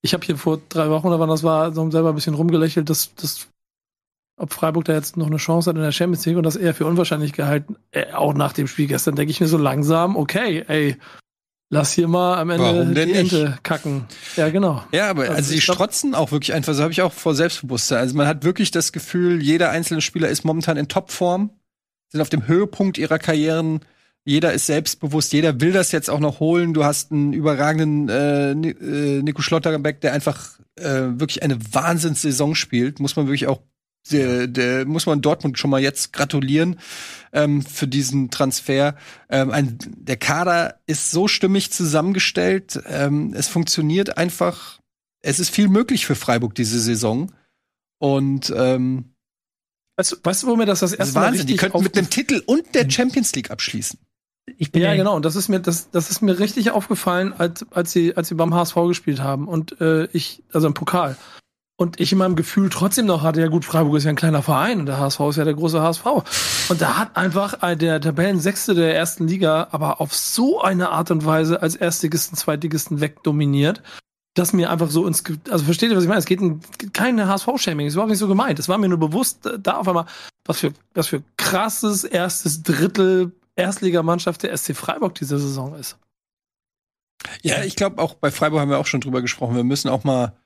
ich habe hier vor drei Wochen oder wann das war, so selber ein bisschen rumgelächelt, dass, dass ob Freiburg da jetzt noch eine Chance hat in der Champions League und das eher für unwahrscheinlich gehalten, äh, auch nach dem Spiel gestern, denke ich mir so langsam, okay, ey, Lass hier mal am Ende Warum denn die Ente nicht? kacken. Ja, genau. Ja, aber also, also die strotzen auch wirklich einfach, so habe ich auch vor Selbstbewusstsein. Also man hat wirklich das Gefühl, jeder einzelne Spieler ist momentan in Topform, sind auf dem Höhepunkt ihrer Karrieren. Jeder ist selbstbewusst, jeder will das jetzt auch noch holen. Du hast einen überragenden äh, äh Nico Schlotterbeck, der einfach äh, wirklich eine Wahnsinnssaison spielt, muss man wirklich auch der, der muss man Dortmund schon mal jetzt gratulieren ähm, für diesen Transfer. Ähm, ein, der Kader ist so stimmig zusammengestellt. Ähm, es funktioniert einfach. Es ist viel möglich für Freiburg diese Saison. Und ähm, weißt, weißt du, wo mir das das erste das Wahnsinn. Die könnten mit einem Titel und der Champions League abschließen. Ich bin ja, genau. Und das ist mir, das, das ist mir richtig aufgefallen, als, als sie, als sie beim HSV gespielt haben. Und äh, ich, also im Pokal. Und ich in meinem Gefühl trotzdem noch hatte, ja gut, Freiburg ist ja ein kleiner Verein und der HSV ist ja der große HSV. Und da hat einfach der Tabellensechste der ersten Liga aber auf so eine Art und Weise als Erstligisten, Zweitligisten wegdominiert, dass mir einfach so ins, also versteht ihr, was ich meine? Es geht ein, kein HSV-Shaming, ist überhaupt nicht so gemeint. Es war mir nur bewusst, da auf einmal, was für, was für krasses erstes Drittel Erstligamannschaft der SC Freiburg diese Saison ist. Ja, ich glaube auch bei Freiburg haben wir auch schon drüber gesprochen. Wir müssen auch mal,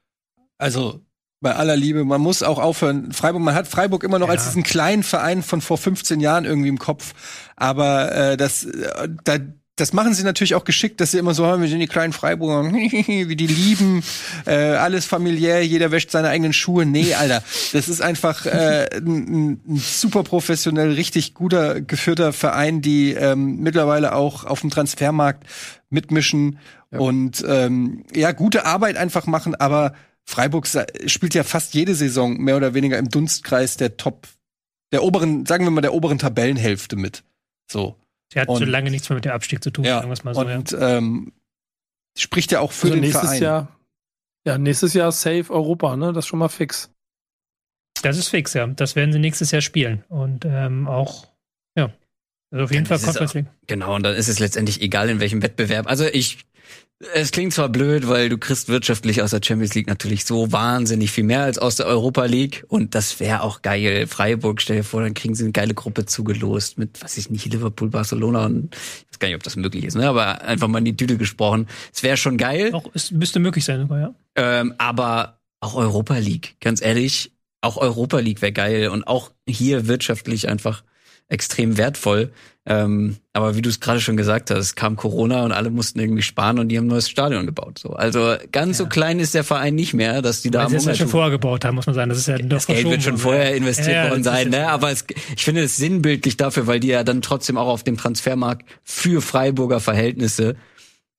also bei aller Liebe, man muss auch aufhören. Freiburg, man hat Freiburg immer noch ja. als diesen kleinen Verein von vor 15 Jahren irgendwie im Kopf. Aber äh, das, äh, da, das machen sie natürlich auch geschickt, dass sie immer so haben, wir sind die kleinen Freiburger, wie die lieben, äh, alles familiär, jeder wäscht seine eigenen Schuhe. Nee, Alter, das ist einfach äh, ein, ein super professionell, richtig guter, geführter Verein, die ähm, mittlerweile auch auf dem Transfermarkt mitmischen ja. und ähm, ja, gute Arbeit einfach machen, aber Freiburg spielt ja fast jede Saison mehr oder weniger im Dunstkreis der Top, der oberen, sagen wir mal, der oberen Tabellenhälfte mit. So. Sie hat und, so lange nichts mehr mit dem Abstieg zu tun, ja, sagen wir mal so. Und ja. ähm, spricht ja auch für also den nächstes Verein. Jahr, ja, nächstes Jahr Safe Europa, ne? Das ist schon mal fix. Das ist fix, ja. Das werden sie nächstes Jahr spielen. Und ähm, auch, ja. Also auf jeden Fall Conference League. Genau, und dann ist es letztendlich egal, in welchem Wettbewerb. Also ich es klingt zwar blöd, weil du kriegst wirtschaftlich aus der Champions League natürlich so wahnsinnig viel mehr als aus der Europa League und das wäre auch geil. Freiburg, stell dir vor, dann kriegen sie eine geile Gruppe zugelost mit, was ich nicht, Liverpool, Barcelona und ich weiß gar nicht, ob das möglich ist, ne? aber einfach mal in die Tüte gesprochen. Es wäre schon geil. Auch, es müsste möglich sein, sogar, ja. Ähm, aber auch Europa League, ganz ehrlich, auch Europa League wäre geil und auch hier wirtschaftlich einfach extrem wertvoll. Ähm, aber wie du es gerade schon gesagt hast, kam Corona und alle mussten irgendwie sparen und die haben ein neues Stadion gebaut. So, also ganz ja. so klein ist der Verein nicht mehr, dass die da Weil sie es ja schon vorher gebaut haben, muss man sagen. Das ist ja das Geld wird schon vorher investiert ja, worden sein, ne? Aber es, ich finde es sinnbildlich dafür, weil die ja dann trotzdem auch auf dem Transfermarkt für Freiburger Verhältnisse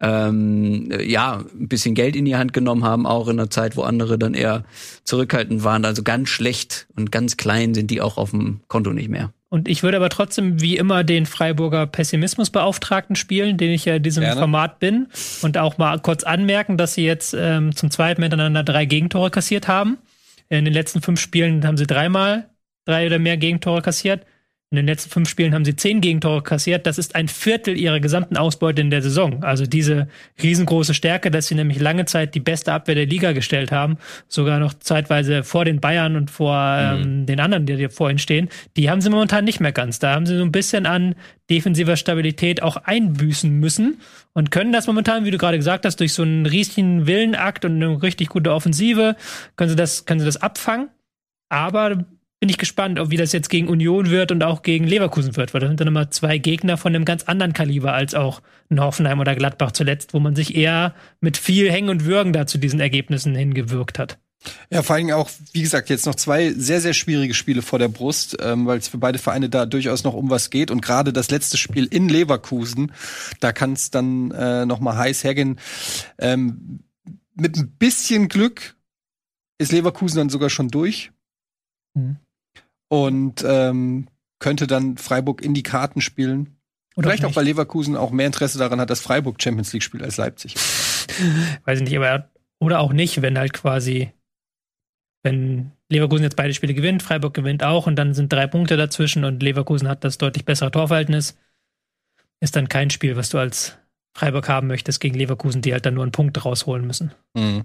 ähm, ja, ein bisschen Geld in die Hand genommen haben, auch in einer Zeit, wo andere dann eher zurückhaltend waren. Also ganz schlecht und ganz klein sind die auch auf dem Konto nicht mehr. Und ich würde aber trotzdem wie immer den Freiburger Pessimismusbeauftragten spielen, den ich ja in diesem Gerne. Format bin. Und auch mal kurz anmerken, dass sie jetzt ähm, zum zweiten miteinander drei Gegentore kassiert haben. In den letzten fünf Spielen haben sie dreimal drei oder mehr Gegentore kassiert. In den letzten fünf Spielen haben sie zehn Gegentore kassiert. Das ist ein Viertel ihrer gesamten Ausbeute in der Saison. Also diese riesengroße Stärke, dass sie nämlich lange Zeit die beste Abwehr der Liga gestellt haben, sogar noch zeitweise vor den Bayern und vor mhm. ähm, den anderen, die vorhin stehen, die haben sie momentan nicht mehr ganz. Da haben sie so ein bisschen an defensiver Stabilität auch einbüßen müssen und können das momentan, wie du gerade gesagt hast, durch so einen riesigen Willenakt und eine richtig gute Offensive, können sie das, können sie das abfangen. Aber bin ich gespannt, ob wie das jetzt gegen Union wird und auch gegen Leverkusen wird, weil das sind dann immer zwei Gegner von einem ganz anderen Kaliber als auch ein Hoffenheim oder Gladbach zuletzt, wo man sich eher mit viel Hängen und Würgen da zu diesen Ergebnissen hingewirkt hat. Ja, vor allem auch, wie gesagt, jetzt noch zwei sehr, sehr schwierige Spiele vor der Brust, ähm, weil es für beide Vereine da durchaus noch um was geht. Und gerade das letzte Spiel in Leverkusen, da kann es dann äh, noch mal heiß hergehen. Ähm, mit ein bisschen Glück ist Leverkusen dann sogar schon durch. Mhm und ähm, könnte dann Freiburg in die Karten spielen. Oder Vielleicht auch, auch, weil Leverkusen auch mehr Interesse daran hat, dass Freiburg Champions League spielt als Leipzig. Weiß ich nicht, aber oder auch nicht, wenn halt quasi, wenn Leverkusen jetzt beide Spiele gewinnt, Freiburg gewinnt auch und dann sind drei Punkte dazwischen und Leverkusen hat das deutlich bessere Torverhältnis, ist dann kein Spiel, was du als Freiburg haben möchtest gegen Leverkusen, die halt dann nur einen Punkt rausholen müssen. Mhm.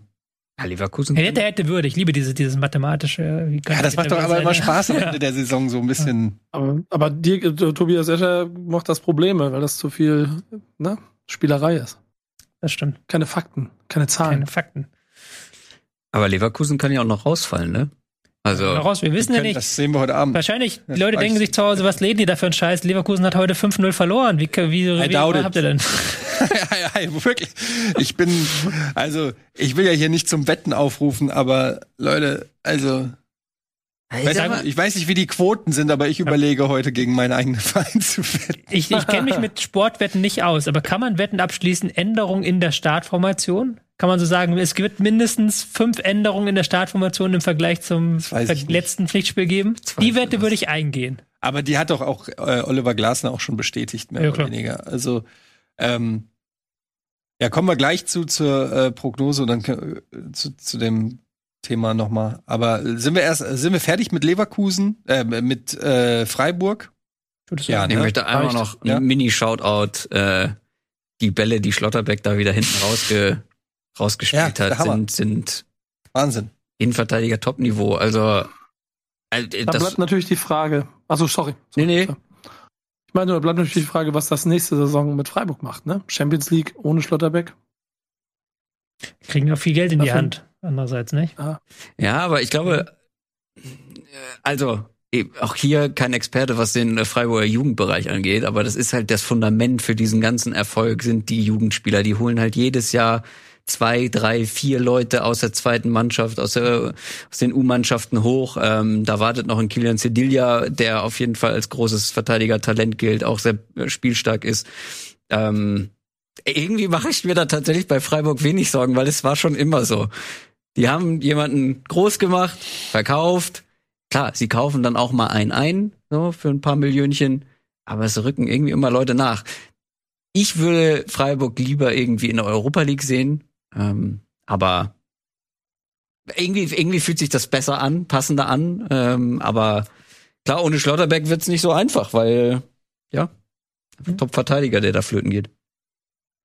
Ja, Leverkusen. Hätte, hätte, würde. Ich liebe diese, dieses mathematische. ja, das macht doch aber immer Spaß am Ende der Saison, so ein bisschen. Aber, aber dir, Tobias Escher macht das Probleme, weil das zu viel ne, Spielerei ist. Das stimmt. Keine Fakten, keine Zahlen. Keine Fakten. Aber Leverkusen kann ja auch noch rausfallen, ne? Also, raus, wir wissen wir ja nicht. Das sehen wir heute Abend. Wahrscheinlich, die Leute denken sich zu Hause, was lädt die da für einen Scheiß? Leverkusen hat heute 5-0 verloren. Wie, wie, wie habt ihr denn? ja, ja, wirklich. Ich bin, also, ich will ja hier nicht zum Wetten aufrufen, aber Leute, also, Weiß, ich weiß nicht, wie die Quoten sind, aber ich überlege heute gegen meinen eigenen Verein zu wetten. Ich, ich kenne mich mit Sportwetten nicht aus, aber kann man Wetten abschließen? Änderungen in der Startformation? Kann man so sagen, es wird mindestens fünf Änderungen in der Startformation im Vergleich zum letzten Pflichtspiel geben. Die Wette würde ich eingehen. Aber die hat doch auch äh, Oliver Glasner auch schon bestätigt, mehr ja, oder weniger. Also ähm, ja, kommen wir gleich zu zur äh, Prognose und dann äh, zu, zu dem Thema nochmal. Aber sind wir erst, sind wir fertig mit Leverkusen, äh, mit äh, Freiburg? Ja, ne? ich möchte einmal noch ja? ein Mini-Shoutout, äh, die Bälle, die Schlotterbeck da wieder hinten rausge rausgespielt ja, hat, sind, sind Wahnsinn. Innenverteidiger Top-Niveau. Also äh, da bleibt natürlich die Frage. Also sorry. sorry. Nee, nee. Ich meine, da bleibt natürlich die Frage, was das nächste Saison mit Freiburg macht, ne? Champions League ohne Schlotterbeck. Kriegen ja viel Geld in die Hand, andererseits, nicht? Ah. Ja, aber ich glaube, also auch hier kein Experte, was den Freiburger Jugendbereich angeht, aber das ist halt das Fundament für diesen ganzen Erfolg sind die Jugendspieler. Die holen halt jedes Jahr zwei, drei, vier Leute aus der zweiten Mannschaft, aus, der, aus den U-Mannschaften hoch. Ähm, da wartet noch ein Kilian Cedilla, der auf jeden Fall als großes Verteidiger-Talent gilt, auch sehr spielstark ist. Ähm, irgendwie mache ich mir da tatsächlich bei Freiburg wenig Sorgen, weil es war schon immer so. Die haben jemanden groß gemacht, verkauft. Klar, sie kaufen dann auch mal einen ein, so für ein paar Millionchen, aber es rücken irgendwie immer Leute nach. Ich würde Freiburg lieber irgendwie in der Europa League sehen, ähm, aber irgendwie, irgendwie fühlt sich das besser an, passender an. Ähm, aber klar, ohne Schlotterbeck wird's nicht so einfach, weil, ja, mhm. Top-Verteidiger, der da flöten geht.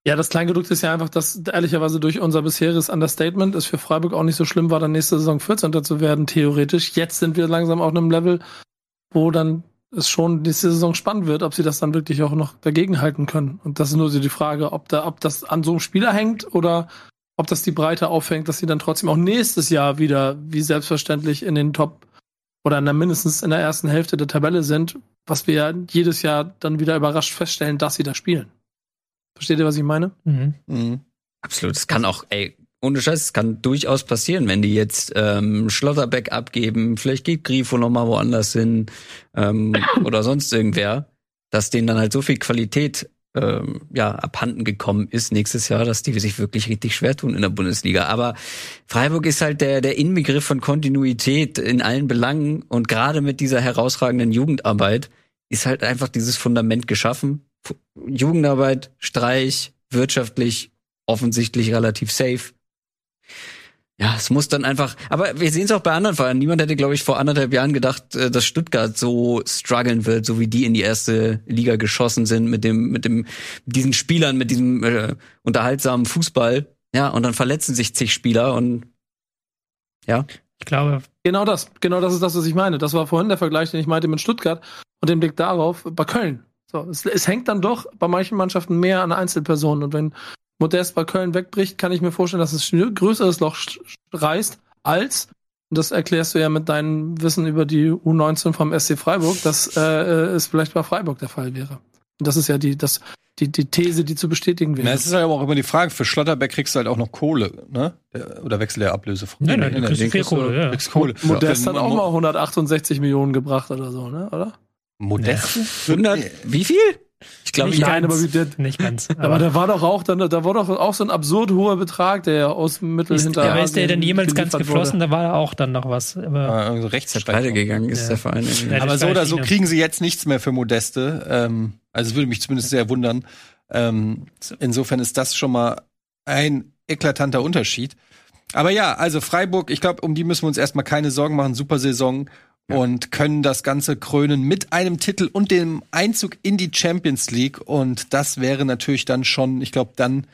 Ja, das Kleingedruckte ist ja einfach, dass ehrlicherweise durch unser bisheriges Understatement es für Freiburg auch nicht so schlimm war, dann nächste Saison 14. zu werden, theoretisch. Jetzt sind wir langsam auf einem Level, wo dann es schon nächste Saison spannend wird, ob sie das dann wirklich auch noch dagegen halten können. Und das ist nur so die Frage, ob da, ob das an so einem Spieler hängt oder ob das die Breite aufhängt, dass sie dann trotzdem auch nächstes Jahr wieder, wie selbstverständlich, in den Top oder in der, mindestens in der ersten Hälfte der Tabelle sind, was wir ja jedes Jahr dann wieder überrascht feststellen, dass sie da spielen. Versteht ihr, was ich meine? Mhm. Mhm. Absolut. Es kann auch, ey, ohne Scheiß, es kann durchaus passieren, wenn die jetzt ähm, Schlotterbeck abgeben, vielleicht geht Grifo noch mal woanders hin ähm, oder sonst irgendwer, dass denen dann halt so viel Qualität ähm, ja abhanden gekommen ist nächstes Jahr, dass die sich wirklich richtig schwer tun in der Bundesliga. Aber Freiburg ist halt der der Inbegriff von Kontinuität in allen Belangen und gerade mit dieser herausragenden Jugendarbeit ist halt einfach dieses Fundament geschaffen. Jugendarbeit, Streich, wirtschaftlich offensichtlich relativ safe ja, es muss dann einfach, aber wir sehen es auch bei anderen Vereinen. Niemand hätte, glaube ich, vor anderthalb Jahren gedacht, äh, dass Stuttgart so strugglen wird, so wie die in die erste Liga geschossen sind mit dem, mit dem, diesen Spielern, mit diesem äh, unterhaltsamen Fußball. Ja, und dann verletzen sich zig Spieler und ja. Ich glaube. Genau das, genau das ist das, was ich meine. Das war vorhin der Vergleich, den ich meinte mit Stuttgart und den Blick darauf bei Köln. So, es, es hängt dann doch bei manchen Mannschaften mehr an Einzelpersonen. Und wenn Modest bei Köln wegbricht, kann ich mir vorstellen, dass es ein größeres Loch reißt als, und das erklärst du ja mit deinem Wissen über die U19 vom SC Freiburg, dass äh, es vielleicht bei Freiburg der Fall wäre. Und das ist ja die, das, die, die These, die zu bestätigen wäre. Na, es ist halt aber auch immer die Frage, für Schlotterbeck kriegst du halt auch noch Kohle, ne? Oder wechselt der Ablöse von Nein, nein, nein, kriegst du viel Kohle, ja. Kriegst Kohle. Modest hat auch mal 168 Millionen gebracht oder so, ne? Oder? Modest? 100, wie viel? Ich glaube, nicht, nein, aber der, nicht ganz. Aber, aber da war doch auch dann, da war doch auch so ein absurd hoher Betrag, der aus dem Mittel hinter. Ja, ist der denn jemals ganz geflossen? Wurde. Da war auch dann noch was. Aber ah, also rechts gegangen ist ja. der Verein. Ja, aber so oder so kriegen sie jetzt nichts mehr für Modeste. Ähm, also es würde mich zumindest sehr wundern. Ähm, insofern ist das schon mal ein eklatanter Unterschied. Aber ja, also Freiburg, ich glaube, um die müssen wir uns erstmal keine Sorgen machen. Super Saison und können das Ganze krönen mit einem Titel und dem Einzug in die Champions League. Und das wäre natürlich dann schon, ich glaube, dann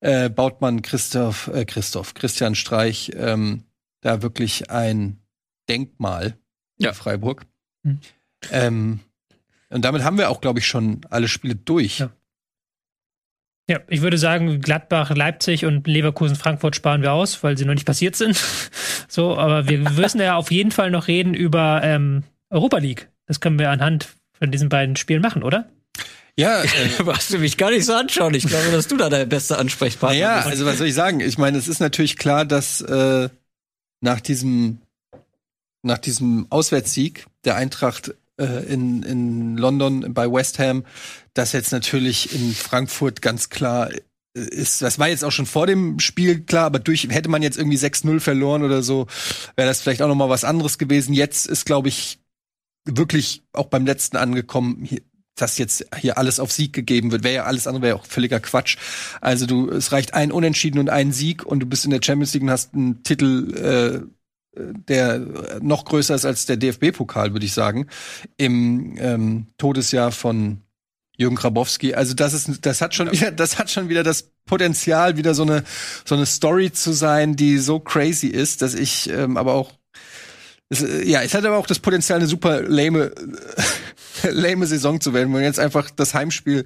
äh, baut man Christoph, äh, Christoph, Christian Streich ähm, da wirklich ein Denkmal ja. in Freiburg. Mhm. Ähm, und damit haben wir auch, glaube ich, schon alle Spiele durch. Ja. Ja, ich würde sagen, Gladbach, Leipzig und Leverkusen, Frankfurt sparen wir aus, weil sie noch nicht passiert sind. so, aber wir müssen ja auf jeden Fall noch reden über ähm, Europa League. Das können wir anhand von diesen beiden Spielen machen, oder? Ja, äh, was du mich gar nicht so anschauen. Ich glaube, dass du da der beste Ansprechpartner ja, bist. Ja, also was soll ich sagen? Ich meine, es ist natürlich klar, dass äh, nach diesem nach diesem Auswärtssieg der Eintracht äh, in, in London bei West Ham, das jetzt natürlich in Frankfurt ganz klar äh, ist, das war jetzt auch schon vor dem Spiel klar, aber durch hätte man jetzt irgendwie 6-0 verloren oder so, wäre das vielleicht auch noch mal was anderes gewesen. Jetzt ist glaube ich wirklich auch beim letzten angekommen, hier, dass jetzt hier alles auf Sieg gegeben wird, wäre ja alles andere wäre auch völliger Quatsch. Also du es reicht ein Unentschieden und ein Sieg und du bist in der Champions League und hast einen Titel äh, der noch größer ist als der DFB-Pokal, würde ich sagen, im ähm, Todesjahr von Jürgen Grabowski. Also das ist, das hat schon wieder, das hat schon wieder das Potenzial, wieder so eine so eine Story zu sein, die so crazy ist, dass ich ähm, aber auch es, ja, es hat aber auch das Potenzial, eine super lame, lame Saison zu werden, wenn du jetzt einfach das Heimspiel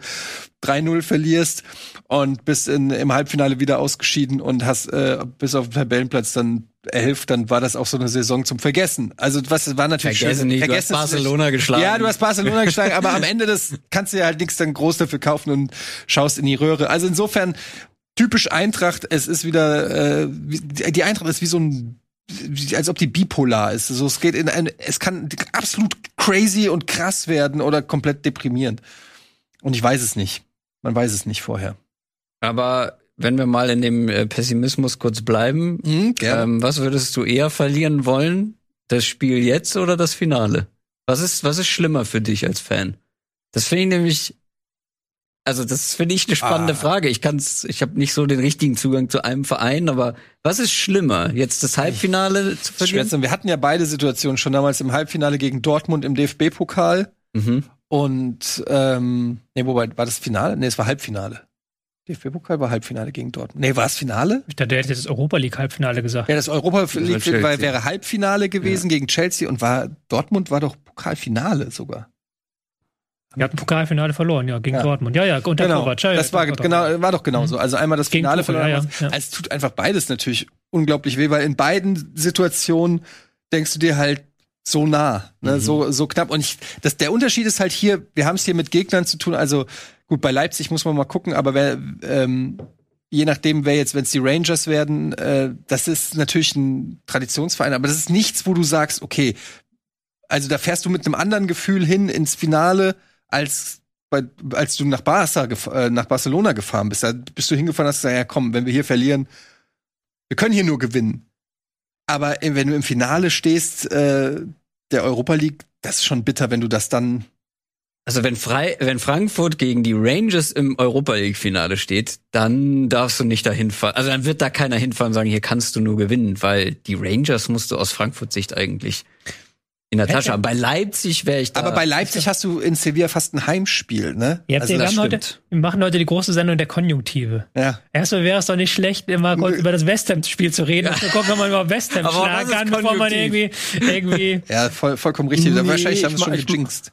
3-0 verlierst und bist in, im Halbfinale wieder ausgeschieden und hast äh, bis auf den Tabellenplatz dann elf, dann war das auch so eine Saison zum Vergessen. Also was war natürlich Vergessen schön. Nicht, Vergessen du hast Barcelona geschlagen. Ja, du hast Barcelona geschlagen, aber am Ende des kannst du ja halt nichts dann groß dafür kaufen und schaust in die Röhre. Also insofern typisch Eintracht. Es ist wieder äh, die Eintracht ist wie so ein als ob die bipolar ist. So, es geht in ein, es kann absolut crazy und krass werden oder komplett deprimierend. Und ich weiß es nicht. Man weiß es nicht vorher. Aber wenn wir mal in dem äh, Pessimismus kurz bleiben, mhm, ähm, was würdest du eher verlieren wollen? Das Spiel jetzt oder das Finale? Was ist, was ist schlimmer für dich als Fan? Das finde ich nämlich, also das finde ich eine spannende ah. Frage. Ich kann's, ich habe nicht so den richtigen Zugang zu einem Verein, aber was ist schlimmer, jetzt das Halbfinale zu verlieren? Wir hatten ja beide Situationen schon damals im Halbfinale gegen Dortmund im DFB-Pokal mhm. und ähm, nee, wobei war das Finale? Nee, es war Halbfinale DFB-Pokal war Halbfinale gegen Dortmund. Nee, war es Finale? Ich dachte, der hätte das Europa League Halbfinale gesagt. Ja, das Europa League wäre Halbfinale gewesen ja. gegen Chelsea und war Dortmund war doch Pokalfinale sogar. Wir hatten Pokalfinale verloren, ja, gegen ja. Dortmund. Ja, ja, unter genau. Kovac. Ja, das war, genau, war doch genauso. Mhm. Also einmal das Finale verloren. Ja, ja, ja. Also es tut einfach beides natürlich unglaublich weh, weil in beiden Situationen denkst du dir halt so nah, ne, mhm. so, so knapp. Und ich, das, der Unterschied ist halt hier, wir haben es hier mit Gegnern zu tun, also Gut, bei Leipzig muss man mal gucken, aber wer, ähm, je nachdem, wer jetzt, wenn es die Rangers werden, äh, das ist natürlich ein Traditionsverein, aber das ist nichts, wo du sagst, okay, also da fährst du mit einem anderen Gefühl hin ins Finale, als bei, als du nach Barca, äh, nach Barcelona gefahren bist. Da bist du hingefahren, hast gesagt, ja komm, wenn wir hier verlieren, wir können hier nur gewinnen. Aber wenn du im Finale stehst, äh, der Europa League, das ist schon bitter, wenn du das dann also wenn, Frei, wenn Frankfurt gegen die Rangers im Europa League Finale steht, dann darfst du nicht dahin fahren. Also dann wird da keiner hinfahren und sagen, hier kannst du nur gewinnen, weil die Rangers musst du aus Frankfurt Sicht eigentlich in der Tasche haben. Bei Leipzig wäre ich da. Aber bei Leipzig hast du in Sevilla fast ein Heimspiel, ne? Ja, also wir, haben heute, wir machen heute die große Sendung der Konjunktive. Ja. Erstmal wäre es doch nicht schlecht, immer kurz über das West Ham-Spiel zu reden. Ja. Gucken, ob man über West Ham schlagen kann, bevor man irgendwie, irgendwie. Ja, voll, vollkommen richtig. Nee, wahrscheinlich haben wir schon gejinxt.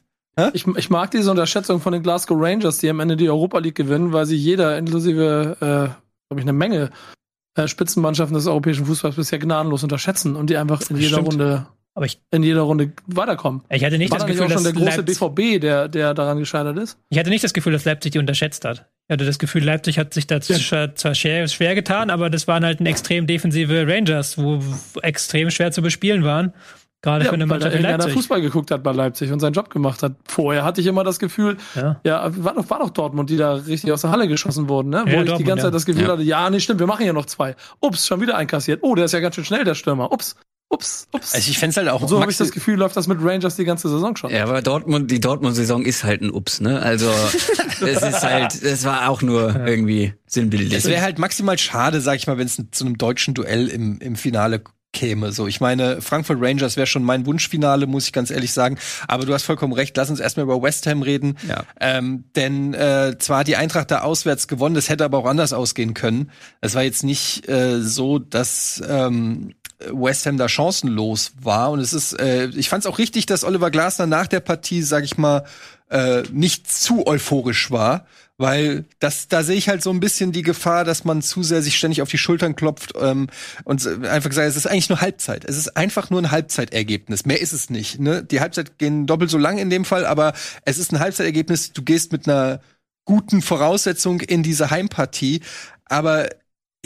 Ich, ich mag diese Unterschätzung von den Glasgow Rangers, die am Ende die Europa League gewinnen, weil sie jeder, inklusive, äh, glaube ich, eine Menge äh, Spitzenmannschaften des europäischen Fußballs bisher gnadenlos unterschätzen und die einfach in jeder Stimmt. Runde aber ich, in jeder Runde weiterkommen. Ich hatte nicht War das Gefühl, dass der große Leipzig, BVB, der, der daran gescheitert ist. Ich hatte nicht das Gefühl, dass Leipzig die unterschätzt hat. Ich hatte das Gefühl, Leipzig hat sich da ja. zwar schwer, schwer getan, aber das waren halt ein extrem defensive Rangers, wo extrem schwer zu bespielen waren. Gerade ja, für eine Mannschaft weil in Leipzig. Fußball geguckt hat bei Leipzig und seinen Job gemacht hat. Vorher hatte ich immer das Gefühl, ja, ja war, doch, war doch Dortmund, die da richtig aus der Halle geschossen wurden, ne? Wo ja, ich Dortmund, die ganze Zeit das Gefühl hatte, ja, nee, stimmt, wir machen ja noch zwei. Ups, schon wieder einkassiert. Oh, der ist ja ganz schön schnell, der Stürmer. Ups. Ups, ups. Also ich fände halt auch. Und so habe ich das Gefühl, läuft das mit Rangers die ganze Saison schon. Ja, aber Dortmund, die Dortmund-Saison ist halt ein Ups, ne? Also es ist halt, es war auch nur irgendwie sinnbildlich. Es wäre halt maximal schade, sag ich mal, wenn es zu einem deutschen Duell im, im Finale käme. So, ich meine, Frankfurt Rangers wäre schon mein Wunschfinale, muss ich ganz ehrlich sagen. Aber du hast vollkommen recht. Lass uns erstmal über West Ham reden. Ja. Ähm, denn äh, zwar hat die Eintracht da auswärts gewonnen, das hätte aber auch anders ausgehen können. Es war jetzt nicht äh, so, dass ähm, West Ham da chancenlos war. Und es ist, äh, ich fand es auch richtig, dass Oliver Glasner nach der Partie, sag ich mal, äh, nicht zu euphorisch war, weil das, da sehe ich halt so ein bisschen die Gefahr, dass man zu sehr sich ständig auf die Schultern klopft ähm, und einfach sagt, es ist eigentlich nur Halbzeit. Es ist einfach nur ein Halbzeitergebnis. Mehr ist es nicht. Ne? Die Halbzeit gehen doppelt so lang in dem Fall, aber es ist ein Halbzeitergebnis. Du gehst mit einer guten Voraussetzung in diese Heimpartie, aber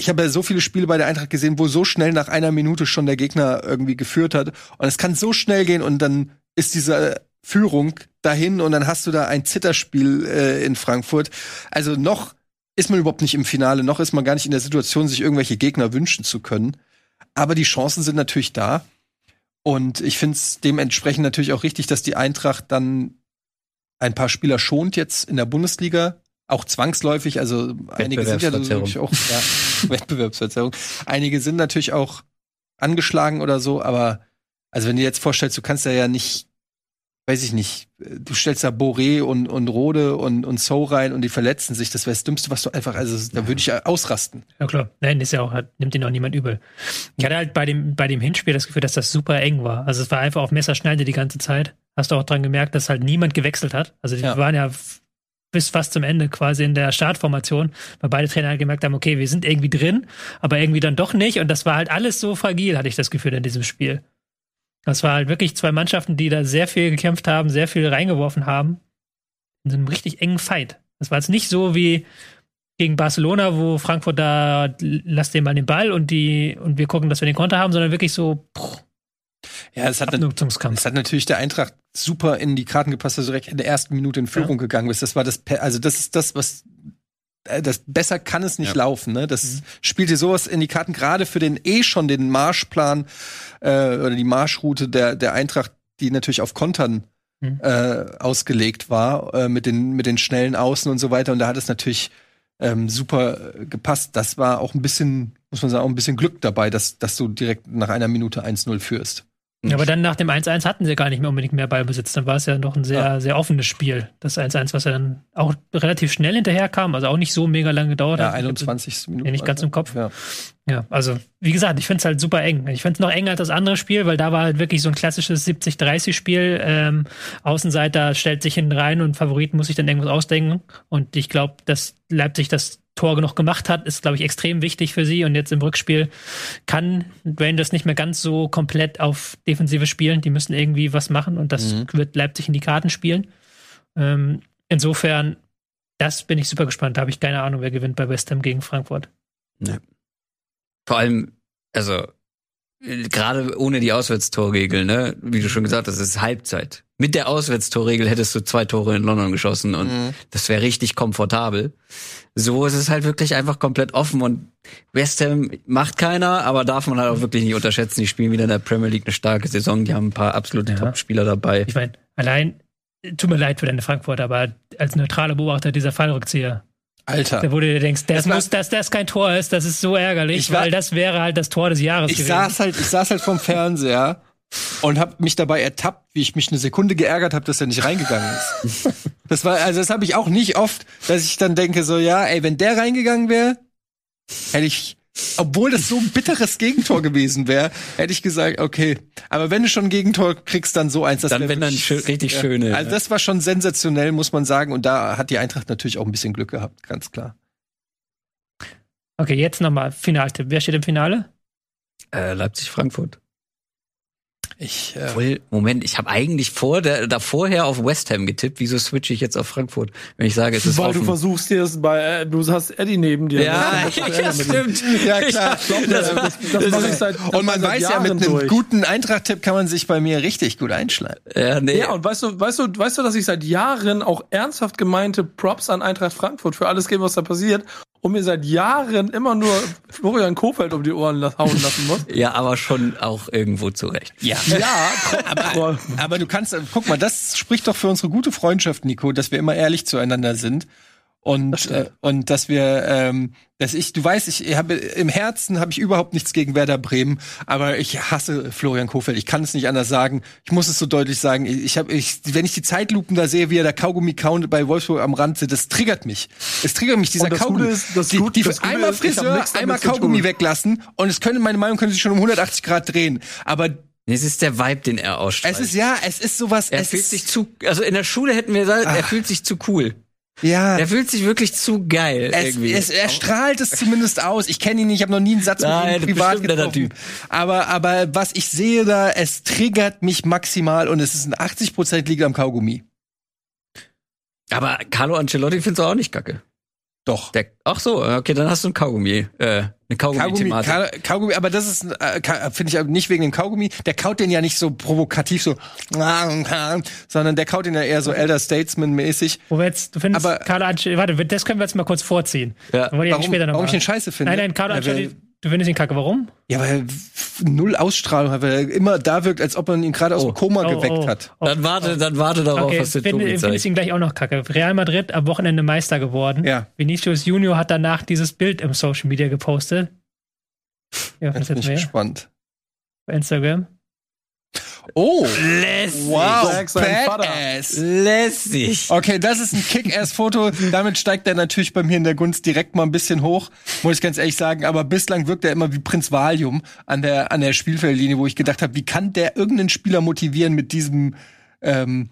ich habe ja so viele Spiele bei der Eintracht gesehen, wo so schnell nach einer Minute schon der Gegner irgendwie geführt hat. Und es kann so schnell gehen und dann ist diese Führung dahin und dann hast du da ein Zitterspiel äh, in Frankfurt. Also noch ist man überhaupt nicht im Finale, noch ist man gar nicht in der Situation, sich irgendwelche Gegner wünschen zu können. Aber die Chancen sind natürlich da. Und ich finde es dementsprechend natürlich auch richtig, dass die Eintracht dann ein paar Spieler schont jetzt in der Bundesliga. Auch zwangsläufig, also einige sind ja natürlich auch ja, Wettbewerbsverzerrung. Einige sind natürlich auch angeschlagen oder so, aber also wenn du dir jetzt vorstellst, du kannst ja ja nicht weiß ich nicht, du stellst da Boré und, und Rode und, und So rein und die verletzen sich. Das wäre das Dümmste, was du einfach, also da würde ich ausrasten. Ja klar, nein, ist ja auch, nimmt ihn auch niemand übel. Ich hatte halt bei dem, bei dem Hinspiel das Gefühl, dass das super eng war. Also es war einfach auf Messerschneide die ganze Zeit. Hast du auch dran gemerkt, dass halt niemand gewechselt hat. Also die ja. waren ja bis fast zum Ende quasi in der Startformation, weil beide Trainer gemerkt haben, okay, wir sind irgendwie drin, aber irgendwie dann doch nicht. Und das war halt alles so fragil, hatte ich das Gefühl in diesem Spiel. Das war halt wirklich zwei Mannschaften, die da sehr viel gekämpft haben, sehr viel reingeworfen haben. In so einem richtig engen Fight. Das war jetzt nicht so wie gegen Barcelona, wo Frankfurt da lasst den mal den Ball und die und wir gucken, dass wir den Konter haben, sondern wirklich so pff, ja, es hat, es hat natürlich der Eintracht super in die Karten gepasst, dass du direkt in der ersten Minute in Führung ja. gegangen bist. Das war das, also das ist das, was äh, das besser kann es nicht ja. laufen. Ne? Das mhm. spielt dir sowas in die Karten, gerade für den eh schon den Marschplan äh, oder die Marschroute der, der Eintracht, die natürlich auf Kontern mhm. äh, ausgelegt war, äh, mit, den, mit den schnellen Außen und so weiter. Und da hat es natürlich ähm, super gepasst. Das war auch ein bisschen, muss man sagen, auch ein bisschen Glück dabei, dass, dass du direkt nach einer Minute 1-0 führst. Ja, aber dann nach dem 1-1 hatten sie gar nicht mehr unbedingt mehr Ballbesitz. Dann war es ja noch ein sehr, ja. sehr offenes Spiel. Das 1-1, was ja dann auch relativ schnell hinterher kam, also auch nicht so mega lange gedauert ja, hat. 21 Minuten. Ja, nicht ganz im Kopf. Ja, ja also wie gesagt, ich finde es halt super eng. Ich finde es noch enger als das andere Spiel, weil da war halt wirklich so ein klassisches 70-30-Spiel. Ähm, Außenseiter stellt sich hinten rein und Favoriten muss sich dann irgendwas ausdenken. Und ich glaube, dass Leipzig das Tor genug gemacht hat, ist, glaube ich, extrem wichtig für sie. Und jetzt im Rückspiel kann Rangers nicht mehr ganz so komplett auf Defensive spielen. Die müssen irgendwie was machen und das mhm. wird Leipzig in die Karten spielen. Ähm, insofern, das bin ich super gespannt. Da habe ich keine Ahnung, wer gewinnt bei West Ham gegen Frankfurt. Nee. Vor allem, also gerade ohne die Auswärtstorregel, ne, wie du schon gesagt hast, es ist Halbzeit. Mit der Auswärtstorregel hättest du zwei Tore in London geschossen und mhm. das wäre richtig komfortabel. So ist es halt wirklich einfach komplett offen und West Ham macht keiner, aber darf man halt auch wirklich nicht unterschätzen. Die spielen wieder in der Premier League eine starke Saison, die haben ein paar absolute ja. Top-Spieler dabei. Ich meine, allein, tut mir leid für deine Frankfurt, aber als neutraler Beobachter dieser Fallrückzieher, Alter. Da, wo du dir denkst, das, das muss, dass das kein Tor ist, das ist so ärgerlich, war, weil das wäre halt das Tor des Jahres ich gewesen. Saß halt, ich saß halt vom Fernseher und habe mich dabei ertappt, wie ich mich eine Sekunde geärgert habe, dass er nicht reingegangen ist. das war, also das habe ich auch nicht oft, dass ich dann denke so, ja, ey, wenn der reingegangen wäre, hätte ich obwohl das so ein bitteres Gegentor gewesen wäre, hätte ich gesagt, okay. Aber wenn du schon ein Gegentor kriegst, dann so eins. Das dann wenn dann schön, richtig ja. schöne. Also das war schon sensationell, muss man sagen. Und da hat die Eintracht natürlich auch ein bisschen Glück gehabt, ganz klar. Okay, jetzt nochmal Finaltipp. Wer steht im Finale? Äh, Leipzig-Frankfurt. Ich, äh Voll, Moment, ich habe eigentlich vor der, da vorher auf West Ham getippt. Wieso switche ich jetzt auf Frankfurt? Wenn ich sage, es ist Weil offen. du versuchst dir es bei, äh, du hast Eddie neben dir. Ja, ja stimmt. Ja, klar. das, das, das, das seit, und man weiß ja, mit einem durch. guten Eintracht-Tipp kann man sich bei mir richtig gut einschleimen. Ja, nee. Ja, und weißt du, weißt du, weißt du, dass ich seit Jahren auch ernsthaft gemeinte Props an Eintracht Frankfurt für alles gebe, was da passiert und mir seit Jahren immer nur Florian Kofeld um die Ohren hauen lassen muss. Ja, aber schon auch irgendwo zurecht. Ja, ja aber, aber du kannst, guck mal, das spricht doch für unsere gute Freundschaft, Nico, dass wir immer ehrlich zueinander sind und das äh, und dass wir ähm, dass ich du weißt ich habe im Herzen habe ich überhaupt nichts gegen Werder Bremen aber ich hasse Florian Kofeld ich kann es nicht anders sagen ich muss es so deutlich sagen ich habe ich wenn ich die Zeitlupen da sehe wie er der Kaugummi count bei Wolfsburg am Rand das triggert mich es triggert mich dieser Kaugummi ist, das die, gut, die das einmal Friseur einmal Kaugummi weglassen und es könnte meine Meinung könnte sich schon um 180 Grad drehen aber es ist der Vibe, den er ausstrahlt. Es ist ja, es ist sowas. Er fühlt sich zu, also in der Schule hätten wir gesagt, Ach. er fühlt sich zu cool. Ja. Der fühlt sich wirklich zu geil es, irgendwie. Es, er strahlt es zumindest aus. Ich kenne ihn nicht, ich habe noch nie einen Satz Nein, mit ihm privat getroffen. Typ. Aber, aber was ich sehe da, es triggert mich maximal und es ist ein 80% liegt am Kaugummi. Aber Carlo Ancelotti findest du auch nicht kacke. Doch. Der, ach so, okay, dann hast du ein Kaugummi. Äh, eine Kaugummi-Thematik. Kaugummi, Kaugummi, aber das ist, äh, finde ich nicht wegen dem Kaugummi. Der kaut den ja nicht so provokativ so, sondern der kaut den ja eher so Elder Statesman-mäßig. Wo wir jetzt, du findest, aber, Carlo Ancelotti, warte, das können wir jetzt mal kurz vorziehen. Ja. Warum, später noch warum ich den scheiße finde? Nein, nein, Carlo Ancelotti Du findest ihn kacke, warum? Ja, weil er null Ausstrahlung hat, weil er immer da wirkt, als ob man ihn gerade aus dem oh. Koma oh, geweckt oh, hat. Oh, dann warte, dann warte darauf, okay, was der find, Tobi Findest ihn gleich auch noch kacke. Real Madrid am Wochenende Meister geworden. Ja. Vinicius Junior hat danach dieses Bild im Social Media gepostet. Ja, jetzt bin ich gespannt. Bei Instagram. Oh, lässig. Wow, badass. Lässig. Okay, das ist ein Kick-Ass-Foto. Damit steigt er natürlich bei mir in der Gunst direkt mal ein bisschen hoch, muss ich ganz ehrlich sagen. Aber bislang wirkt er immer wie Prinz Valium an der, an der Spielfeldlinie, wo ich gedacht habe, wie kann der irgendeinen Spieler motivieren mit diesem, ähm,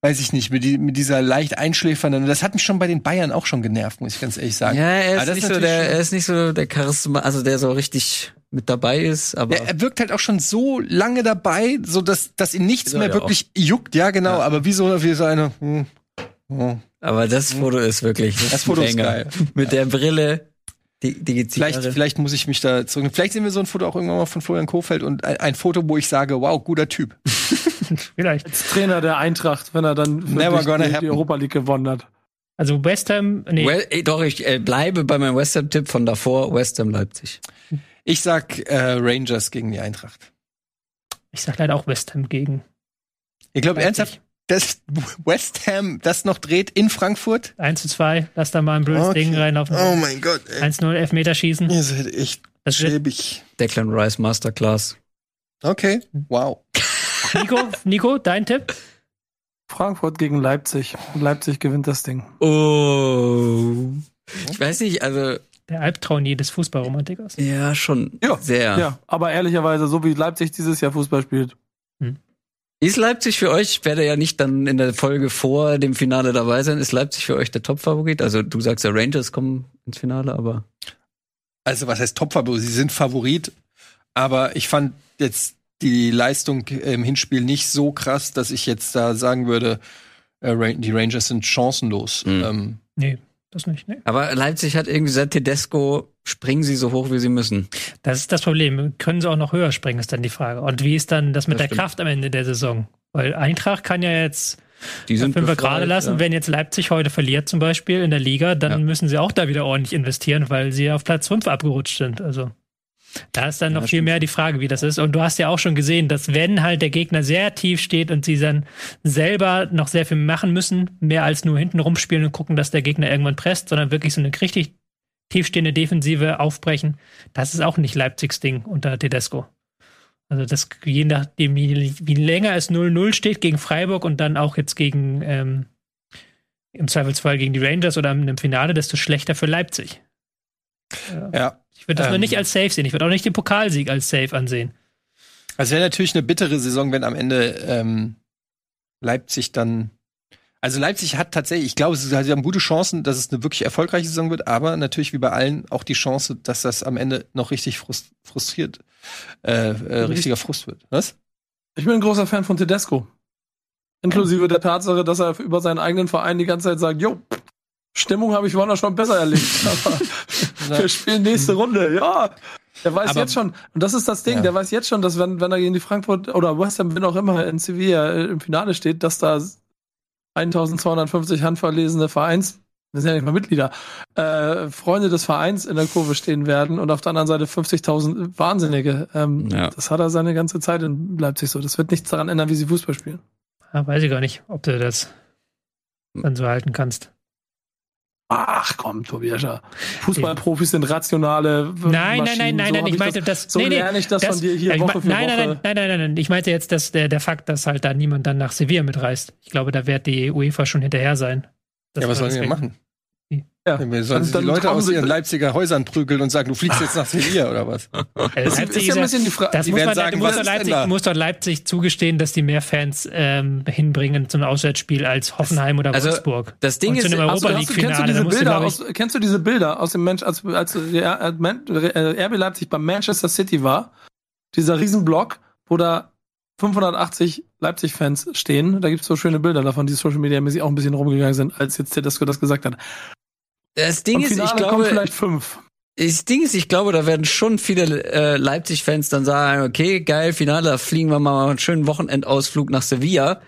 weiß ich nicht, mit, die, mit dieser leicht einschläfernden. Das hat mich schon bei den Bayern auch schon genervt, muss ich ganz ehrlich sagen. Ja, er ist, nicht so der, er ist nicht so der Charisma, also der so richtig mit dabei ist, aber er, er wirkt halt auch schon so lange dabei, so dass dass ihn nichts mehr wirklich auch. juckt. Ja, genau, ja. aber wie so wie so eine hm, oh. Aber das Foto ist wirklich das, das Foto ist geil. Mit der Brille die, die vielleicht, vielleicht muss ich mich da zurück. Vielleicht sehen wir so ein Foto auch irgendwann mal von Florian Kofeld und ein, ein Foto, wo ich sage, wow, guter Typ. vielleicht. Als Trainer der Eintracht, wenn er dann Never gonna die, die Europa League gewonnen hat. Also West Ham, nee. Well, ey, doch, ich äh, bleibe bei meinem West Ham-Tipp von davor, West Ham Leipzig. Ich sag äh, Rangers gegen die Eintracht. Ich sag leider auch West Ham gegen. Ich glaube ernsthaft, dass West Ham das noch dreht in Frankfurt? 1 zu 2, lass da mal ein blödes okay. Ding reinlaufen. Oh mein Gott. 1-0 Elfmeter schießen. Ihr seid echt das schäbig. Declan Rice Masterclass. Okay, wow. Nico, Nico, dein Tipp? Frankfurt gegen Leipzig. Leipzig gewinnt das Ding. Oh. Ich weiß nicht, also. Der Albtraum jedes Fußballromantikers. Ja, schon. Ja, sehr. Ja, aber ehrlicherweise, so wie Leipzig dieses Jahr Fußball spielt. Hm. Ist Leipzig für euch, ich werde ja nicht dann in der Folge vor dem Finale dabei sein, ist Leipzig für euch der Top-Favorit? Also du sagst ja, Rangers kommen ins Finale, aber. Also was heißt Top-Favorit? Sie sind Favorit, aber ich fand jetzt die Leistung im Hinspiel nicht so krass, dass ich jetzt da sagen würde, äh, die Rangers sind chancenlos. Mhm. Ähm, nee, das nicht. Nee. Aber Leipzig hat irgendwie seit Tedesco springen sie so hoch, wie sie müssen. Das ist das Problem. Können sie auch noch höher springen, ist dann die Frage. Und wie ist dann das mit das der stimmt. Kraft am Ende der Saison? Weil Eintracht kann ja jetzt die sind fünf gerade lassen. Ja. Wenn jetzt Leipzig heute verliert zum Beispiel in der Liga, dann ja. müssen sie auch da wieder ordentlich investieren, weil sie auf Platz fünf abgerutscht sind. Also da ist dann noch ja, viel mehr die Frage, wie das ist. Und du hast ja auch schon gesehen, dass wenn halt der Gegner sehr tief steht und sie dann selber noch sehr viel machen müssen, mehr als nur hinten rumspielen und gucken, dass der Gegner irgendwann presst, sondern wirklich so eine richtig tiefstehende Defensive aufbrechen, das ist auch nicht Leipzigs Ding unter Tedesco. Also das, je nachdem, wie, wie länger es 0-0 steht gegen Freiburg und dann auch jetzt gegen ähm, im Zweifelsfall gegen die Rangers oder im Finale, desto schlechter für Leipzig. Ja. Ich würde das ähm, nur nicht als Safe sehen. Ich würde auch nicht den Pokalsieg als Safe ansehen. Also wäre natürlich eine bittere Saison, wenn am Ende ähm, Leipzig dann. Also Leipzig hat tatsächlich, ich glaube, sie haben gute Chancen, dass es eine wirklich erfolgreiche Saison wird, aber natürlich wie bei allen auch die Chance, dass das am Ende noch richtig frustriert, äh, äh, richtiger Frust wird. Was? Ich bin ein großer Fan von Tedesco. Inklusive der Tatsache, dass er über seinen eigenen Verein die ganze Zeit sagt, jo, Stimmung habe ich woanders schon besser erlebt. Aber wir spielen nächste Runde, ja. Der weiß aber, jetzt schon, und das ist das Ding, ja. der weiß jetzt schon, dass wenn, wenn er gegen die Frankfurt oder West Ham, wenn auch immer in Sevilla äh, im Finale steht, dass da 1250 handverlesene Vereins, das sind ja nicht mal Mitglieder, äh, Freunde des Vereins in der Kurve stehen werden und auf der anderen Seite 50.000 Wahnsinnige. Ähm, ja. Das hat er seine ganze Zeit in Leipzig so. Das wird nichts daran ändern, wie sie Fußball spielen. Ja, weiß ich gar nicht, ob du das dann so halten kannst. Ach komm, Tobias. Fußballprofis sind rationale. Nein, nein, nein, nein, so nein. Ich meinte, das. So nee, nee, lerne ich das, das, von dir hier Woche für nein, Woche. Nein, nein, nein, nein, nein. Ich meinte jetzt, dass der, der Fakt, dass halt da niemand dann nach Sevilla mitreist. Ich glaube, da wird die UEFA schon hinterher sein. ja, was sollen die denn machen? Ja. Wir sollen dann, die Leute aus ihren Leipziger Häusern prügeln und sagen, du fliegst jetzt nach Sevilla oder was? Das ist, ist ja ein bisschen die Frage. Das die muss man, sagen, muss doch Leipzig, muss doch Leipzig zugestehen, dass die mehr Fans ähm, hinbringen zum Auswärtsspiel als Hoffenheim oder also, Wolfsburg. Das Ding und ist, Europa League Finale. Kennst du, diese Bilder aus, kennst du diese Bilder aus dem Mensch, als, als RB Leipzig beim Manchester City war? Dieser Riesenblock, wo da 580 Leipzig-Fans stehen. Da gibt es so schöne Bilder davon, die Social Media mäßig auch ein bisschen rumgegangen sind, als jetzt Tedesco das gesagt hat. Das Ding ist, ich glaube, vielleicht fünf. Das Ding ist, ich glaube, da werden schon viele äh, Leipzig-Fans dann sagen, okay, geil, Finale, da fliegen wir mal einen schönen Wochenendausflug nach Sevilla.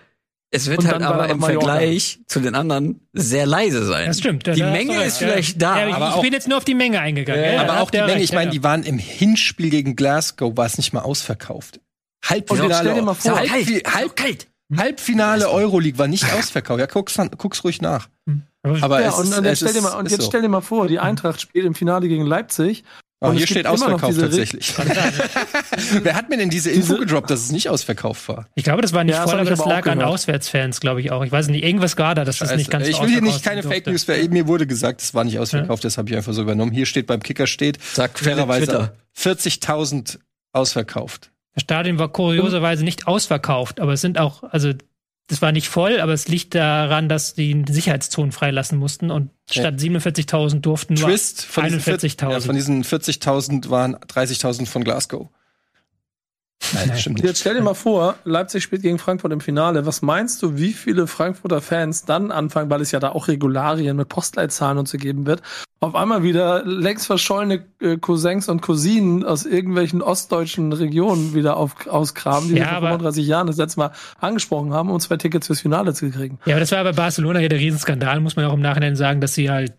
Es wird halt aber im Vergleich zu den anderen sehr leise sein. Das stimmt. Die Menge ist vielleicht da. Ja, ich, aber ich bin jetzt nur auf die Menge eingegangen. Ja, aber auch die Menge, ich meine, die waren im Hinspiel gegen Glasgow, war es nicht mal ausverkauft. Halbfinale. Stell dir mal vor, halb, halb, halb, kalt. Halbfinale Euroleague war nicht ausverkauft. Ja, guck's, guck's ruhig nach. Hm. Aber ja, und, und, jetzt, stell dir mal, und jetzt so. stell dir mal vor, die Eintracht spielt im Finale gegen Leipzig. Oh, hier steht ausverkauft tatsächlich. Wer hat mir denn diese Info gedroppt, dass es nicht ausverkauft war? Ich glaube, das war nicht ja, voll, aber das lag an Auswärtsfans, glaube ich auch. Ich weiß nicht, irgendwas war da, dass das nicht ganz Ich will hier nicht keine Fake News, mir wurde gesagt, es war nicht ausverkauft, ja. das habe ich einfach so übernommen. Hier steht beim Kicker steht, Sag fairerweise 40.000 ausverkauft. Das Stadion war kurioserweise nicht ausverkauft, aber es sind auch, also das war nicht voll, aber es liegt daran, dass die Sicherheitszonen freilassen mussten und statt ja. 47.000 durften nur 41.000. Ja, von diesen 40.000 waren 30.000 von Glasgow. Nein, das stimmt nicht. Jetzt stell dir mal vor, Leipzig spielt gegen Frankfurt im Finale. Was meinst du, wie viele Frankfurter Fans dann anfangen, weil es ja da auch Regularien mit Postleitzahlen und so geben wird, auf einmal wieder längst verschollene äh, Cousins und Cousinen aus irgendwelchen ostdeutschen Regionen wieder auf, ausgraben, die ja, wir vor 35 Jahren das letzte Mal angesprochen haben, um zwei Tickets fürs Finale zu kriegen. Ja, aber das war bei Barcelona hier der Riesenskandal, muss man ja auch im Nachhinein sagen, dass sie halt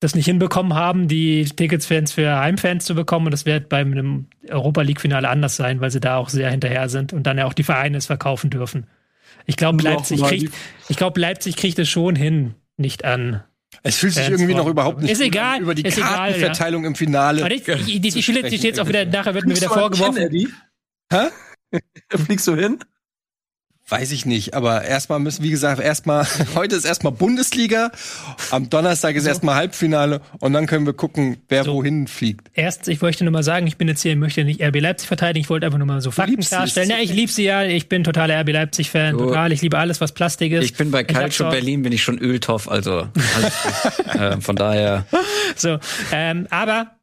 das nicht hinbekommen haben, die Tickets-Fans für Heimfans zu bekommen. Und das wird beim Europa League-Finale anders sein, weil sie da auch sehr hinterher sind und dann ja auch die Vereine es verkaufen dürfen. Ich glaube, Leipzig, kriegt, ich glaub, Leipzig kriegt es schon hin, nicht an. Es fühlt sich irgendwie noch überhaupt nicht ist egal, über die ist Kartenverteilung egal, ja. im Finale. Aber die, die, die, die steht jetzt auch wieder, nachher wird mir wieder vorgeworfen. Hä? Fliegst du hin? Weiß ich nicht, aber erstmal müssen, wie gesagt, erstmal, heute ist erstmal Bundesliga, am Donnerstag ist so. erstmal Halbfinale und dann können wir gucken, wer so. wohin fliegt. Erst, ich möchte nur mal sagen, ich bin jetzt hier, ich möchte nicht RB Leipzig verteidigen, ich wollte einfach nur mal so Fakten klarstellen. Ja, ich liebe sie ja, ich bin totaler RB Leipzig-Fan, so. total, ich liebe alles, was Plastik ist. Ich bin bei Calcio Berlin, bin ich schon Öltoff, also äh, von daher. So, ähm, aber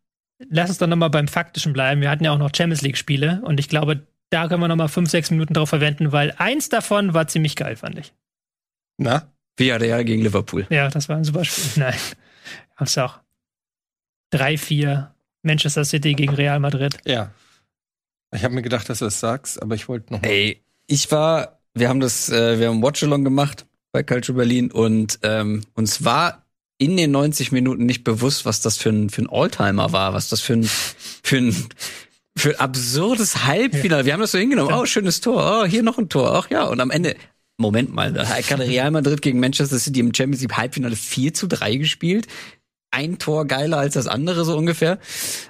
lass uns doch nochmal beim Faktischen bleiben. Wir hatten ja auch noch Champions League-Spiele und ich glaube, da können wir noch mal fünf, sechs Minuten drauf verwenden, weil eins davon war ziemlich geil, fand ich. Na? Villarreal gegen Liverpool. Ja, das war ein super Spiel. Nein. Hab's auch. 3-4 Manchester City gegen Real Madrid. Ja. Ich habe mir gedacht, dass du das sagst, aber ich wollte noch. Mal. Ey, ich war, wir haben das, äh, wir haben Watchalong gemacht bei Culture Berlin und ähm, uns war in den 90 Minuten nicht bewusst, was das für ein, für ein Alltimer war, was das für ein, für ein für ein absurdes Halbfinale. Ja. Wir haben das so hingenommen. Oh, schönes Tor. Oh, hier noch ein Tor. Ach ja. Und am Ende, Moment mal, da hat gerade Real Madrid gegen Manchester City im Champions League Halbfinale 4 zu 3 gespielt. Ein Tor geiler als das andere, so ungefähr.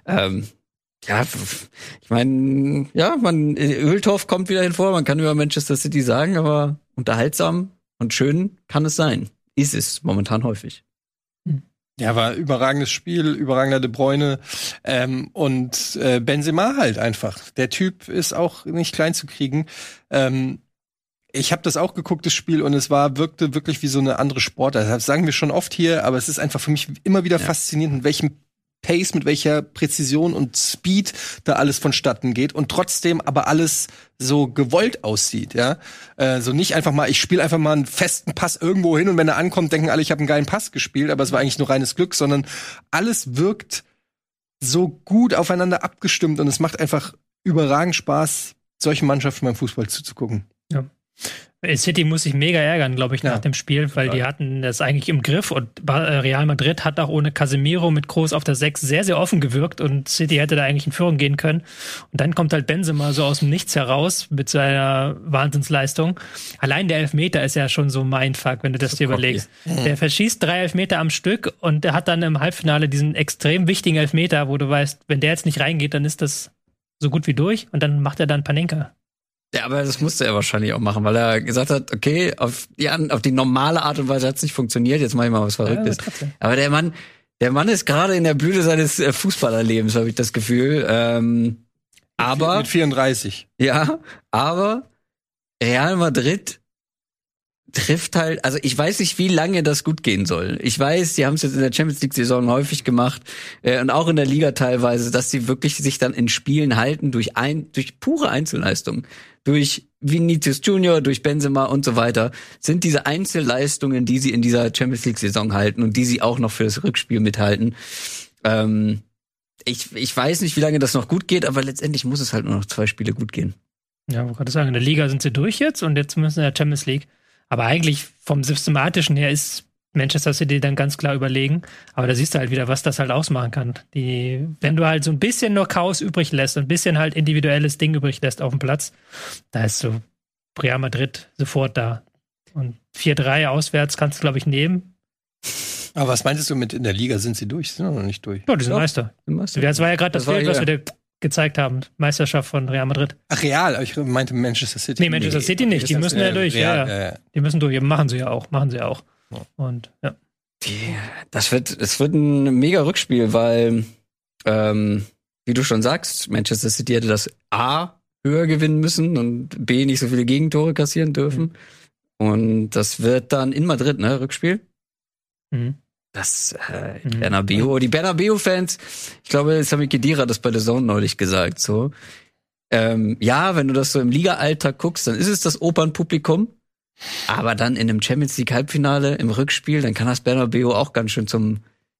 Ähm, ja, ich meine, ja, man, Öltorf kommt wieder hinvor, man kann über Manchester City sagen, aber unterhaltsam und schön kann es sein. Ist es momentan häufig. Ja, war überragendes Spiel, überragender De Bruyne ähm, und äh, Benzema halt einfach. Der Typ ist auch nicht klein zu kriegen. Ähm, ich habe das auch geguckt, das Spiel, und es war wirkte wirklich wie so eine andere Sportart. Das sagen wir schon oft hier, aber es ist einfach für mich immer wieder ja. faszinierend, in welchem Pace, mit welcher Präzision und Speed da alles vonstatten geht und trotzdem aber alles so gewollt aussieht, ja. Äh, so nicht einfach mal, ich spiele einfach mal einen festen Pass irgendwo hin und wenn er ankommt, denken alle, ich habe einen geilen Pass gespielt, aber es war eigentlich nur reines Glück, sondern alles wirkt so gut aufeinander abgestimmt und es macht einfach überragend Spaß, solchen Mannschaften beim Fußball zuzugucken. Ja. City muss sich mega ärgern, glaube ich, nach ja. dem Spiel, weil die hatten das eigentlich im Griff und äh, Real Madrid hat auch ohne Casemiro mit Groß auf der 6 sehr, sehr offen gewirkt und City hätte da eigentlich in Führung gehen können. Und dann kommt halt Benzema so aus dem Nichts heraus mit seiner Wahnsinnsleistung. Allein der Elfmeter ist ja schon so mein Fuck, wenn du das so dir überlegst. Mhm. Der verschießt drei Elfmeter am Stück und der hat dann im Halbfinale diesen extrem wichtigen Elfmeter, wo du weißt, wenn der jetzt nicht reingeht, dann ist das so gut wie durch und dann macht er dann Panenka. Ja, aber das musste er wahrscheinlich auch machen, weil er gesagt hat, okay, auf die, auf die normale Art und Weise hat es nicht funktioniert, jetzt mache ich mal was Verrücktes. Ja, aber der Mann, der Mann ist gerade in der Blüte seines äh, Fußballerlebens, habe ich das Gefühl. Ähm, aber mit 34. Ja, aber Real Madrid trifft halt, also ich weiß nicht, wie lange das gut gehen soll. Ich weiß, die haben es jetzt in der Champions League Saison häufig gemacht äh, und auch in der Liga teilweise, dass sie wirklich sich dann in Spielen halten durch ein durch pure Einzelleistung, durch Vinicius Junior, durch Benzema und so weiter, sind diese Einzelleistungen, die sie in dieser Champions League Saison halten und die sie auch noch für das Rückspiel mithalten. Ähm, ich, ich weiß nicht, wie lange das noch gut geht, aber letztendlich muss es halt nur noch zwei Spiele gut gehen. Ja, wollte gerade sagen, in der Liga sind sie durch jetzt und jetzt müssen in der Champions League. Aber eigentlich vom systematischen her ist Manchester City dann ganz klar überlegen. Aber da siehst du halt wieder, was das halt ausmachen kann. Die, wenn du halt so ein bisschen nur Chaos übrig lässt, ein bisschen halt individuelles Ding übrig lässt auf dem Platz, da ist so Real Madrid sofort da. Und 4-3 auswärts kannst du, glaube ich, nehmen. Aber was meintest du mit in der Liga sind sie durch? Sind noch nicht durch? Ja, die sind. Meister. Meister. Das war ja gerade das, das Bild, was wir dir gezeigt haben. Meisterschaft von Real Madrid. Ach, Real, ich meinte Manchester City. Nee, Manchester nee, City nicht. Die müssen ja durch. Real, ja, ja. Die müssen durch. Machen sie ja auch. Machen sie ja auch. Und ja. Das wird, das wird ein mega Rückspiel, weil, ähm, wie du schon sagst, Manchester City hätte das A höher gewinnen müssen und B nicht so viele Gegentore kassieren dürfen. Mhm. Und das wird dann in Madrid, ne, Rückspiel. Mhm. Das äh, mhm. Bernabeu, die Bernabeu-Fans, ich glaube, Sami Kedira das bei der Zone neulich gesagt, so. Ähm, ja, wenn du das so im Liga-Alltag guckst, dann ist es das Opernpublikum. Aber dann in einem Champions League Halbfinale im Rückspiel, dann kann das Bernabeu auch ganz schön zum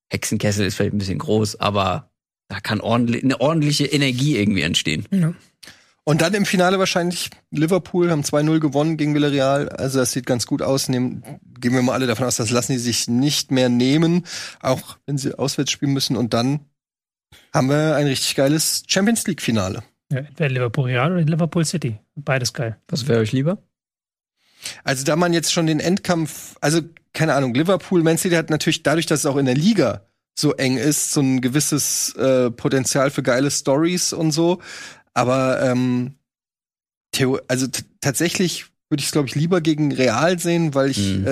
Hexenkessel, ist vielleicht ein bisschen groß, aber da kann ordentlich, eine ordentliche Energie irgendwie entstehen. Ja. Und dann im Finale wahrscheinlich Liverpool haben 2-0 gewonnen gegen Villarreal. Also das sieht ganz gut aus. Nehmen, gehen wir mal alle davon aus, das lassen die sich nicht mehr nehmen, auch wenn sie auswärts spielen müssen. Und dann haben wir ein richtig geiles Champions League Finale. Ja, entweder Liverpool Real oder Liverpool City. Beides geil. Was wäre euch lieber? Also da man jetzt schon den Endkampf, also keine Ahnung, Liverpool, Man City hat natürlich dadurch, dass es auch in der Liga so eng ist, so ein gewisses äh, Potenzial für geile Stories und so. Aber ähm, Theo also tatsächlich würde ich es, glaube ich, lieber gegen Real sehen, weil ich, mhm.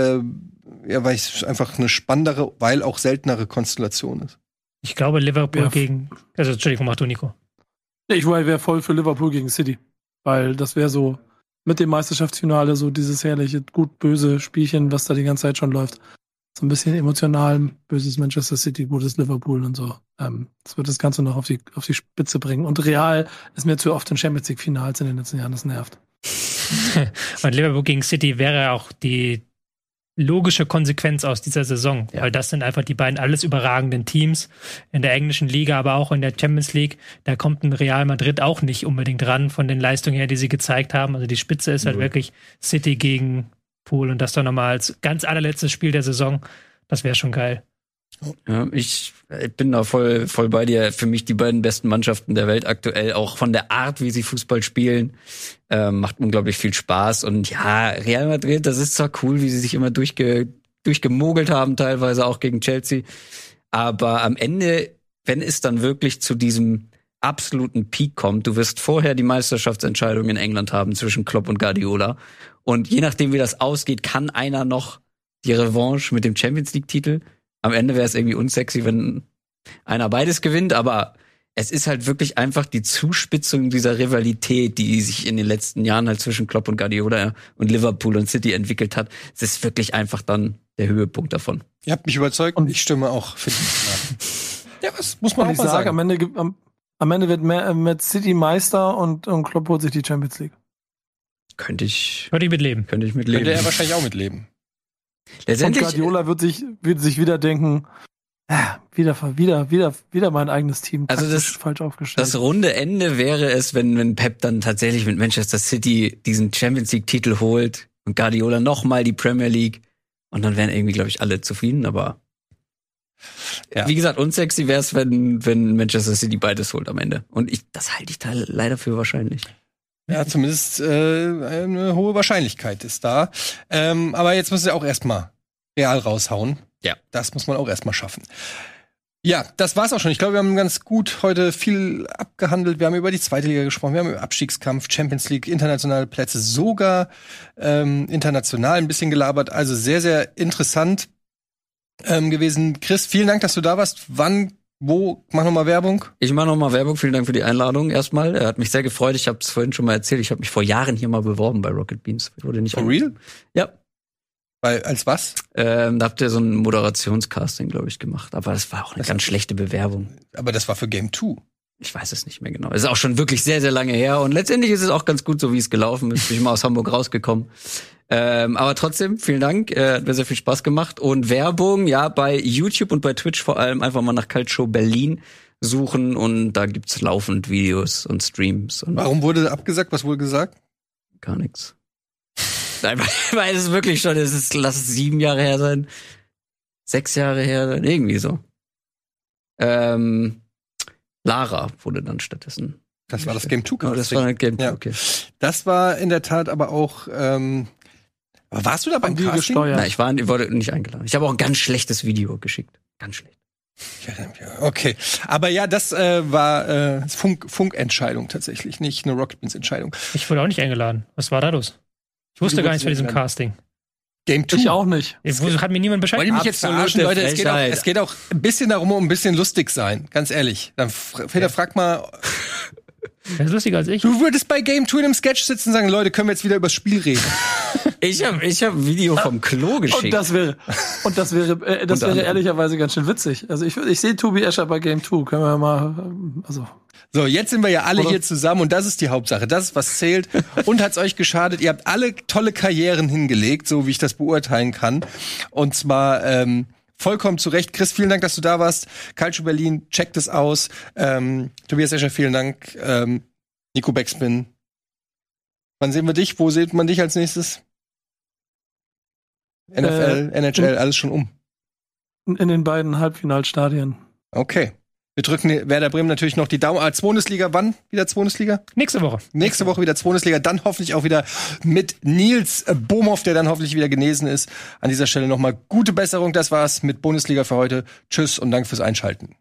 äh, ja, weil es einfach eine spannendere, weil auch seltenere Konstellation ist. Ich glaube, Liverpool ja. gegen. Also, Entschuldigung, mach du, Nico. Ich wäre voll für Liverpool gegen City. Weil das wäre so mit dem Meisterschaftsfinale so dieses herrliche, gut-böse Spielchen, was da die ganze Zeit schon läuft. So ein bisschen emotional, böses Manchester City, gutes Liverpool und so. Ähm, das wird das Ganze noch auf die, auf die Spitze bringen. Und Real ist mir zu oft in Champions League Finals in den letzten Jahren, das nervt. und Liverpool gegen City wäre auch die logische Konsequenz aus dieser Saison, ja. weil das sind einfach die beiden alles überragenden Teams in der englischen Liga, aber auch in der Champions League. Da kommt ein Real Madrid auch nicht unbedingt ran von den Leistungen her, die sie gezeigt haben. Also die Spitze ist halt wirklich City gegen Pool und das doch nochmal als ganz allerletztes Spiel der Saison. Das wäre schon geil. Ja, ich, ich bin da voll, voll bei dir. Für mich die beiden besten Mannschaften der Welt aktuell, auch von der Art, wie sie Fußball spielen, äh, macht unglaublich viel Spaß. Und ja, Real Madrid, das ist zwar cool, wie sie sich immer durchge, durchgemogelt haben, teilweise auch gegen Chelsea. Aber am Ende, wenn es dann wirklich zu diesem absoluten Peak kommt, du wirst vorher die Meisterschaftsentscheidung in England haben zwischen Klopp und Guardiola. Und je nachdem, wie das ausgeht, kann einer noch die Revanche mit dem Champions League Titel am Ende wäre es irgendwie unsexy, wenn einer beides gewinnt, aber es ist halt wirklich einfach die Zuspitzung dieser Rivalität, die sich in den letzten Jahren halt zwischen Klopp und Guardiola und Liverpool und City entwickelt hat. Es ist wirklich einfach dann der Höhepunkt davon. Ihr habt mich überzeugt und ich stimme auch für die Ja, was muss man auch mal sagen? Am Ende, am, am Ende wird mehr, mit City Meister und, und Klopp holt sich die Champions League. Könnte ich. Könnte ich mitleben. Könnte ich mitleben. Könnte er wahrscheinlich auch mitleben. Und Guardiola wird sich, wird sich wieder denken, ja, wieder, wieder, wieder, wieder mein eigenes Team. Also das, falsch aufgestellt. das runde Ende wäre es, wenn, wenn Pep dann tatsächlich mit Manchester City diesen Champions League Titel holt und Guardiola nochmal die Premier League und dann wären irgendwie, glaube ich, alle zufrieden, aber ja. wie gesagt, unsexy wäre es, wenn, wenn Manchester City beides holt am Ende. Und ich, das halte ich da leider für wahrscheinlich. Ja, zumindest äh, eine hohe Wahrscheinlichkeit ist da. Ähm, aber jetzt müssen sie auch erstmal real raushauen. Ja. Das muss man auch erstmal schaffen. Ja, das war's auch schon. Ich glaube, wir haben ganz gut heute viel abgehandelt. Wir haben über die zweite Liga gesprochen, wir haben über Abstiegskampf, Champions League, internationale Plätze, sogar ähm, international ein bisschen gelabert. Also sehr, sehr interessant ähm, gewesen. Chris, vielen Dank, dass du da warst. Wann wo? Mach nochmal Werbung. Ich mache nochmal Werbung. Vielen Dank für die Einladung erstmal. Er hat mich sehr gefreut. Ich habe es vorhin schon mal erzählt. Ich habe mich vor Jahren hier mal beworben bei Rocket Beans. Wurde nicht For real? Ja. Weil, als was? Ähm, da habt ihr so ein Moderationscasting, glaube ich, gemacht. Aber das war auch eine das ganz schlechte Bewerbung. Aber das war für Game 2. Ich weiß es nicht mehr genau. Es ist auch schon wirklich sehr, sehr lange her. Und letztendlich ist es auch ganz gut, so wie es gelaufen ist. Bin ich mal aus Hamburg rausgekommen. Ähm, aber trotzdem, vielen Dank. Äh, hat mir sehr viel Spaß gemacht. Und Werbung, ja, bei YouTube und bei Twitch vor allem einfach mal nach Cultshow Berlin suchen und da gibt's laufend Videos und Streams. Und Warum wurde abgesagt? Was wurde gesagt? Gar nichts. Nein, weil es wirklich schon, es ist, lass es sieben Jahre her sein. Sechs Jahre her sein, irgendwie so. Ähm, Lara wurde dann stattdessen. Das war das Game 2 oh, Das war ein Game 2, ja. okay. Das war in der Tat aber auch ähm, aber warst du da beim Casting? Gesteuert? Nein, ich war, ich wurde nicht eingeladen. Ich habe auch ein ganz schlechtes Video geschickt. Ganz schlecht. Okay, aber ja, das äh, war äh, Funk, Funkentscheidung tatsächlich, nicht eine Rocket Beans Entscheidung. Ich wurde auch nicht eingeladen. Was war da los? Ich wusste gar nichts von diesem Casting. Game 2. Ich auch nicht. Es hat mir niemand Bescheid Wollt ihr mich jetzt verarschen, Leute? Es geht, auch, es geht, auch, ein bisschen darum, um ein bisschen lustig sein. Ganz ehrlich. Dann Peter, frag mal. Er ist lustiger als ich. Du würdest bei Game 2 in einem Sketch sitzen und sagen, Leute, können wir jetzt wieder übers Spiel reden? ich habe ich hab ein Video vom Klo geschickt. Und das wäre, und das wäre, äh, das wäre ehrlicherweise ganz schön witzig. Also ich, ich sehe Tobi Escher bei Game 2. Können wir mal, also. So, jetzt sind wir ja alle Oder? hier zusammen und das ist die Hauptsache. Das ist, was zählt. Und hat's euch geschadet? Ihr habt alle tolle Karrieren hingelegt, so wie ich das beurteilen kann. Und zwar, ähm, vollkommen zu Recht. Chris, vielen Dank, dass du da warst. Culture Berlin, checkt es aus. Ähm, Tobias Escher, vielen Dank. Ähm, Nico Beckspin. Wann sehen wir dich? Wo sieht man dich als nächstes? NFL, äh, NHL, alles schon um. In den beiden Halbfinalstadien. Okay. Wir drücken Werder Bremen natürlich noch die Daumen. Ah, Bundesliga, wann wieder Bundesliga? Nächste Woche. Nächste Woche wieder Bundesliga. Dann hoffentlich auch wieder mit Nils Bohmhoff, der dann hoffentlich wieder genesen ist. An dieser Stelle nochmal gute Besserung. Das war's mit Bundesliga für heute. Tschüss und danke fürs Einschalten.